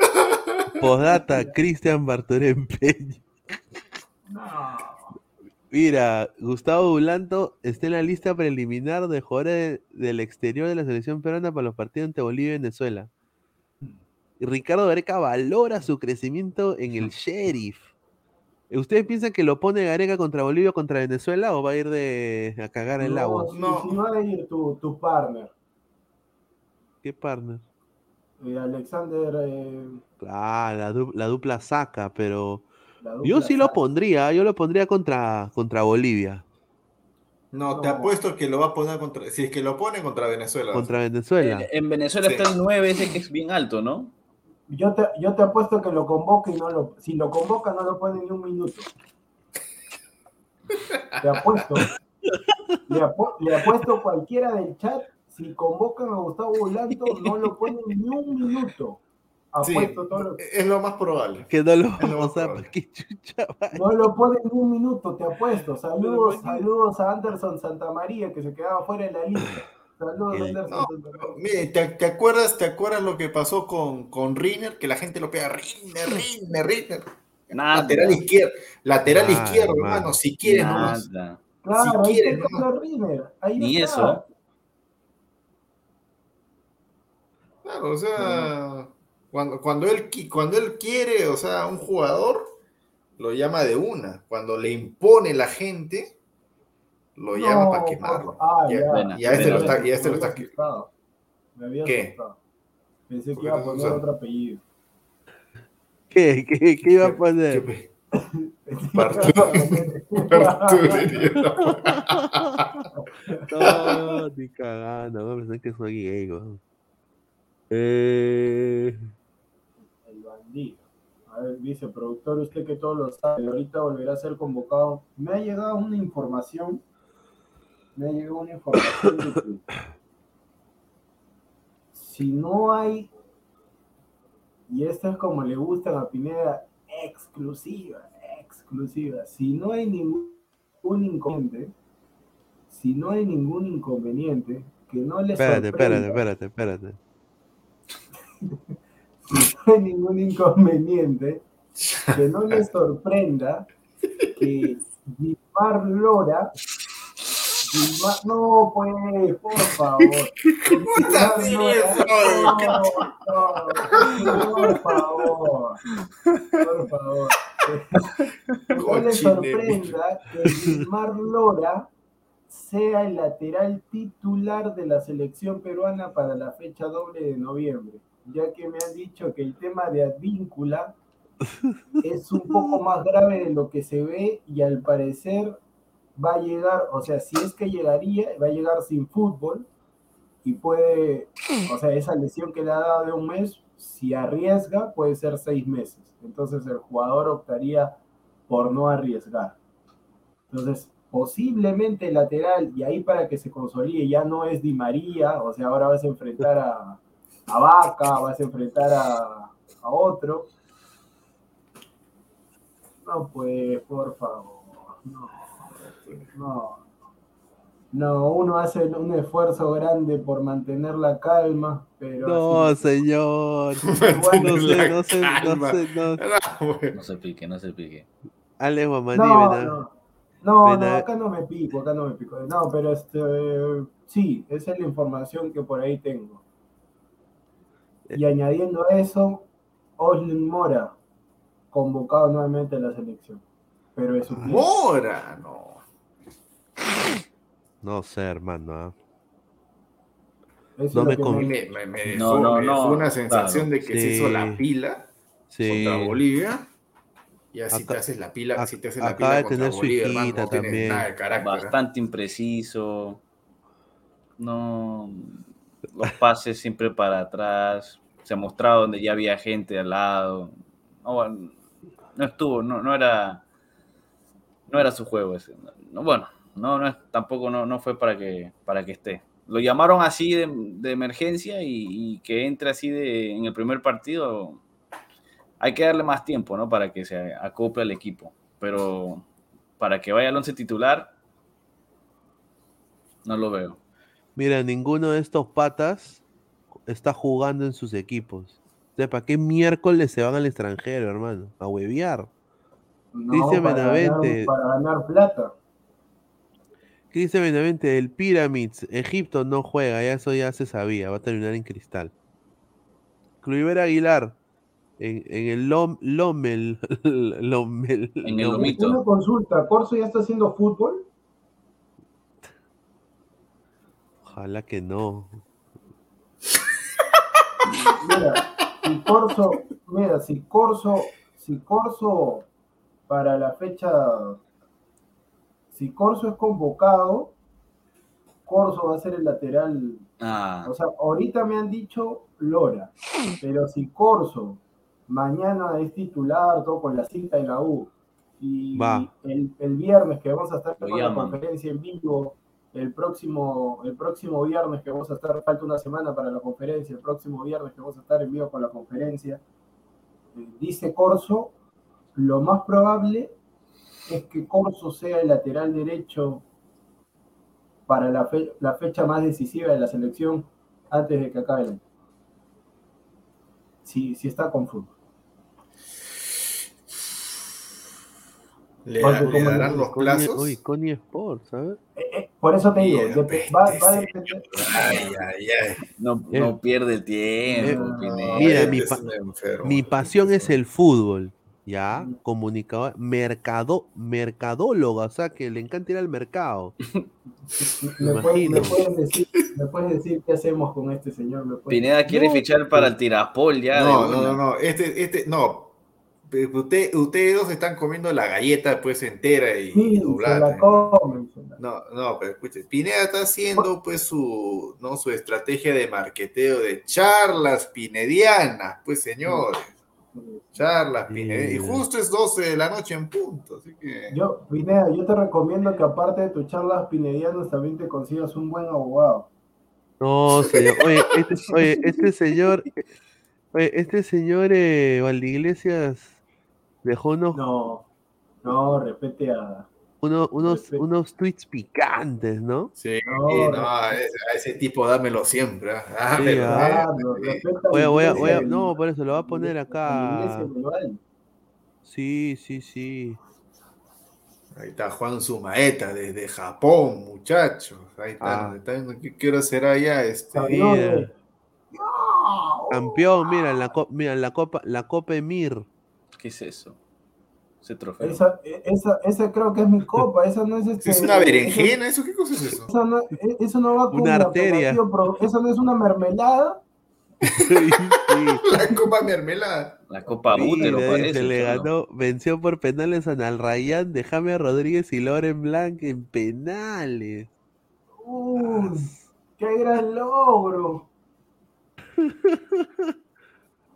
postdata Cristian Bartorén Peña. No. Mira, Gustavo Dulanto está en la lista preliminar de jugadores de- del exterior de la selección peruana para los partidos entre Bolivia y Venezuela. Y Ricardo Gareca valora su crecimiento en el Sheriff. ¿Ustedes piensan que lo pone Gareca contra Bolivia o contra Venezuela o va a ir de a cagar el No, agua? si, No. si va a ir tu, tu partner, ¿Qué partner? eh, Alexander. eh, Ah, la, du- la dupla saca, pero yo sí lo pondría, yo lo pondría contra, contra Bolivia, No, te No. apuesto que lo va a poner contra. Si es que lo pone contra Venezuela. contra Venezuela. En, en Venezuela Sí. está el 9 ese que es bien alto, ¿no? Yo te, yo te apuesto que lo convoca y no lo. Si lo convoca, no lo pone ni un minuto. Te apuesto. Le, apu- le apuesto cualquiera del chat, si convocan a Gustavo Volanto, no lo ponen ni un minuto. Sí, Apuesto todo lo- es lo más probable. Que no lo Es lo. No lo ponen ni un minuto, te apuesto. Saludos, saludos a Anderson Santamaría, que se quedaba fuera de la lista. Saludos, Eh, Anderson No, Santamaría. Mire, ¿te, te acuerdas, ¿te acuerdas lo que pasó con, con Rinner? Que la gente lo pega Rinner, Rinner, Rinner. Nada. Lateral izquierdo, lateral izquierdo, hermano. hermano, si quieres nomás. Claro, si ahí quieren, está ¿no? Carlos Rinner, Ahí Ni está. eso. Claro, o sea, cuando, cuando, él, cuando él quiere, o sea, un jugador, lo llama de una. Cuando le impone la gente, lo llama No, para quemarlo. Ah, Y a- ya. Y a este lo está, y a este lo Me está. había asustado. Me había ¿Qué? asustado. Pensé ¿Por que qué iba a poner otro apellido. ¿Qué? ¿Qué, qué iba a ¿Qué- poner? qué- No, ni cagando, voy a pensar que soy gay, weón. Eh, Bandido. A ver, dice, productor, usted que todo lo sabe, ahorita volverá a ser convocado. Me ha llegado una información, me ha llegado una información de que si no hay, y esto es como le gusta a Pineda, exclusiva, exclusiva, si no hay ningún inconveniente, si no hay ningún inconveniente, que no le espérate, espérate, sorprenda- espérate, espérate. Hay ningún inconveniente, que no les sorprenda que Gilmar Lora, no pues, por favor, Lora, no, no, por favor, por favor, no les sorprenda que Gilmar Lora sea el lateral titular de la selección peruana para la fecha doble de noviembre, ya que me han dicho que el tema de Advíncula es un poco más grave de lo que se ve y al parecer va a llegar, o sea, si es que llegaría, va a llegar sin fútbol y puede, o sea, esa lesión que le ha dado de un mes, si arriesga, puede ser seis meses. Entonces el jugador optaría por no arriesgar. Entonces, posiblemente lateral, y ahí para que se consolide, ya no es Di María, o sea, ahora vas a enfrentar a, a Vaca, vas a enfrentar a, a otro. No, pues, por favor, no, no. No, uno hace un esfuerzo grande por mantener la calma, pero... No, así- señor. No sé, no sé, no sé, no. Bueno. No se pique, no se pique. Ale Guamaní, No, ven a- no, no, no, acá no me pico, acá no me pico. No, pero este, sí, esa es la información que por ahí tengo. Y añadiendo a eso, Oslin Mora, convocado nuevamente a la selección. Pero es un Mora, no. No sé, hermano. ¿ah? Eso no me con- Me, me- me No, dejó, no, me dejó no, una sensación claro. de que se hizo la pila Sí. contra Bolivia. Y así Acá- te haces la pila, ac- si te haces la acaba pila de contra tener su Bolivia, hermano, hijita no también. nada de carácter. ¿eh? Bastante impreciso. No. Los pases siempre para atrás. Se mostraba donde ya había gente al lado. No, no estuvo, no, no era. No era su juego ese. No, bueno, no, tampoco no, no fue para que, para que esté. Lo llamaron así de, de emergencia y, y que entre así de, en el primer partido. Hay que darle más tiempo, ¿no? Para que se acople al equipo. Pero para que vaya al once titular, no lo veo. Mira, ninguno de estos patas está jugando en sus equipos. O sea, ¿para qué miércoles se van al extranjero, hermano? A huevear. No, Dice para ganar- Benavente. para ganar plata. ¿Qué dice Benavente? El Pyramids, Egipto no juega, ya eso ya se sabía, va a terminar en cristal. Cluiver Aguilar, en, en el Lom, Lomel, Lomel, En el Lom- Lomito. Una consulta, ¿Corso ya está haciendo fútbol? Ojalá que no. Mira, si Corso, mira, si Corso, si Corso para la fecha, si Corso es convocado, Corso va a ser el lateral. Ah, O sea, ahorita me han dicho Lora, pero si Corso mañana es titular, todo con la cita de la U, y Va. el, el viernes que vamos a estar Lo con la conferencia en vivo, el próximo, el próximo viernes que vamos a estar, falta una semana para la conferencia, el próximo viernes que vamos a estar en vivo con la conferencia, eh, dice Corso, lo más probable es que Corso sea el lateral derecho para la, la fecha más decisiva de la selección antes de que acabe el año. Si, si está con ¿Le, da- le darán los Connie- plazos? Uy, Connie Sports, ¿sabes? Eh, eh, por eso te digo, dep- va, va a depender. Ay, ay, ay. No, Eh. no pierde el tiempo, Eh, Pineda. Mira, mi pa- enfermo. Mi pasión es el fútbol, ¿ya? Comunicador, mercado, mercadóloga, o sea, que le encanta ir al mercado. ¿Me puedes, me puedes decir, ¿Me puedes decir qué hacemos con este señor? ¿Me puedes- Pineda quiere No, fichar para el Tiraspol ya. No, no, no, no. Este, este, no. Usted, ustedes dos están comiendo la galleta pues entera y, Sí, y se doblada. la también. comen. se la- No, no, pero escuche, Pineda está haciendo pues su, ¿no? su estrategia de marqueteo de charlas pinedianas, pues señores, charlas pinedianas. Y justo es 12 de la noche en punto, así que... Yo, Pineda, yo te recomiendo que aparte de tus charlas pinedianas también te consigas un buen abogado. No, señor. Oye, este, oye, este señor, oye, este señor eh, Valdeiglesias dejó unos, No, no, respete a. uno- unos, Perfecto. unos tweets picantes, ¿no? Sí, No, no, a ese, a ese tipo dámelo siempre. ¿ah? Sí, Dámelo, ah. A Voy a, voy a, no, por eso lo va a poner acá. Sí, sí, sí. Ahí está Juan Sumaeta desde Japón, muchachos. Ahí está. Ah. está viendo ¿Qué quiero hacer allá? Este, Campeón Mira. de- ¡No! Campeón, mira, la, mira, la copa, la copa Emir. ¿Qué es eso? Ese trofeo. Esa, esa, esa creo que es mi copa, esa no es este. ¿Es una esa- berenjena? ¿Eso qué cosa es eso? Esa no, e- eso no va con Una arteria. Esa no es una mermelada. Sí. La copa mermelada. La Copa Sí, Bútero le- parece. se le ganó, venció por penales a Nalrayán de James Rodríguez y Loren Blanc en penales. Uy, qué gran logro.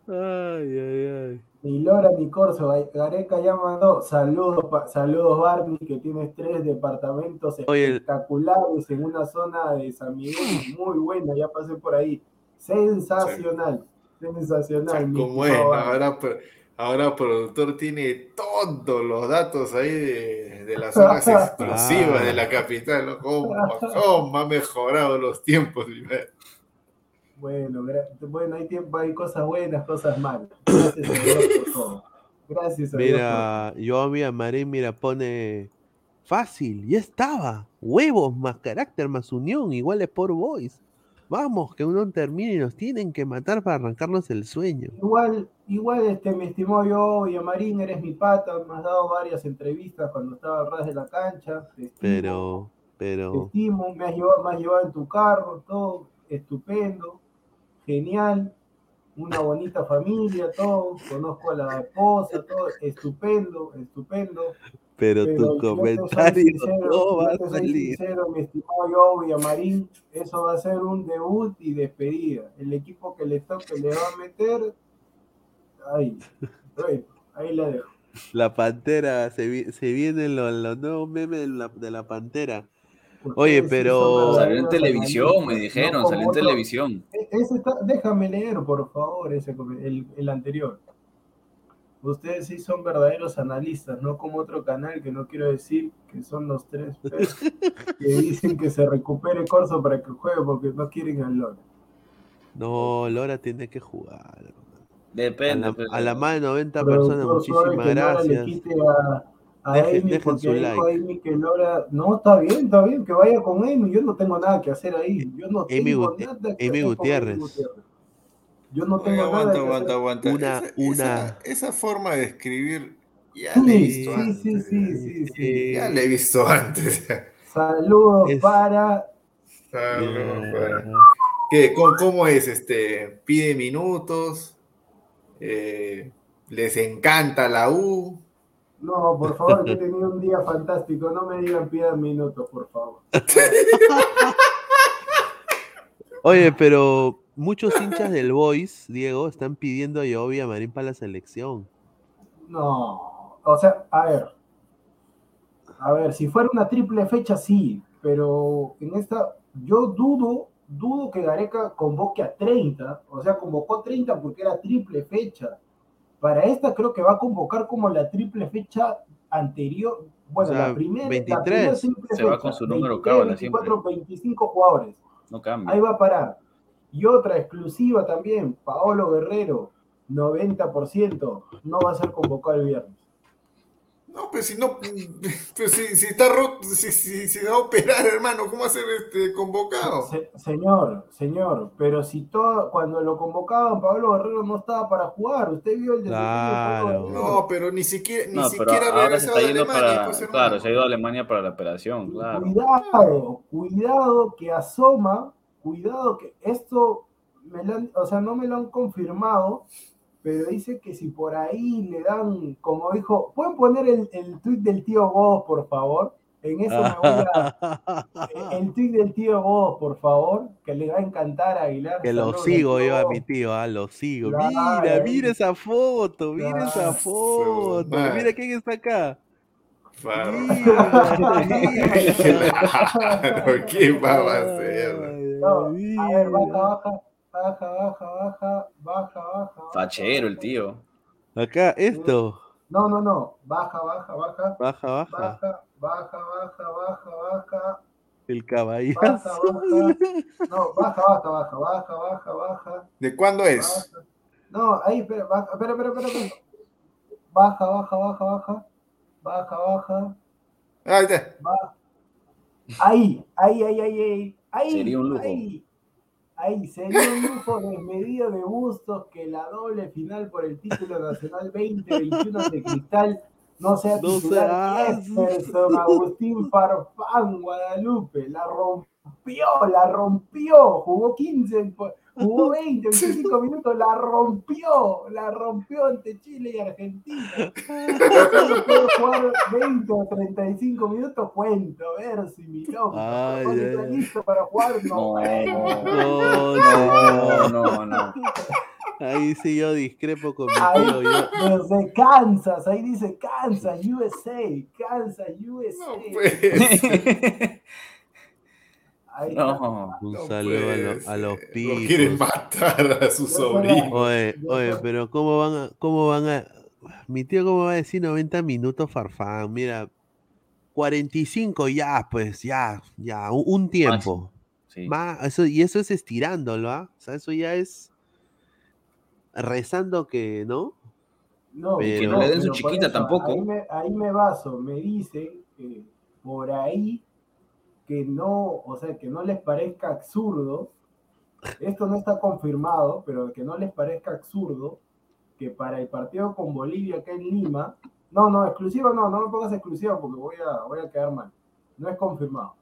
Ay, ay, ay. Ni Lora ni Corso, Ga- Gareca ya mandó saludos, pa- saludos Barney, que tienes tres departamentos Oye, espectaculares en una zona de San Miguel, muy buena, ya pasé por ahí. Sensacional, sensacional. mi ¿Cómo es? Ahora, pro- ahora productor tiene todos los datos ahí de, de las zonas exclusivas de la capital. ¿no? ¿Cómo, cómo ha mejorado los tiempos? Bueno, gra- bueno, hay tiempo, hay cosas buenas, cosas malas. Gracias a Dios por todo. Gracias a Dios por Mira, yo mira, Marín, mira, pone fácil, ya estaba. Huevos más carácter más unión, iguales por Boys. Vamos, que uno termine y nos tienen que matar para arrancarnos el sueño. Igual, igual, este, mi estimado yo, Yamarín, eres mi pata, me has dado varias entrevistas cuando estaba al ras de la cancha. Te estimo, Pero, te pero, estimo, me has llevado, me has llevado en tu carro, todo estupendo, genial, una bonita familia, todo, conozco a la esposa, todo, estupendo, estupendo. pero Pero tu comentario sincero, no va a salir. sincero, mi estimado yo, Villamarín, eso va a ser un debut y despedida. El equipo que le toque le va a meter, ahí, bueno, ahí la dejo. La pantera, se, vi- se vienen los, los nuevos memes de la, de la pantera. Oye, pero- Salió en televisión, me dijeron, no salió en televisión. E- ese está- déjame leer, por favor, ese, el, el anterior. Ustedes sí son verdaderos analistas, no como otro canal que no quiero decir que son los tres que dicen que se recupere Corso para que juegue porque no quieren al LOL. No, Lora tiene que jugar. A Depende. la, pero- a la más de 90 personas, muchísimas que Lora le gracias. A, Dejen- Amy dejen porque su dijo like. Amy que Lora, no, está bien, está bien, que vaya con Amy, yo no tengo nada que hacer ahí, yo no Amy tengo Guti- nada que Amy hacer Gutiérrez. Yo no Oye, tengo nada aguanta, que aguanta, hacer. aguanta. Una- esa, una- esa- esa forma de escribir ya Sí, la he visto sí, antes. sí, sí, sí, sí. Ya la he visto antes. Saludos Es- para Saludos, ¿Qué? ¿Cómo, cómo es? Este, pide minutos, eh, les encanta la U. No, por favor, que he tenido un día fantástico. No me digan pidan minutos, por favor. Oye, pero muchos hinchas del Boys, Diego, están pidiendo a Yobi a Marín para la selección. No, o sea, a ver. A ver, si fuera una triple fecha, sí. pero en esta, yo dudo, dudo que Gareca convoque a 30, o sea, convocó 30 porque era triple fecha. Para esta creo que va a convocar como la triple fecha anterior, bueno, O sea, la primera, 23. la primera Se va fecha, con su número 23, cábala siempre. 24, 25 jugadores. No cambia. Ahí va a parar. Y otra exclusiva también, Paolo Guerrero, 90%, no va a ser convocado el viernes. No, pues si no, pues si, si está roto, si, si, si va a operar, hermano, ¿cómo va a ser este convocado? Se- señor, señor, pero si todo, cuando lo convocaban, Pablo Guerrero no estaba para jugar. Usted vio el desempeño de Claro. No, pero ni siquiera, ni No, pero siquiera ahora se está yendo Alemania, para. pues, hermano. claro, se ha ido a Alemania para la operación, claro. Cuidado, cuidado que asoma, cuidado que esto, me lo han- o sea, no me lo han confirmado, pero dice que si por ahí le dan, como dijo, ¿pueden poner el, el tweet del tío Vos, por favor? En eso me voy a... El tweet del tío Vos, por favor, que le va a encantar a Aguilar. Que lo sigo yo a mi tío, ah, lo sigo. Claro, Mira, mira esa foto, mira esa foto. Mira quién está acá. Claro. ¿qué va a hacer? No, a ver, baja, baja, baja, baja, baja, baja, baja. Fachero el baja. tío. Acá, esto. No, no, no. Baja, baja, baja. Baja, baja. Baja, baja, baja, baja, baja. El Baja, caballazo. baja. No, baja, baja, baja, baja, baja, baja. ¿De cuándo es? baja. No, ahí, espera, baja, espera, espera, espera, espera. Baja, baja, baja, baja. Baja, baja. Ahí está. baja. Ahí, ahí, ahí, ahí, ahí. Ahí, Sería un lujo. Ahí, ahí, sería un lujo desmedido de Bustos que la doble final por el título nacional 2021 de Cristal no sea No titular Jefferson Agustín Farfán Guadalupe. La rompió, la rompió. Jugó 15, po- jugó 20, 25 minutos, la rompió, la rompió ante Chile y Argentina. Puede jugar 20 o 35 minutos, cuento, ver si mi loco. Está listo para jugar, no. No, No, no. Ahí sí yo discrepo con mi Ahí, tío. Yo, desde Kansas, ahí dice Kansas, USA, Kansas, USA. No pues. Ahí está. No. un No saludo a, puede lo- a los. Lo quieren matar a su sobrino. Oye, oye, pero ¿cómo van a, cómo van a, mi tío cómo va a decir 90 minutos Farfán? Mira, 45 ya, pues, ya, ya, un, un tiempo. Sí. Más, eso, y eso es estirándolo, ¿ah? O sea, eso ya es rezando que, ¿no? No, Pero- Que no le den su chiquita eso, tampoco. Ahí me, ahí me baso, me dicen que por ahí que no, o sea, que no les parezca absurdo, esto no está confirmado, pero que no les parezca absurdo que para el partido con Bolivia acá en Lima, no, no, exclusiva no, no me pongas exclusiva porque voy a, voy a quedar mal, no es confirmado,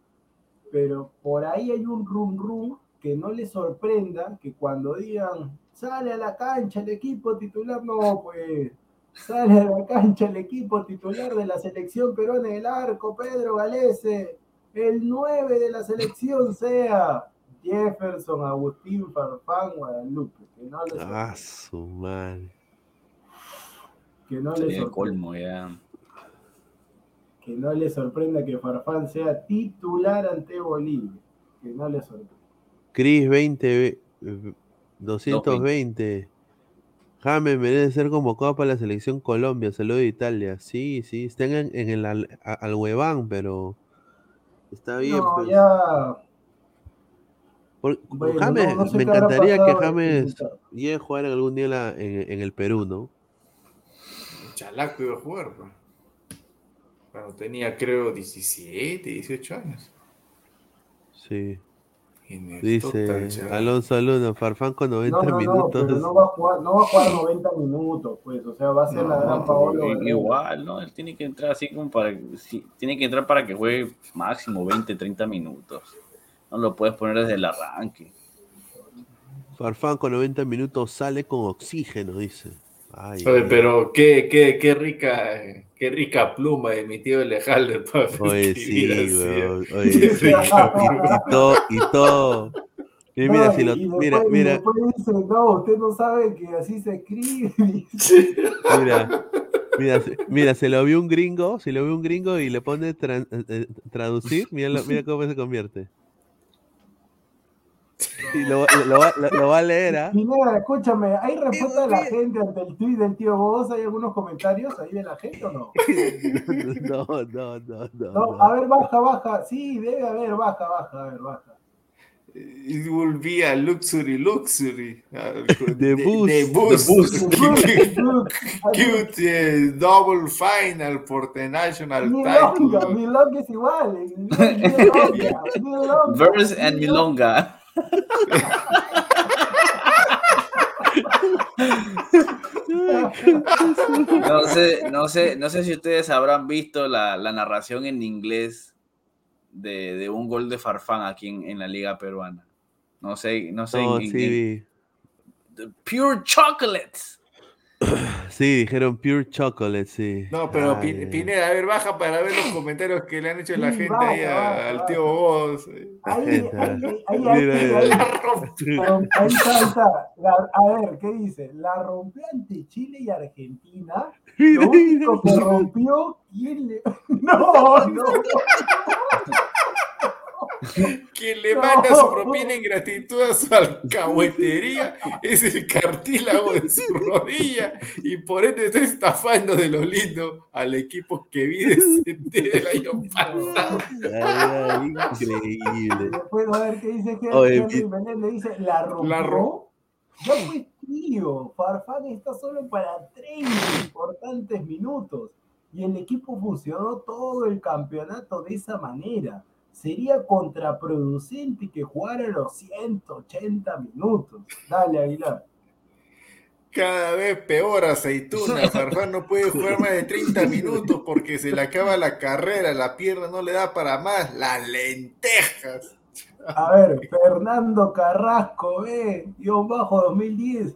pero por ahí hay un rum rum que no les sorprenda que cuando digan, sale a la cancha el equipo titular, no, pues sale a la cancha el equipo titular de la selección peruana en el arco, Pedro Galese, el 9 de la selección sea Jefferson, Agustín, Farfán, Guadalupe, que no les, Ah, su madre. que no les el sorprenda, colmo ya. que no les sorprenda que Farfán sea titular ante Bolivia, que no les sorprenda. Cris 20, eh, 220. James merece ser convocado para la selección Colombia. Saludo de Italia. Sí, sí, están en, en el al, al hueván, pero está bien. No, pues. ya, Por- bueno, James, no- no sé me encantaría que pasado de James llegue a jugar algún día en, la- en- en el Perú, ¿no? Chalaco iba a jugar, pues. Cuando tenía, creo, 17, 18 años. Sí. Dice. Alonso Luna, Farfán con 90 No, no, no, minutos. no va a jugar, no va a jugar 90 minutos, pues, o sea, va a ser la gran Paolo. Igual, ¿no? Él tiene que entrar así como para. sí, tiene que entrar para que juegue máximo 20, 30 minutos. No lo puedes poner desde el arranque. Farfán con 90 minutos sale con oxígeno, dice. Ay, Oye, ay. pero qué, qué, qué rica, qué rica pluma de mi tío Alejandro para Oye, sí, eh. weón, oye, sí. Y todo, y todo. Y mira, No, si lo, y mira, después- mira, dice, no, usted no sabe que así se escribe. mira. Mira, se- mira, se lo vio un gringo, se lo vio un gringo y le pone tran- eh, eh, traducir, mira, lo- mira cómo se convierte. Y lo, lo va, lo- lo va a leer, ¿ah? Escúchame, ¿hay respuesta de la gente ante el tweet del tío vos? ¿Hay algunos comentarios ahí de la gente o no? No, no, no, no. No, a ver, baja, baja. Sí, debe haber, baja, baja, a ver, baja. Y volvía Luxury, Luxury. The Boost. The Boost. Cute double final por the national Milonga, title. Milonga es igual. eh, Milonga, Milonga, Verse and Milonga. No sé, no sé, no sé si ustedes habrán visto la, la narración en inglés de, de un gol de Farfán aquí en, en la liga peruana. No sé, no sé. En- sí, en- vi. Pure chocolates. sí, dijeron pure chocolate, sí. No, pero Ay, Pin- ay. Pineda, a ver, baja para ver los comentarios que le han hecho la gente baja, ahí a- al tío Vos. Ahí, ahí, ahí, mira, está, ahí está. La- a ver, ¿qué dice? La rompió ante Chile y Argentina. Lo único que rompió, ¿quién le.? No, no. Quien le No. manda su propina en gratitud a su alcahuetería es el cartílago de su rodilla y por ende está estafando de lo lindo al equipo que vi descender el año pasado. Ay, increíble. Después, a ver, ¿qué dice Henry, Oye, mi- Menéndez? Dice, la rompió. La ro- Ya fue tío. Farfán está solo para 30 importantes minutos. Y el equipo funcionó todo el campeonato de esa manera. Sería contraproducente que jugara los 180 minutos. Dale, Aguilar. Cada vez peor aceituna. Farfán no puede jugar más de 30 minutos porque se le acaba la carrera, la pierna no le da para más. Las lentejas. A ver, Fernando Carrasco, ve, guion bajo 2010.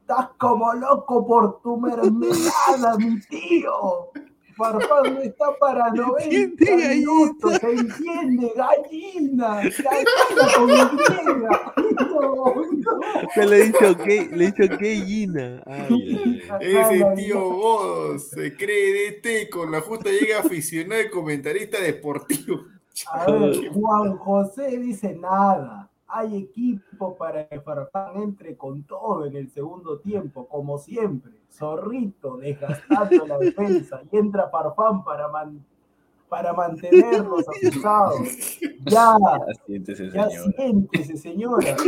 Estás como loco por tu mermelada, mi tío. Farfán no está para 90 Entiende, gallina. minutos, se entiende, gallina, gallina con Y. No, no. Ya le he dicho que, le he dicho que ay. Ese tío Godos se cree DT y con la justa llega aficionado y comentarista deportivo. A ver, Juan José dice nada. Hay equipo para que Farfán entre con todo en el segundo tiempo, como siempre. Zorrito desgastando la defensa y entra Farfán para, man- para mantenerlos asustados. Ya, Siéntese, ya siéntese, señora.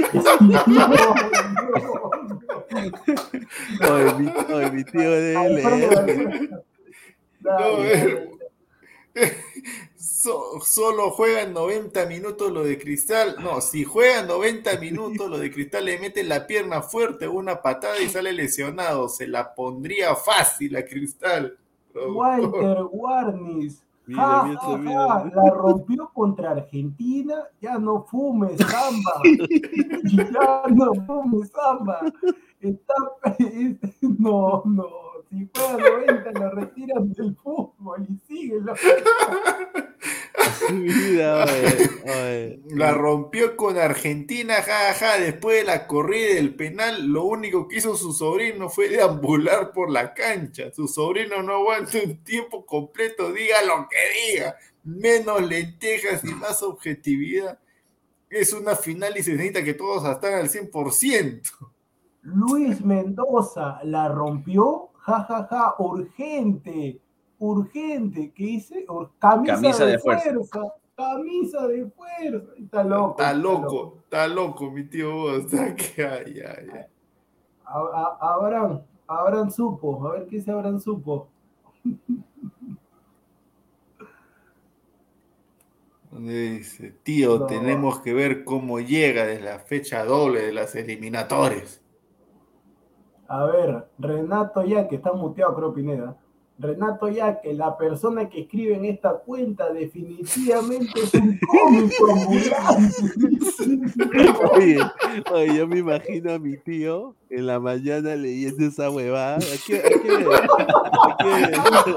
Oye, mi, oye, mi tío debe Alfredo, so- solo juegan 90 minutos lo de Cristal. No, si juegan 90 minutos lo de Cristal le meten la pierna fuerte, una patada y sale lesionado. Se la pondría fácil a Cristal. Walter Warnis. Mira, Ja, mira, ja, mira. ja, la rompió contra Argentina, ya no fumes samba, ya no fumes samba. Está, no, no, si fuera 90 lo retiran del fútbol y síguelo. Oye, oye. La rompió con Argentina, jaja. Después de la corrida del penal, lo único que hizo su sobrino fue deambular por la cancha. Su sobrino no aguanta un tiempo completo, diga lo que diga. Menos lentejas y más objetividad. Es una final y se necesita que todos estén al 100%. Luis Mendoza la rompió, jajaja, ja, ja, urgente, urgente, ¿qué dice? Ur- camisa, Camisa de, de fuerza. fuerza. camisa de fuerza. Está loco. Está loco, está loco, mi tío vos. Está que, ay, ay, Abraham, Abraham supo, a ver qué dice Abraham supo. Donde dice, tío, No. tenemos que ver cómo llega desde la fecha doble de las eliminatorias. A ver, Renato Yaque, está muteado creo Pineda. Renato Yaque, la persona que escribe en esta cuenta definitivamente es un cómico ambulante. Oye, oye, yo me imagino a mi tío en la mañana leyendo esa huevada. ¿A qué- a qué- a qué-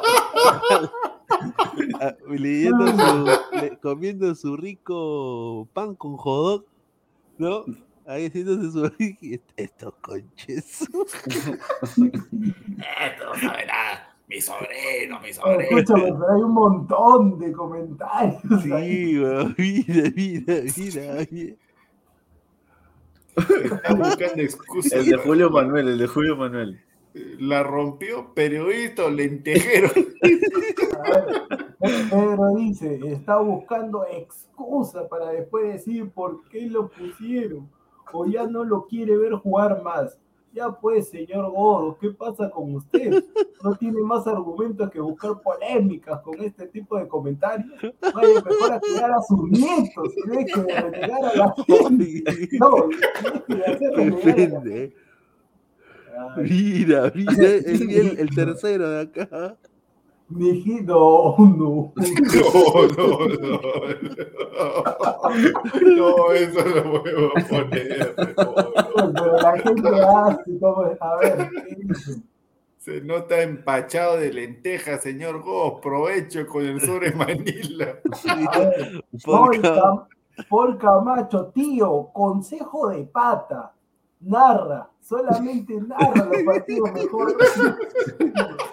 a- leyendo su, le- comiendo su rico pan con jodón, ¿no? Ahí haciéndose su estos conches. Esto no sabe nada. Mi sobrino, mi sobrino. Escúchame, pero hay un montón de comentarios. Sí, weón, mira, mira, mira, mira. Está buscando excusas. El de Julio Manuel, el de Julio Manuel. La rompió periodista lentejero. Pedro dice, está buscando excusa para después decir por qué lo pusieron. O ya no lo quiere ver jugar más. Ya pues, señor Godo, ¿qué pasa con usted? ¿No tiene más argumentos que buscar polémicas con este tipo de comentarios? Vaya mejor a cuidar a sus nietos deje de renegar a la gente. No, hacer. Depende. Ay, Mira, mira, el, el, el tercero de acá. Mijito, no. No, no, no. No, no eso no puedo poner. no. Pero la gente hace como, a ver, ¿qué dice? Se nota empachado de lentejas, señor Goss. Provecho con el sobre Manila. Por Cam- Paul Camacho, tío, consejo de pata. Narra, solamente narra los partidos mejor.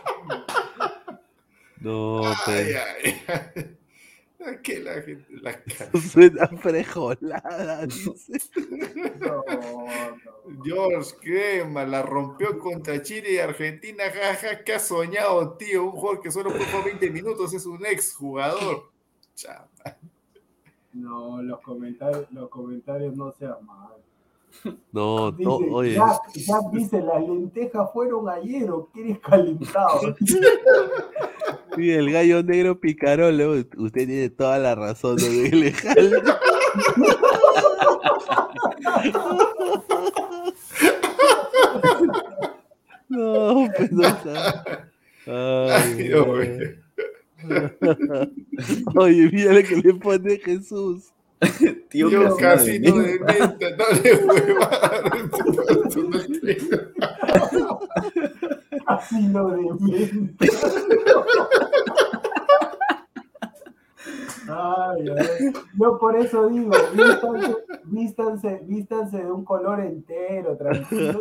No, Ay, pero ay, ay. Que la gente la ca- suena frejolada, dice. No, no. George Crema la rompió contra Chile y Argentina. Jaja, que ha soñado, tío. Un jugador que solo jugó 20 minutos es un ex jugador. Chama. No, los comentarios, los comentarios no sean malos. No, Dice, no, oye. Jack, Jack dice, las lentejas fueron ayer o quieres calentado. Sí, el gallo negro picarolo, usted tiene toda la razón, jale. No, pues no está. Ay, mío. Oye, mira lo que le pone Jesús. Tío, Tío Casino de menta, no le huevaron. Así lo de. Ay, ay. Yo por eso digo, vístanse, vístanse, vístanse de un color entero, tranquilo.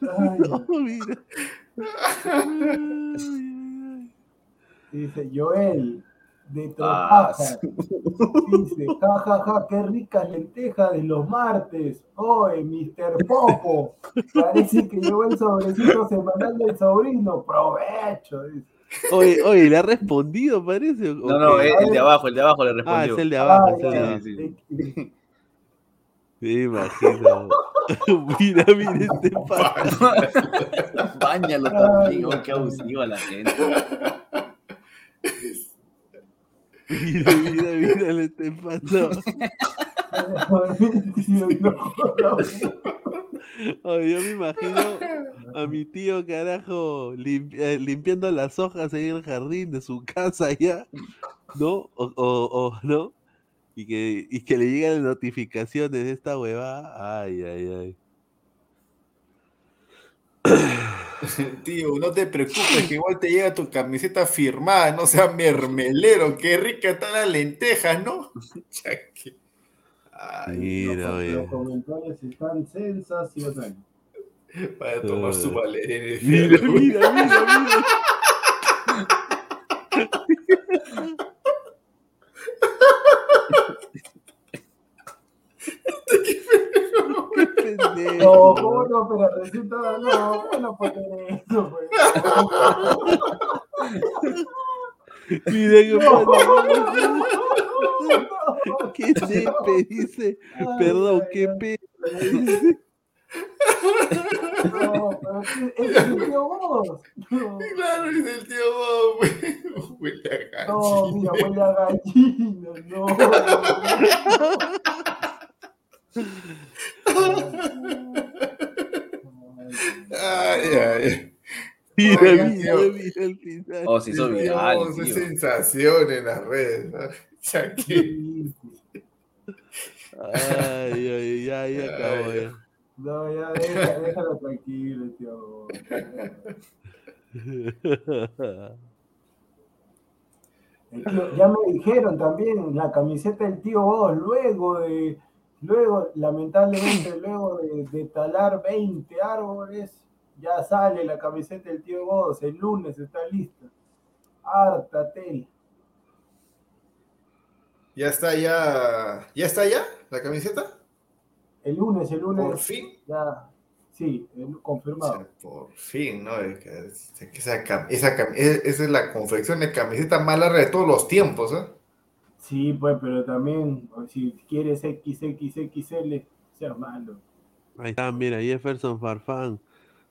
No, mira. Dice Joel, de Ah, Tropaja. Dice, ja, ja, ja, qué ricas lentejas de los martes. Oye, Mr. Popo. Parece que llegó el sobrecito semanal del sobrino. Provecho. dice. Oye, oye, ¿le ha respondido, parece? ¿o No, no, qué? es el de abajo, el de abajo le Ah, respondió. es el de abajo, Ay, es el de ay, abajo. sí, sí. Me imagino. mira, mira este pata. Báñalo también, qué abusiva la gente. Mira, mira, mira este pata. Oye, yo me imagino a mi tío, carajo, eh, limpiando las hojas en el jardín de su casa ya, ¿no? O, o, ¿no? Y que, y que le lleguen las notificaciones de esta huevada. Ay, ay, ay. Tío, no te preocupes, que igual te llega tu camiseta firmada, no sea mermelero. Qué rica está la lenteja, ¿no? Ay, Mira, Los oye. comentarios están sensacionales. vaya a tomar su valerina. Mira, mira, mira, mira. Qué pendejo. No, ¿cómo no? Pero resulta, no, bueno, poner eso, pues. Mira qué pasa. Qué nepe, dice. Perdón, qué pe. No, pero es el tío vos. No, Claro, es el tío Bob, güey. Huele a no, gallina. mira, huele a gallina, no. Ay, ay. Mira, mira, mira el final. Oh, se hizo viral, es tío. sensación en las redes. ¿no? Ya que- Ay, ay, ya, ya acabó ya. No, ya, deja- déjalo tranquilo, tío- ya me dijeron también la camiseta del tío vos luego de Luego, lamentablemente, luego de, de talar 20 árboles, ya sale la camiseta del tío Godos. El lunes está lista. Harta tela. Ya está, ya. ¿Ya está ya la camiseta? El lunes, el lunes. Por fin. Ya, sí, O confirmado. sea, por fin, ¿no? Esa, esa, esa es la confección de camiseta más larga de todos los tiempos, ¿eh? Sí, pues, pero también, o si quieres XXXL, sea malo. Ahí está, mira, Jefferson Farfán.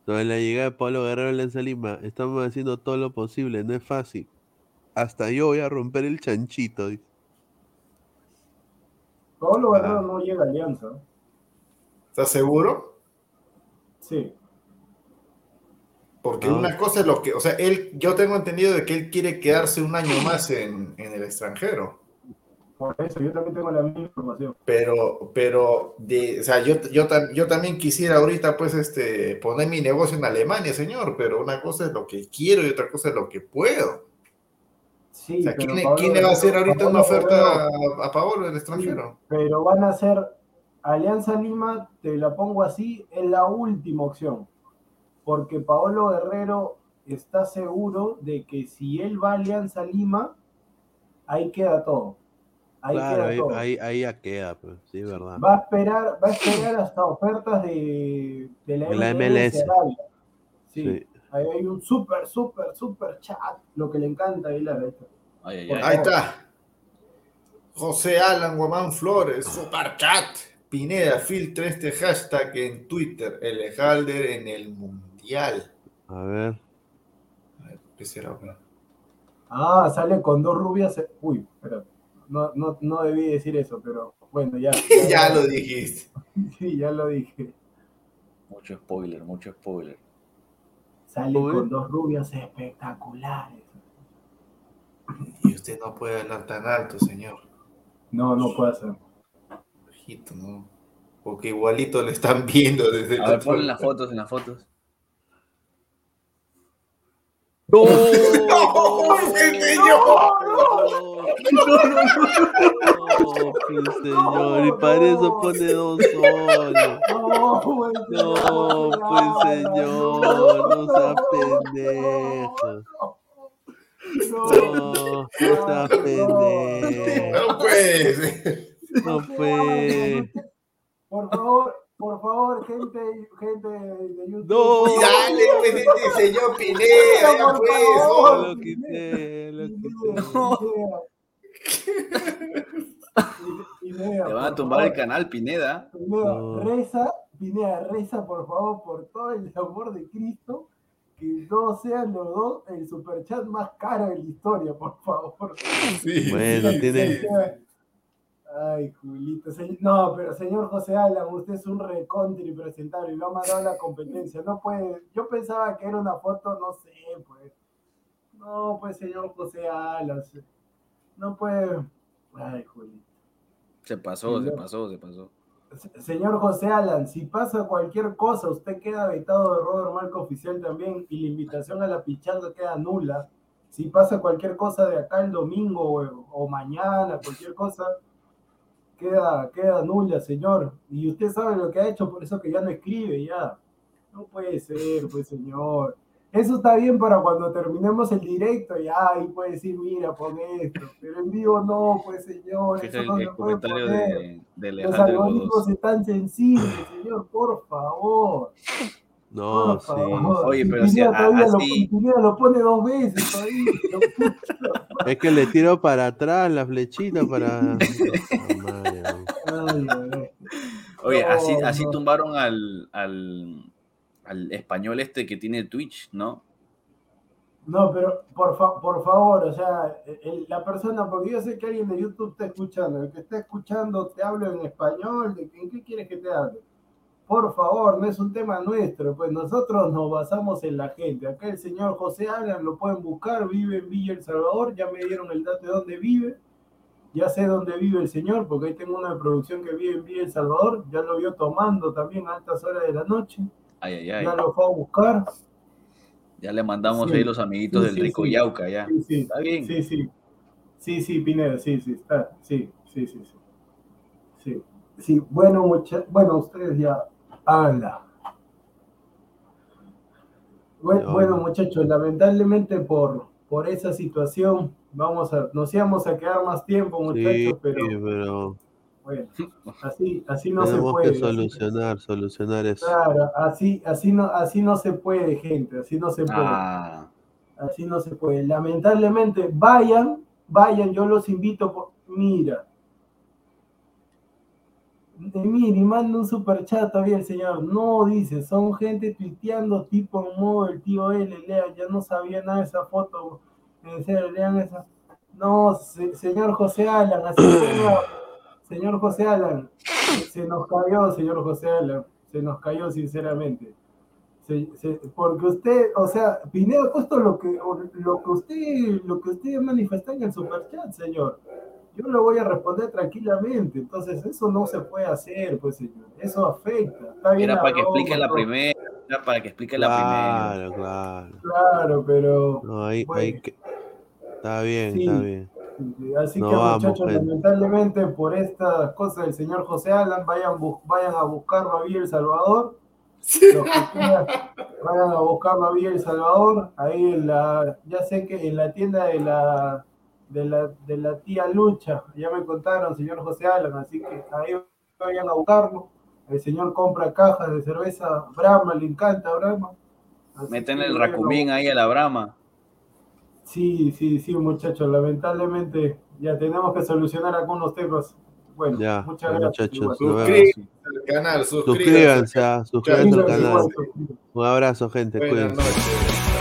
Sobre la llegada de Pablo Guerrero en Alianza Lima, estamos haciendo todo lo posible, no es fácil. Hasta yo voy a romper el chanchito. dice. Pablo Ah. Guerrero no llega a Alianza. ¿Estás seguro? Sí. Porque Ah. una cosa es lo que, o sea, él, yo tengo entendido de que él quiere quedarse un año más en, en el extranjero. Por eso, yo también tengo la misma información. Pero, pero, de, o sea, yo, yo, yo también quisiera ahorita, pues, este, poner mi negocio en Alemania, señor, pero una cosa es lo que quiero y otra cosa es lo que puedo. Sí, O sea, ¿quién, le- Pablo quién le va a hacer ahorita una oferta a, a Paolo el extranjero? Pero van a ser Alianza Lima, te la pongo así, es la última opción. Porque Paolo Guerrero está seguro de que si él va a Alianza Lima, ahí queda todo. Ahí Claro, queda ahí, todo. ahí, ahí ya queda, pues, sí, verdad. Va a esperar, va a esperar hasta ofertas de, de la, De la MLS. Sí, Sí. Ahí hay un súper, súper, súper chat, lo que le encanta a Aguilar. ahí. Ahí está. José Alan Guamán Flores, super chat. Pineda, filtra este hashtag en Twitter, el Halder en el Mundial. A ver. A ver, ¿Qué será? Ah, sale con dos rubias. eh, Uy, espera. No, no, no debí decir eso, pero bueno, ya. Ya lo dijiste. Sí, ya lo dije. Mucho spoiler, mucho spoiler. Sale con dos rubias espectaculares. Y usted no puede hablar tan alto, señor. No, no puede. Bajito, ¿no? Porque igualito lo están viendo desde el A ver, otro ponle las fotos, en las fotos. ¡No! ¡Ese señor! No, pues, señor, y para eso pone dos soles. No, güey, No, pues señor, no sea pendejo. No, no sea pendejo. No puede ser. No fue. Por favor, por favor, gente, gente de YouTube. No. Dale, pues, este señor Pineda, ya Por pues. favor. Lo quité, lo quité. Te van a tumbar el canal, Pineda. Pineda, No. reza, Pineda, reza por favor por todo el amor de Cristo, que no sean los dos el superchat más caro de la historia, por favor. Sí. Bueno, tiene. Ay, Julito. No, pero señor José Alan, usted es un recontra impresentable y lo ha mandado a la competencia. No puede. Yo pensaba que era una foto, no sé, pues. No, pues, señor José Alan. No puede. Ay, Julito. Se pasó, Sí, se pasó, se pasó. Se- Señor José Alan, si pasa cualquier cosa, usted queda vetado de Robert Marco Oficial también y la invitación a la pichanga queda nula. Si pasa cualquier cosa de acá el domingo o, o mañana, cualquier cosa, queda, queda nula, señor. Y usted sabe lo que ha hecho, por eso que ya no escribe, ya. No puede ser, pues, señor. Eso está bien para cuando terminemos el directo, ya ahí puede decir, mira, pon esto. Pero en vivo no, pues, señor. Eso el, no el se puede comentario poner. de, de Los algoritmos están sensibles, señor, por favor. No, Por sí. favor. Oye, pero si lo, así- Pineda lo pone dos veces todavía. Lo- Es que le tiro para atrás la flechita para. Ay. Oye, No, así, así no. tumbaron al, al, al español este que tiene Twitch, ¿no? No, pero por, fa- por favor, o sea, el- la persona, porque yo sé que alguien de YouTube está escuchando, el que está escuchando te hablo en español, ¿de qué- ¿en qué quieres que te hable? Por favor, no es un tema nuestro, pues nosotros nos basamos en la gente. Acá el señor José Alan lo pueden buscar, vive en Villa El Salvador, ya me dieron el dato de dónde vive, ya sé dónde vive el señor, porque ahí tengo una de producción que vive en Villa El Salvador, ya lo vio tomando también a altas horas de la noche, Ay, ay, ay. ya lo fue a buscar. Ya le mandamos Sí. ahí los amiguitos Sí, del sí, Rico sí. Yauca, ya. Sí, sí. Está bien. Sí, sí. Sí, sí, Pineda, sí, sí, está. Sí, sí, sí, sí. Sí. Sí, bueno, mucha, bueno, ustedes ya Bueno, bueno. muchachos, lamentablemente por, por esa situación vamos a, nos íbamos a quedar más tiempo, muchachos, Sí, pero pero bueno, así, así no se puede. que solucionar, solucionar eso. Claro, así, así no, así no se puede, gente, así no se puede. Ah, Así no se puede. Lamentablemente, vayan, vayan, yo los invito. Por... Mira. Y manda un super chat todavía el señor. No, dice, son gente tuiteando tipo en modo el tío L, lean, ya no sabía nada de esa foto. En serio, lean esa. No, se- señor José Alan, así ponga, señor José Alan, se nos cayó, señor José Alan, se nos cayó sinceramente. Se- se- porque usted, o sea, Pineda ha puesto lo que, lo que usted, lo que usted manifestó en el superchat, señor. Yo lo voy a responder tranquilamente. Entonces, eso no se puede hacer, pues, señor. Eso afecta. Está bien era para que explique la primera, era para que explique la primera. Claro, claro. Claro, pero. No, ahí, Bueno. ahí que... Está bien, Sí. está bien. Así No que, vamos, muchachos, gente. lamentablemente, por estas cosas del señor José Alan, vayan, bu- vayan a buscarlo a Villa El Salvador. Los que quieran, vayan a buscarlo a Villa El Salvador. Ahí en la, ya sé que en la tienda de la, de la, de la tía Lucha, ya me contaron, señor José Alan, así que ahí vayan a buscarlo. El señor compra cajas de cerveza Brahma, le encanta Brahma. Meten el a racumín ahí a la brama. Sí, sí, sí, muchachos, lamentablemente ya tenemos que solucionar algunos temas. Bueno, Ya, muchas gracias. muchachos. Suscríbanse al canal, suscríbanse. Suscríbanse, ah, suscríbanse al canal. Un abrazo, gente, Buenas cuídense. noches.